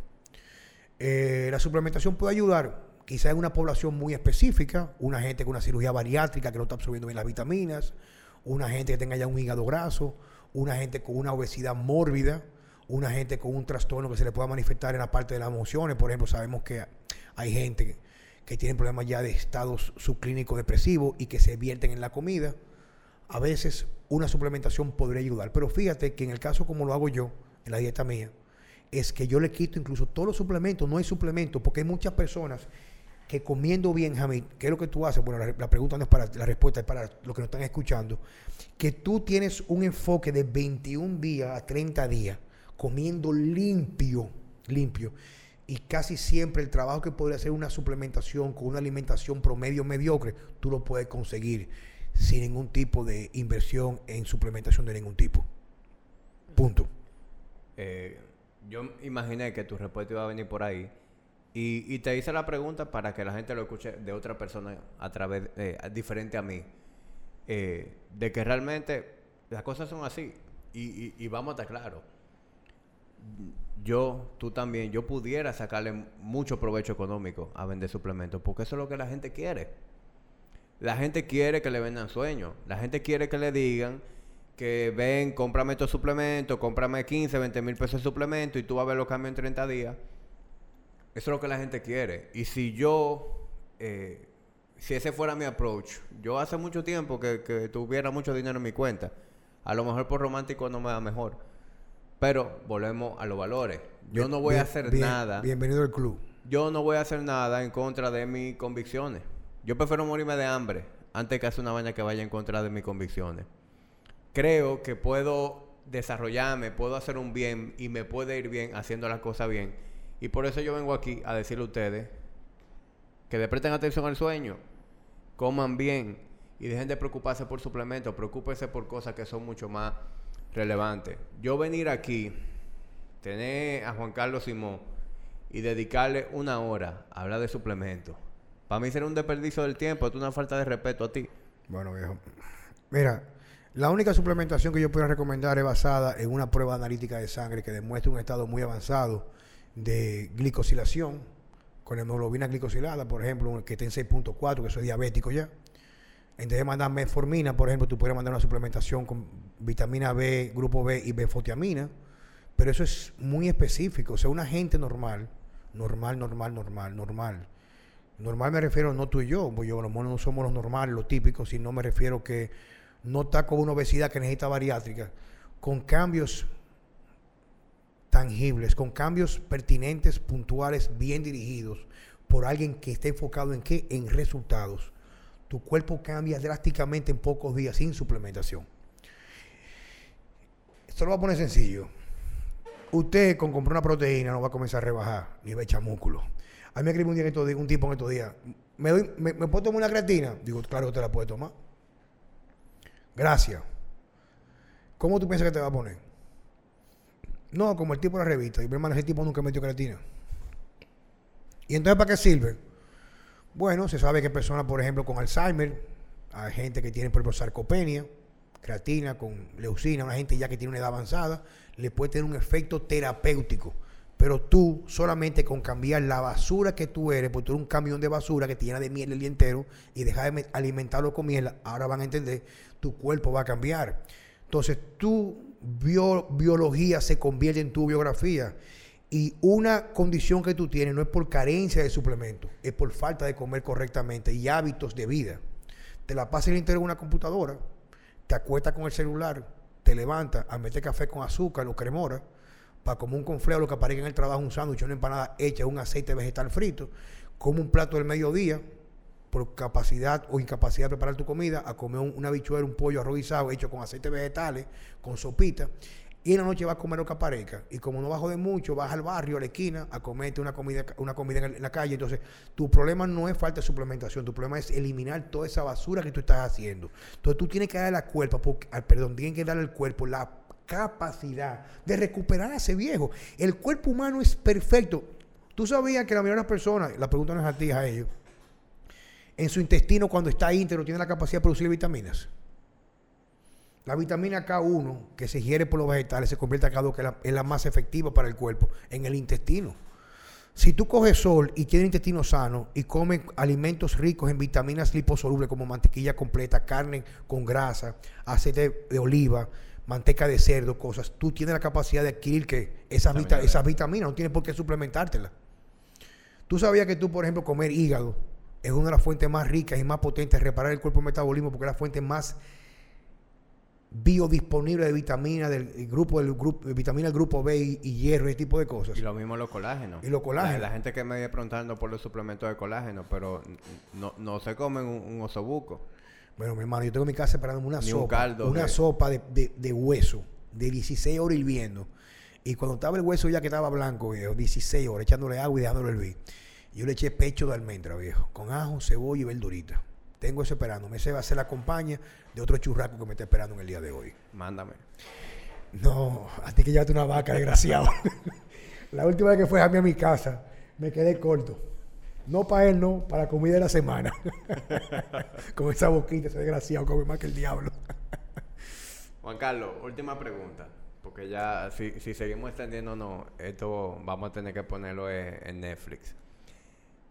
Eh, la suplementación puede ayudar, quizá en una población muy específica, una gente con una cirugía bariátrica que no está absorbiendo bien las vitaminas, una gente que tenga ya un hígado graso, una gente con una obesidad mórbida, una gente con un trastorno que se le pueda manifestar en la parte de las emociones. Por ejemplo, sabemos que hay gente que tiene problemas ya de estados subclínicos depresivos y que se vierten en la comida. A veces una suplementación podría ayudar. Pero fíjate que en el caso como lo hago yo, en la dieta mía, es que yo le quito incluso todos los suplementos, no hay suplementos, porque hay muchas personas que comiendo bien, Jamil, ¿qué es lo que tú haces? Bueno, la, pregunta no es para la respuesta, es para los que nos están escuchando. Que tú tienes un enfoque de 21 días a 30 días comiendo limpio, limpio. Y casi siempre el trabajo que podría hacer una suplementación con una alimentación promedio mediocre, tú lo puedes conseguir sin ningún tipo de inversión en suplementación de ningún tipo. Punto.
Eh, yo imaginé que tu respuesta iba a venir por ahí. Y, te hice la pregunta para que la gente lo escuche de otra persona a través, eh, diferente a mí. Eh, de que realmente las cosas son así. Y, y, vamos a estar claros. Yo, tú también, yo pudiera sacarle mucho provecho económico a vender suplementos, porque eso es lo que la gente quiere. La gente quiere que le vendan sueños. La gente quiere que le digan que ven, cómprame estos suplementos, cómprame 15, 20 mil pesos de suplemento y tú vas a ver los cambios en 30 días. Eso es lo que la gente quiere. Y si yo, eh, si ese fuera mi approach, yo hace mucho tiempo que, tuviera mucho dinero en mi cuenta. A lo mejor por romántico no me da mejor. Pero volvemos a los valores. Yo no voy a hacer nada.
Bienvenido al club.
Yo no voy a hacer nada en contra de mis convicciones. Yo prefiero morirme de hambre antes que hacer una vaina que vaya en contra de mis convicciones. Creo que puedo desarrollarme, puedo hacer un bien y me puede ir bien haciendo las cosas bien. Y por eso yo vengo aquí a decirle a ustedes que le presten atención al sueño, coman bien y dejen de preocuparse por suplementos, preocúpense por cosas que son mucho más relevantes. Yo venir aquí, tener a Juan Carlos Simón y dedicarle una hora a hablar de suplementos para mí será un desperdicio del tiempo, es una falta de respeto a ti.
Bueno, viejo. Mira, la única suplementación que yo puedo recomendar es basada en una prueba analítica de sangre que demuestra un estado muy avanzado de glicosilación, con hemoglobina glicosilada, por ejemplo, que esté en 6.4, que soy diabético ya. En vez de mandar metformina, por ejemplo, tú puedes mandar una suplementación con vitamina B, grupo B y benfotiamina, pero eso es muy específico. O sea, una gente normal, normal, normal, normal, normal, Normal me refiero no tú y yo, pues yo no somos los normales, los típicos, sino me refiero que no está con una obesidad que necesita bariátrica, con cambios tangibles, con cambios pertinentes, puntuales, bien dirigidos, por alguien que esté enfocado en qué? En resultados. Tu cuerpo cambia drásticamente en pocos días sin suplementación. Esto lo voy a poner sencillo. Usted con comprar una proteína no va a comenzar a rebajar ni va a echar músculo. A mí me escribe un, día en un tipo en estos días. ¿Me, me, puedo tomar una creatina? Digo, claro que te la puedes tomar. Gracias. ¿Cómo tú piensas que te va a poner? No, como el tipo de la revista. Y mi hermano, ese tipo nunca metió creatina. ¿Y entonces para qué sirve? Bueno, se sabe que personas, por ejemplo, con Alzheimer, hay gente que tiene, por ejemplo, sarcopenia, creatina con leucina, una gente ya que tiene una edad avanzada, le puede tener un efecto terapéutico. Pero tú solamente con cambiar la basura que tú eres, porque tú eres un camión de basura que te llena de miel el día entero y dejar de alimentarlo con miel, ahora van a entender, tu cuerpo va a cambiar. Entonces tu biología se convierte en tu biografía. Y una condición que tú tienes no es por carencia de suplementos, es por falta de comer correctamente y hábitos de vida. Te la pasas el interior de una computadora, te acuestas con el celular, te levantas a meter café con azúcar o cremora para como un confleo lo que aparezca en el trabajo, un sándwich, una empanada hecha, un aceite vegetal frito, como un plato del mediodía, por capacidad o incapacidad de preparar tu comida, a comer una bichuela, un pollo arroz hecho con aceite vegetales, con sopita. Y en la noche va a comer lo que aparezca. Y como no bajo de mucho, vas al barrio, a la esquina, a comerte una comida, una comida en la calle. Entonces, tu problema no es falta de suplementación, tu problema es eliminar toda esa basura que tú estás haciendo. Entonces, tú tienes que darle al cuerpo, porque, perdón, tienes que darle al cuerpo la capacidad de recuperar a ese viejo. El cuerpo humano es perfecto. Tú sabías que la mayoría de las personas, la pregunta no es a ti, a ellos, en su intestino cuando está íntegro tiene la capacidad de producir vitaminas. La vitamina K1 que se ingiere por los vegetales se convierte a K2, que es la, más efectiva para el cuerpo, en el intestino. Si tú coges sol y tienes intestino sano y comes alimentos ricos en vitaminas liposolubles como mantequilla completa, carne con grasa, aceite de oliva, manteca de cerdo, cosas, tú tienes la capacidad de adquirir que esas, esas vitaminas, no tienes por qué suplementártelas. Tú sabías que tú, por ejemplo, comer hígado es una de las fuentes más ricas y más potentes de reparar el cuerpo metabolismo porque es la fuente más biodisponible de vitaminas del grupo del grupo de vitamina del grupo B y, hierro y ese tipo de cosas.
Y lo mismo los colágenos.
Y los colágenos.
La, gente que me viene preguntando por los suplementos de colágeno, pero no, no se comen un, osobuco.
Bueno, mi hermano, yo tengo en mi casa esperando una sopa. una sopa de, de, hueso de 16 horas hirviendo. Y cuando estaba el hueso ya que estaba blanco, viejo, 16 horas, echándole agua y dejándolo hervir. Yo le eché pecho de almendra, viejo, con ajo, cebolla y verdurita. Tengo eso esperando. Me se va a hacer la compañía de otro churraco que me está esperando en el día de hoy.
Mándame.
No, a ti que llevaste una vaca, desgraciado. la última vez que fue a mí a mi casa, me quedé corto. No para él, no, para la comida de la semana. Con esa boquita, ese desgraciado come más que el diablo.
Juan Carlos, última pregunta. Porque ya, si, si seguimos extendiéndonos, esto vamos a tener que ponerlo en, Netflix.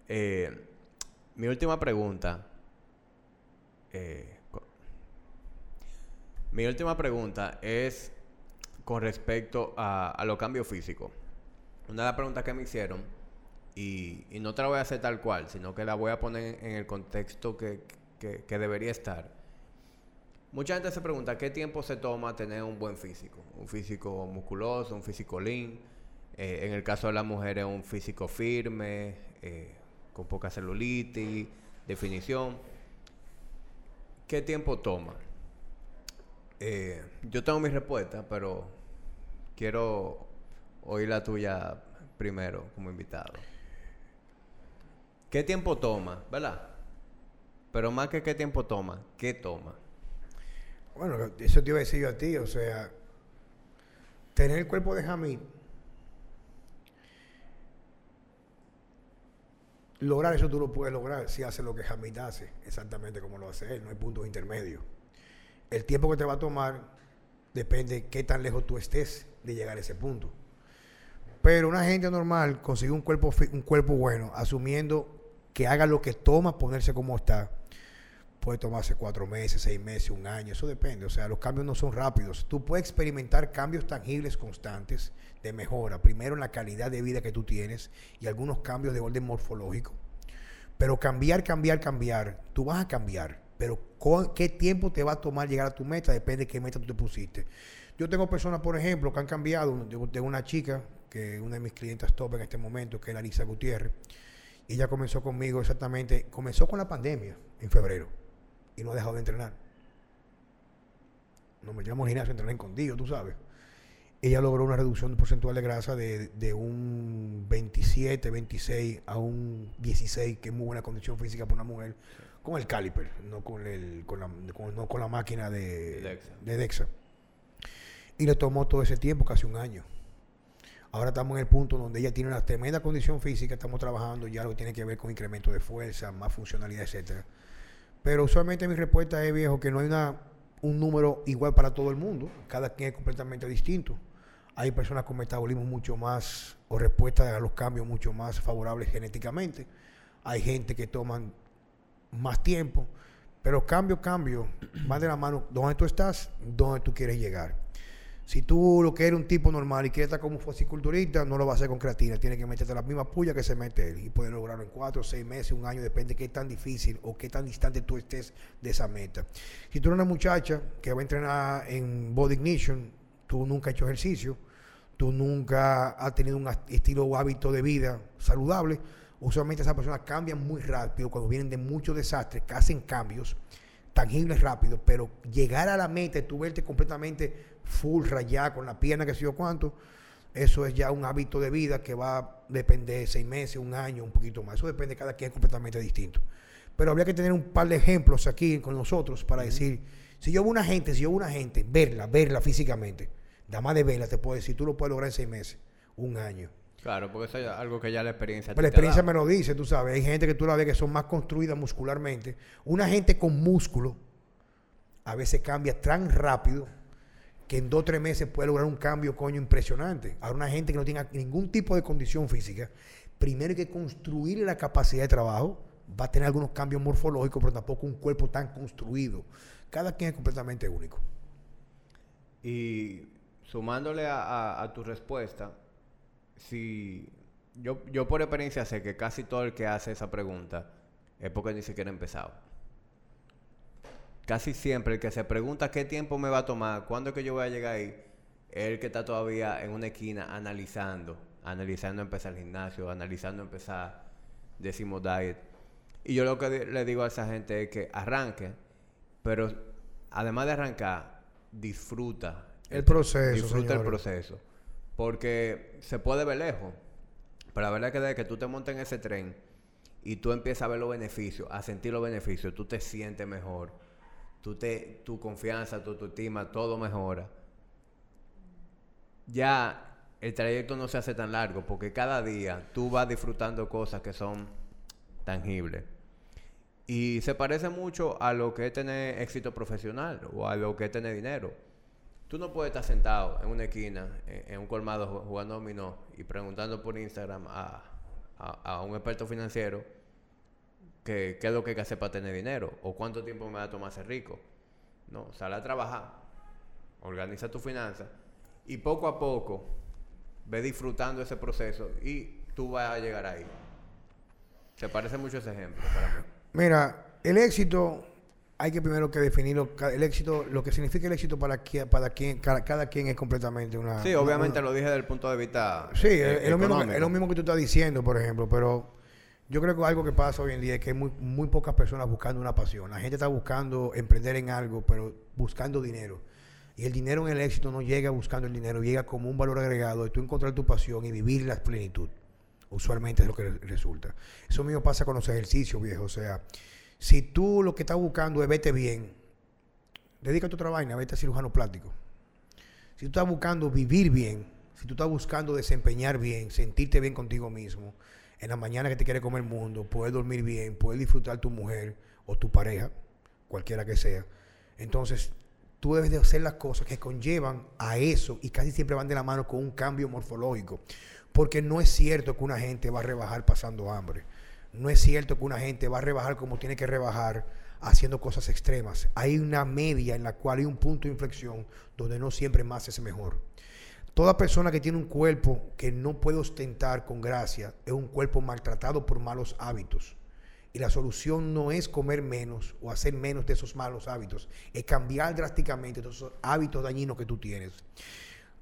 Eh, mi última pregunta eh, mi última pregunta es con respecto a, los cambios físicos. Una de las preguntas que me hicieron, y, no te la voy a hacer tal cual, sino que la voy a poner en el contexto que, debería estar. Mucha gente se pregunta qué tiempo se toma tener un buen físico. Un físico musculoso, un físico lean. Eh, en el caso de las mujeres, un físico firme, eh, con poca celulitis, definición. ¿Qué tiempo toma? Eh, yo tengo mi respuesta, pero quiero oír la tuya primero como invitado. ¿Qué tiempo toma? ¿Verdad? Pero más que qué tiempo toma, ¿qué toma?
Bueno, eso te iba a decir yo a ti, o sea, tener el cuerpo de Hamid, lograr eso tú lo puedes lograr si haces lo que Hamid hace, exactamente como lo hace él, no hay puntos intermedios. El tiempo que te va a tomar depende de qué tan lejos tú estés de llegar a ese punto. Pero una gente normal consigue un cuerpo, un cuerpo bueno, asumiendo que haga lo que toma ponerse como está. Puede tomarse cuatro meses, seis meses, un año, eso depende. O sea, los cambios no son rápidos. Tú puedes experimentar cambios tangibles constantes de mejora. Primero en la calidad de vida que tú tienes y algunos cambios de orden morfológico. Pero cambiar, cambiar, cambiar, tú vas a cambiar. Pero ¿qué tiempo te va a tomar llegar a tu meta? Depende de qué meta tú te pusiste. Yo tengo personas, por ejemplo, que han cambiado. Tengo una chica, que es una de mis clientes top en este momento, que es Larisa Gutiérrez. Ella comenzó conmigo exactamente, comenzó con la pandemia en febrero y no ha dejado de entrenar. No me llamo al gimnasio entrenar escondido, tú sabes ella logró una reducción porcentual de grasa de, un 27, 26 a un 16, que es muy buena condición física para una mujer, con el caliper, no con, el, con, la, no con la máquina de Dexa. Y le tomó todo ese tiempo, casi un año. Ahora estamos en el punto donde ella tiene una tremenda condición física, estamos trabajando ya lo que tiene que ver con incremento de fuerza, más funcionalidad, etcétera. Pero usualmente mi respuesta es, viejo, que no hay una, un número igual para todo el mundo, cada quien es completamente distinto. Hay personas con metabolismo mucho más o respuesta a los cambios mucho más favorables genéticamente. Hay gente que toman más tiempo, pero cambio, cambio, más de la mano, ¿dónde tú estás? ¿Dónde tú quieres llegar? Si tú lo que eres un tipo normal y quieres estar como un fosiculturista, no lo vas a hacer con creatina. Tienes que meterte la misma puya que se mete él. Y puedes lograrlo en cuatro, seis meses, un año, depende de qué tan difícil o qué tan distante tú estés de esa meta. Si tú eres una muchacha que va a entrenar en Body Ignition, tú nunca has hecho ejercicio, tú nunca has tenido un estilo o hábito de vida saludable, usualmente esas personas cambian muy rápido cuando vienen de muchos desastres, que hacen cambios tangible rápido, pero llegar a la meta y tú verte completamente full rayado con la pierna que sé yo cuánto, eso es ya un hábito de vida que va a depender de seis meses, un año, un poquito más. Eso depende de cada quien, es completamente distinto. Pero habría que tener un par de ejemplos aquí con nosotros para decir, si yo veo una gente, si yo veo una gente, verla, verla físicamente, nada más de verla, te puedo decir, tú lo puedes lograr en seis meses, un año.
Claro, porque eso es algo que ya la experiencia
Pero la experiencia me lo dice, tú sabes. Hay gente que tú la ves que son más construidas muscularmente. Una gente con músculo a veces cambia tan rápido que en dos o tres meses puede lograr un cambio, coño, impresionante. Ahora, una gente que no tenga ningún tipo de condición física, primero hay que construir la capacidad de trabajo. Va a tener algunos cambios morfológicos, pero tampoco un cuerpo tan construido. Cada quien es completamente único.
Y sumándole a tu respuesta, si yo, yo por experiencia sé que casi todo el que hace esa pregunta es porque ni siquiera ha empezado. Casi siempre el que se pregunta qué tiempo me va a tomar, cuándo es que yo voy a llegar ahí, es el que está todavía en una esquina analizando, analizando empezar el gimnasio, analizando empezar decimos diet. Y yo lo que le digo a esa gente es que arranque, pero además de arrancar, disfruta
el proceso.
Disfruta el proceso. Porque se puede ver lejos. Pero la verdad que desde que tú te montes en ese tren y tú empiezas a ver los beneficios, a sentir los beneficios, tú te sientes mejor. Tú te, tu confianza, tu autoestima, todo mejora. Ya el trayecto no se hace tan largo porque cada día tú vas disfrutando cosas que son tangibles. Y se parece mucho a lo que es tener éxito profesional o a lo que es tener dinero. Tú no puedes estar sentado en una esquina, en, un colmado jugando dominó y preguntando por Instagram a, un experto financiero qué es lo que hay que hacer para tener dinero o cuánto tiempo me va a tomar ser rico. No, sale a trabajar, organiza tu finanzas y poco a poco ve disfrutando ese proceso y tú vas a llegar ahí. ¿Te parece mucho ese ejemplo para mí?
Mira, el éxito hay que primero que definirlo, el éxito, lo que significa el éxito para, para quien, cada, quien es completamente una...
Sí, obviamente lo dije desde el punto de vista
Sí, es, lo mismo, es, lo mismo, que tú estás diciendo, por ejemplo, pero yo creo que algo que pasa hoy en día es que hay muy, muy pocas personas buscando una pasión. La gente está buscando emprender en algo, pero buscando dinero. Y el dinero en el éxito no llega buscando el dinero, llega como un valor agregado de tú encontrar tu pasión y vivir la plenitud. Usualmente es lo que resulta. Eso mismo pasa con los ejercicios, viejo. O sea, si tú lo que estás buscando es vete bien, dedícate a otra vaina, vete a cirujano plástico. Si tú estás buscando vivir bien, si tú estás buscando desempeñar bien, sentirte bien contigo mismo, en la mañana que te quiere comer el mundo, poder dormir bien, poder disfrutar tu mujer o tu pareja, cualquiera que sea, entonces tú debes de hacer las cosas que conllevan a eso y casi siempre van de la mano con un cambio morfológico. Porque no es cierto que una gente va a rebajar pasando hambre. No es cierto que una gente va a rebajar como tiene que rebajar haciendo cosas extremas. Hay una media en la cual hay un punto de inflexión donde no siempre más es mejor. Toda persona que tiene un cuerpo que no puede ostentar con gracia es un cuerpo maltratado por malos hábitos. Y la solución no es comer menos o hacer menos de esos malos hábitos, es cambiar drásticamente esos hábitos dañinos que tú tienes.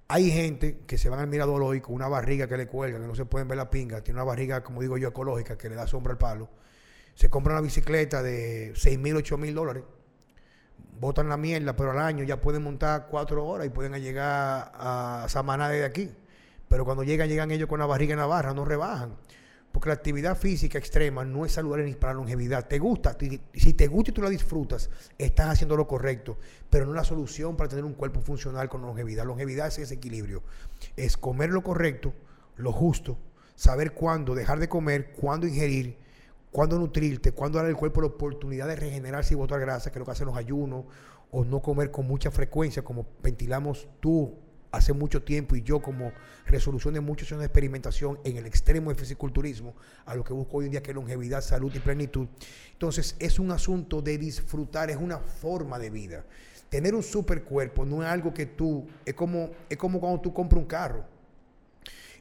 Hay gente que se van al mirador hoy con una barriga que le cuelga, que no se pueden ver la pinga, tiene una barriga, como digo yo, ecológica, que le da sombra al palo. Se compra una bicicleta de 6 mil, 8 mil dólares, botan la mierda, pero al año ya pueden montar cuatro horas y pueden llegar a Samaná de aquí. Pero cuando llegan, llegan ellos con la barriga en la barra, no rebajan. Porque la actividad física extrema no es saludable ni para la longevidad. Te gusta, si te gusta y tú la disfrutas, estás haciendo lo correcto, pero no la solución para tener un cuerpo funcional con longevidad. Longevidad es ese equilibrio. Es comer lo correcto, lo justo, saber cuándo dejar de comer, cuándo ingerir, cuándo nutrirte, cuándo dar al cuerpo la oportunidad de regenerarse y botar grasa, que es lo que hacen los ayunos, o no comer con mucha frecuencia, como ventilamos tú hace mucho tiempo y yo como resolución de muchos años de experimentación en el extremo del fisiculturismo, a lo que busco hoy en día que es longevidad, salud y plenitud. Entonces es un asunto de disfrutar, es una forma de vida. Tener un super cuerpo no es algo que tú, es como, es como cuando tú compras un carro.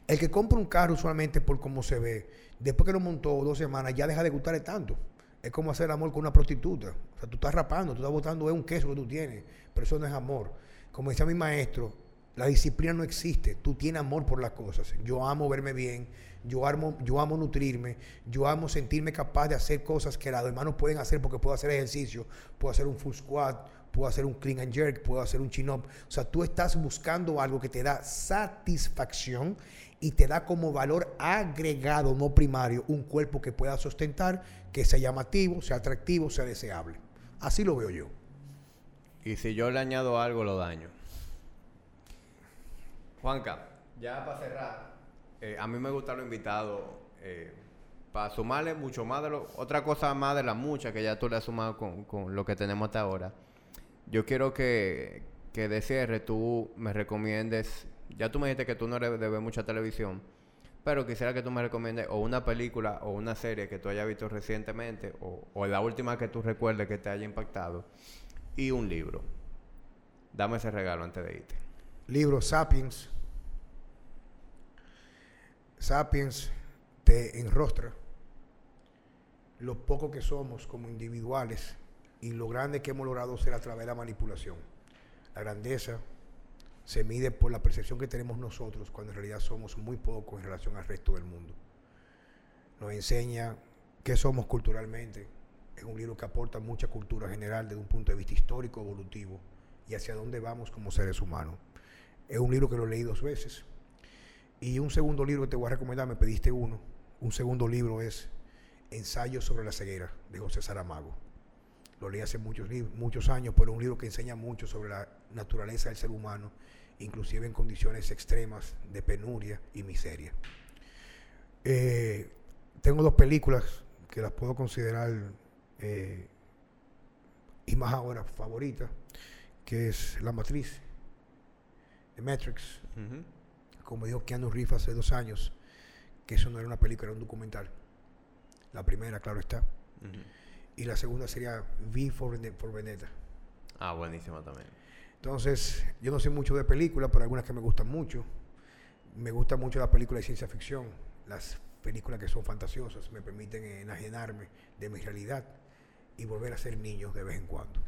El que compra un carro usualmente por cómo se ve, después que lo montó dos semanas, ya deja de gustarle tanto. Es como hacer amor con una prostituta. O sea, tú estás rapando, tú estás botando es un queso que tú tienes, pero eso no es amor. Como decía mi maestro, La disciplina no existe. Tú tienes amor por las cosas. Yo amo verme bien. Yo amo, yo amo nutrirme. Yo amo sentirme capaz de hacer cosas que los hermanos pueden hacer porque puedo hacer ejercicio. Puedo hacer un full squat. Puedo hacer un clean and jerk. Puedo hacer un chin up. O sea, tú estás buscando algo que te da satisfacción y te da como valor agregado, no primario, un cuerpo que pueda sustentar, que sea llamativo, sea atractivo, sea deseable. Así lo veo yo.
Y si yo le añado algo, lo daño. Juanca, ya para cerrar, eh, a mí me gusta lo invitado eh, para sumarle mucho más de lo, otra cosa más de la mucha que ya tú le has sumado con, con lo que tenemos hasta ahora. Yo quiero que, que de cierre tú me recomiendes, ya tú me dijiste que tú no eres de ver mucha televisión, pero quisiera que tú me recomiendes o una película o una serie que tú hayas visto recientemente o, o la última que tú recuerdes que te haya impactado y un libro. Dame ese regalo antes de irte.
Libro Sapiens. Sapiens te enrostra lo poco que somos como individuales y lo grande que hemos logrado ser a través de la manipulación. La grandeza se mide por la percepción que tenemos nosotros cuando en realidad somos muy pocos en relación al resto del mundo. Nos enseña qué somos culturalmente. Es un libro que aporta mucha cultura general desde un punto de vista histórico, evolutivo y hacia dónde vamos como seres humanos. Es un libro que lo leí dos veces. Y un segundo libro que te voy a recomendar, me pediste uno. Un segundo libro es Ensayo sobre la ceguera de José Saramago. Lo leí hace muchos, muchos años, pero es un libro que enseña mucho sobre la naturaleza del ser humano, inclusive en condiciones extremas de penuria y miseria. Eh, tengo dos películas que las puedo considerar eh, y más ahora favoritas, que es La Matriz, The Matrix, como dijo Keanu Reeves hace dos años, que eso no era una película, era un documental. La primera, claro está. Y la segunda sería V for, for Vendetta.
Ah, buenísima también.
Entonces, yo no sé mucho de películas, pero algunas que me gustan mucho. Me gusta mucho la película de ciencia ficción. Las películas que son fantasiosas me permiten enajenarme de mi realidad y volver a ser niño de vez en cuando.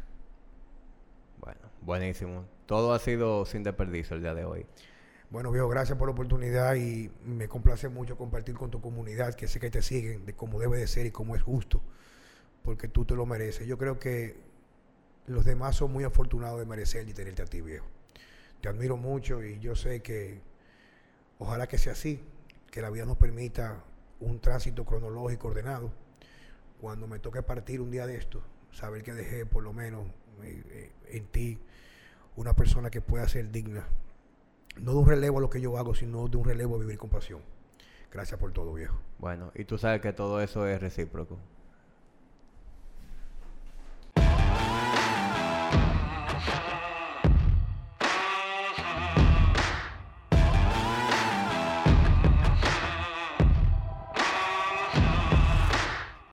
Bueno, buenísimo. Todo ha sido sin desperdicio el día de hoy.
Bueno, viejo, gracias por la oportunidad y me complace mucho compartir con tu comunidad, que sé que te siguen de cómo debe de ser y cómo es justo, porque tú te lo mereces. Yo creo que los demás son muy afortunados de merecer y tenerte a ti, viejo. Te admiro mucho y yo sé que ojalá que sea así, que la vida nos permita un tránsito cronológico ordenado. Cuando me toque partir un día de esto, saber que dejé por lo menos eh, eh, en ti una persona que pueda ser digna, no de un relevo a lo que yo hago, sino de un relevo a vivir con pasión. Gracias por todo, viejo.
Bueno, y tú sabes que todo eso es recíproco.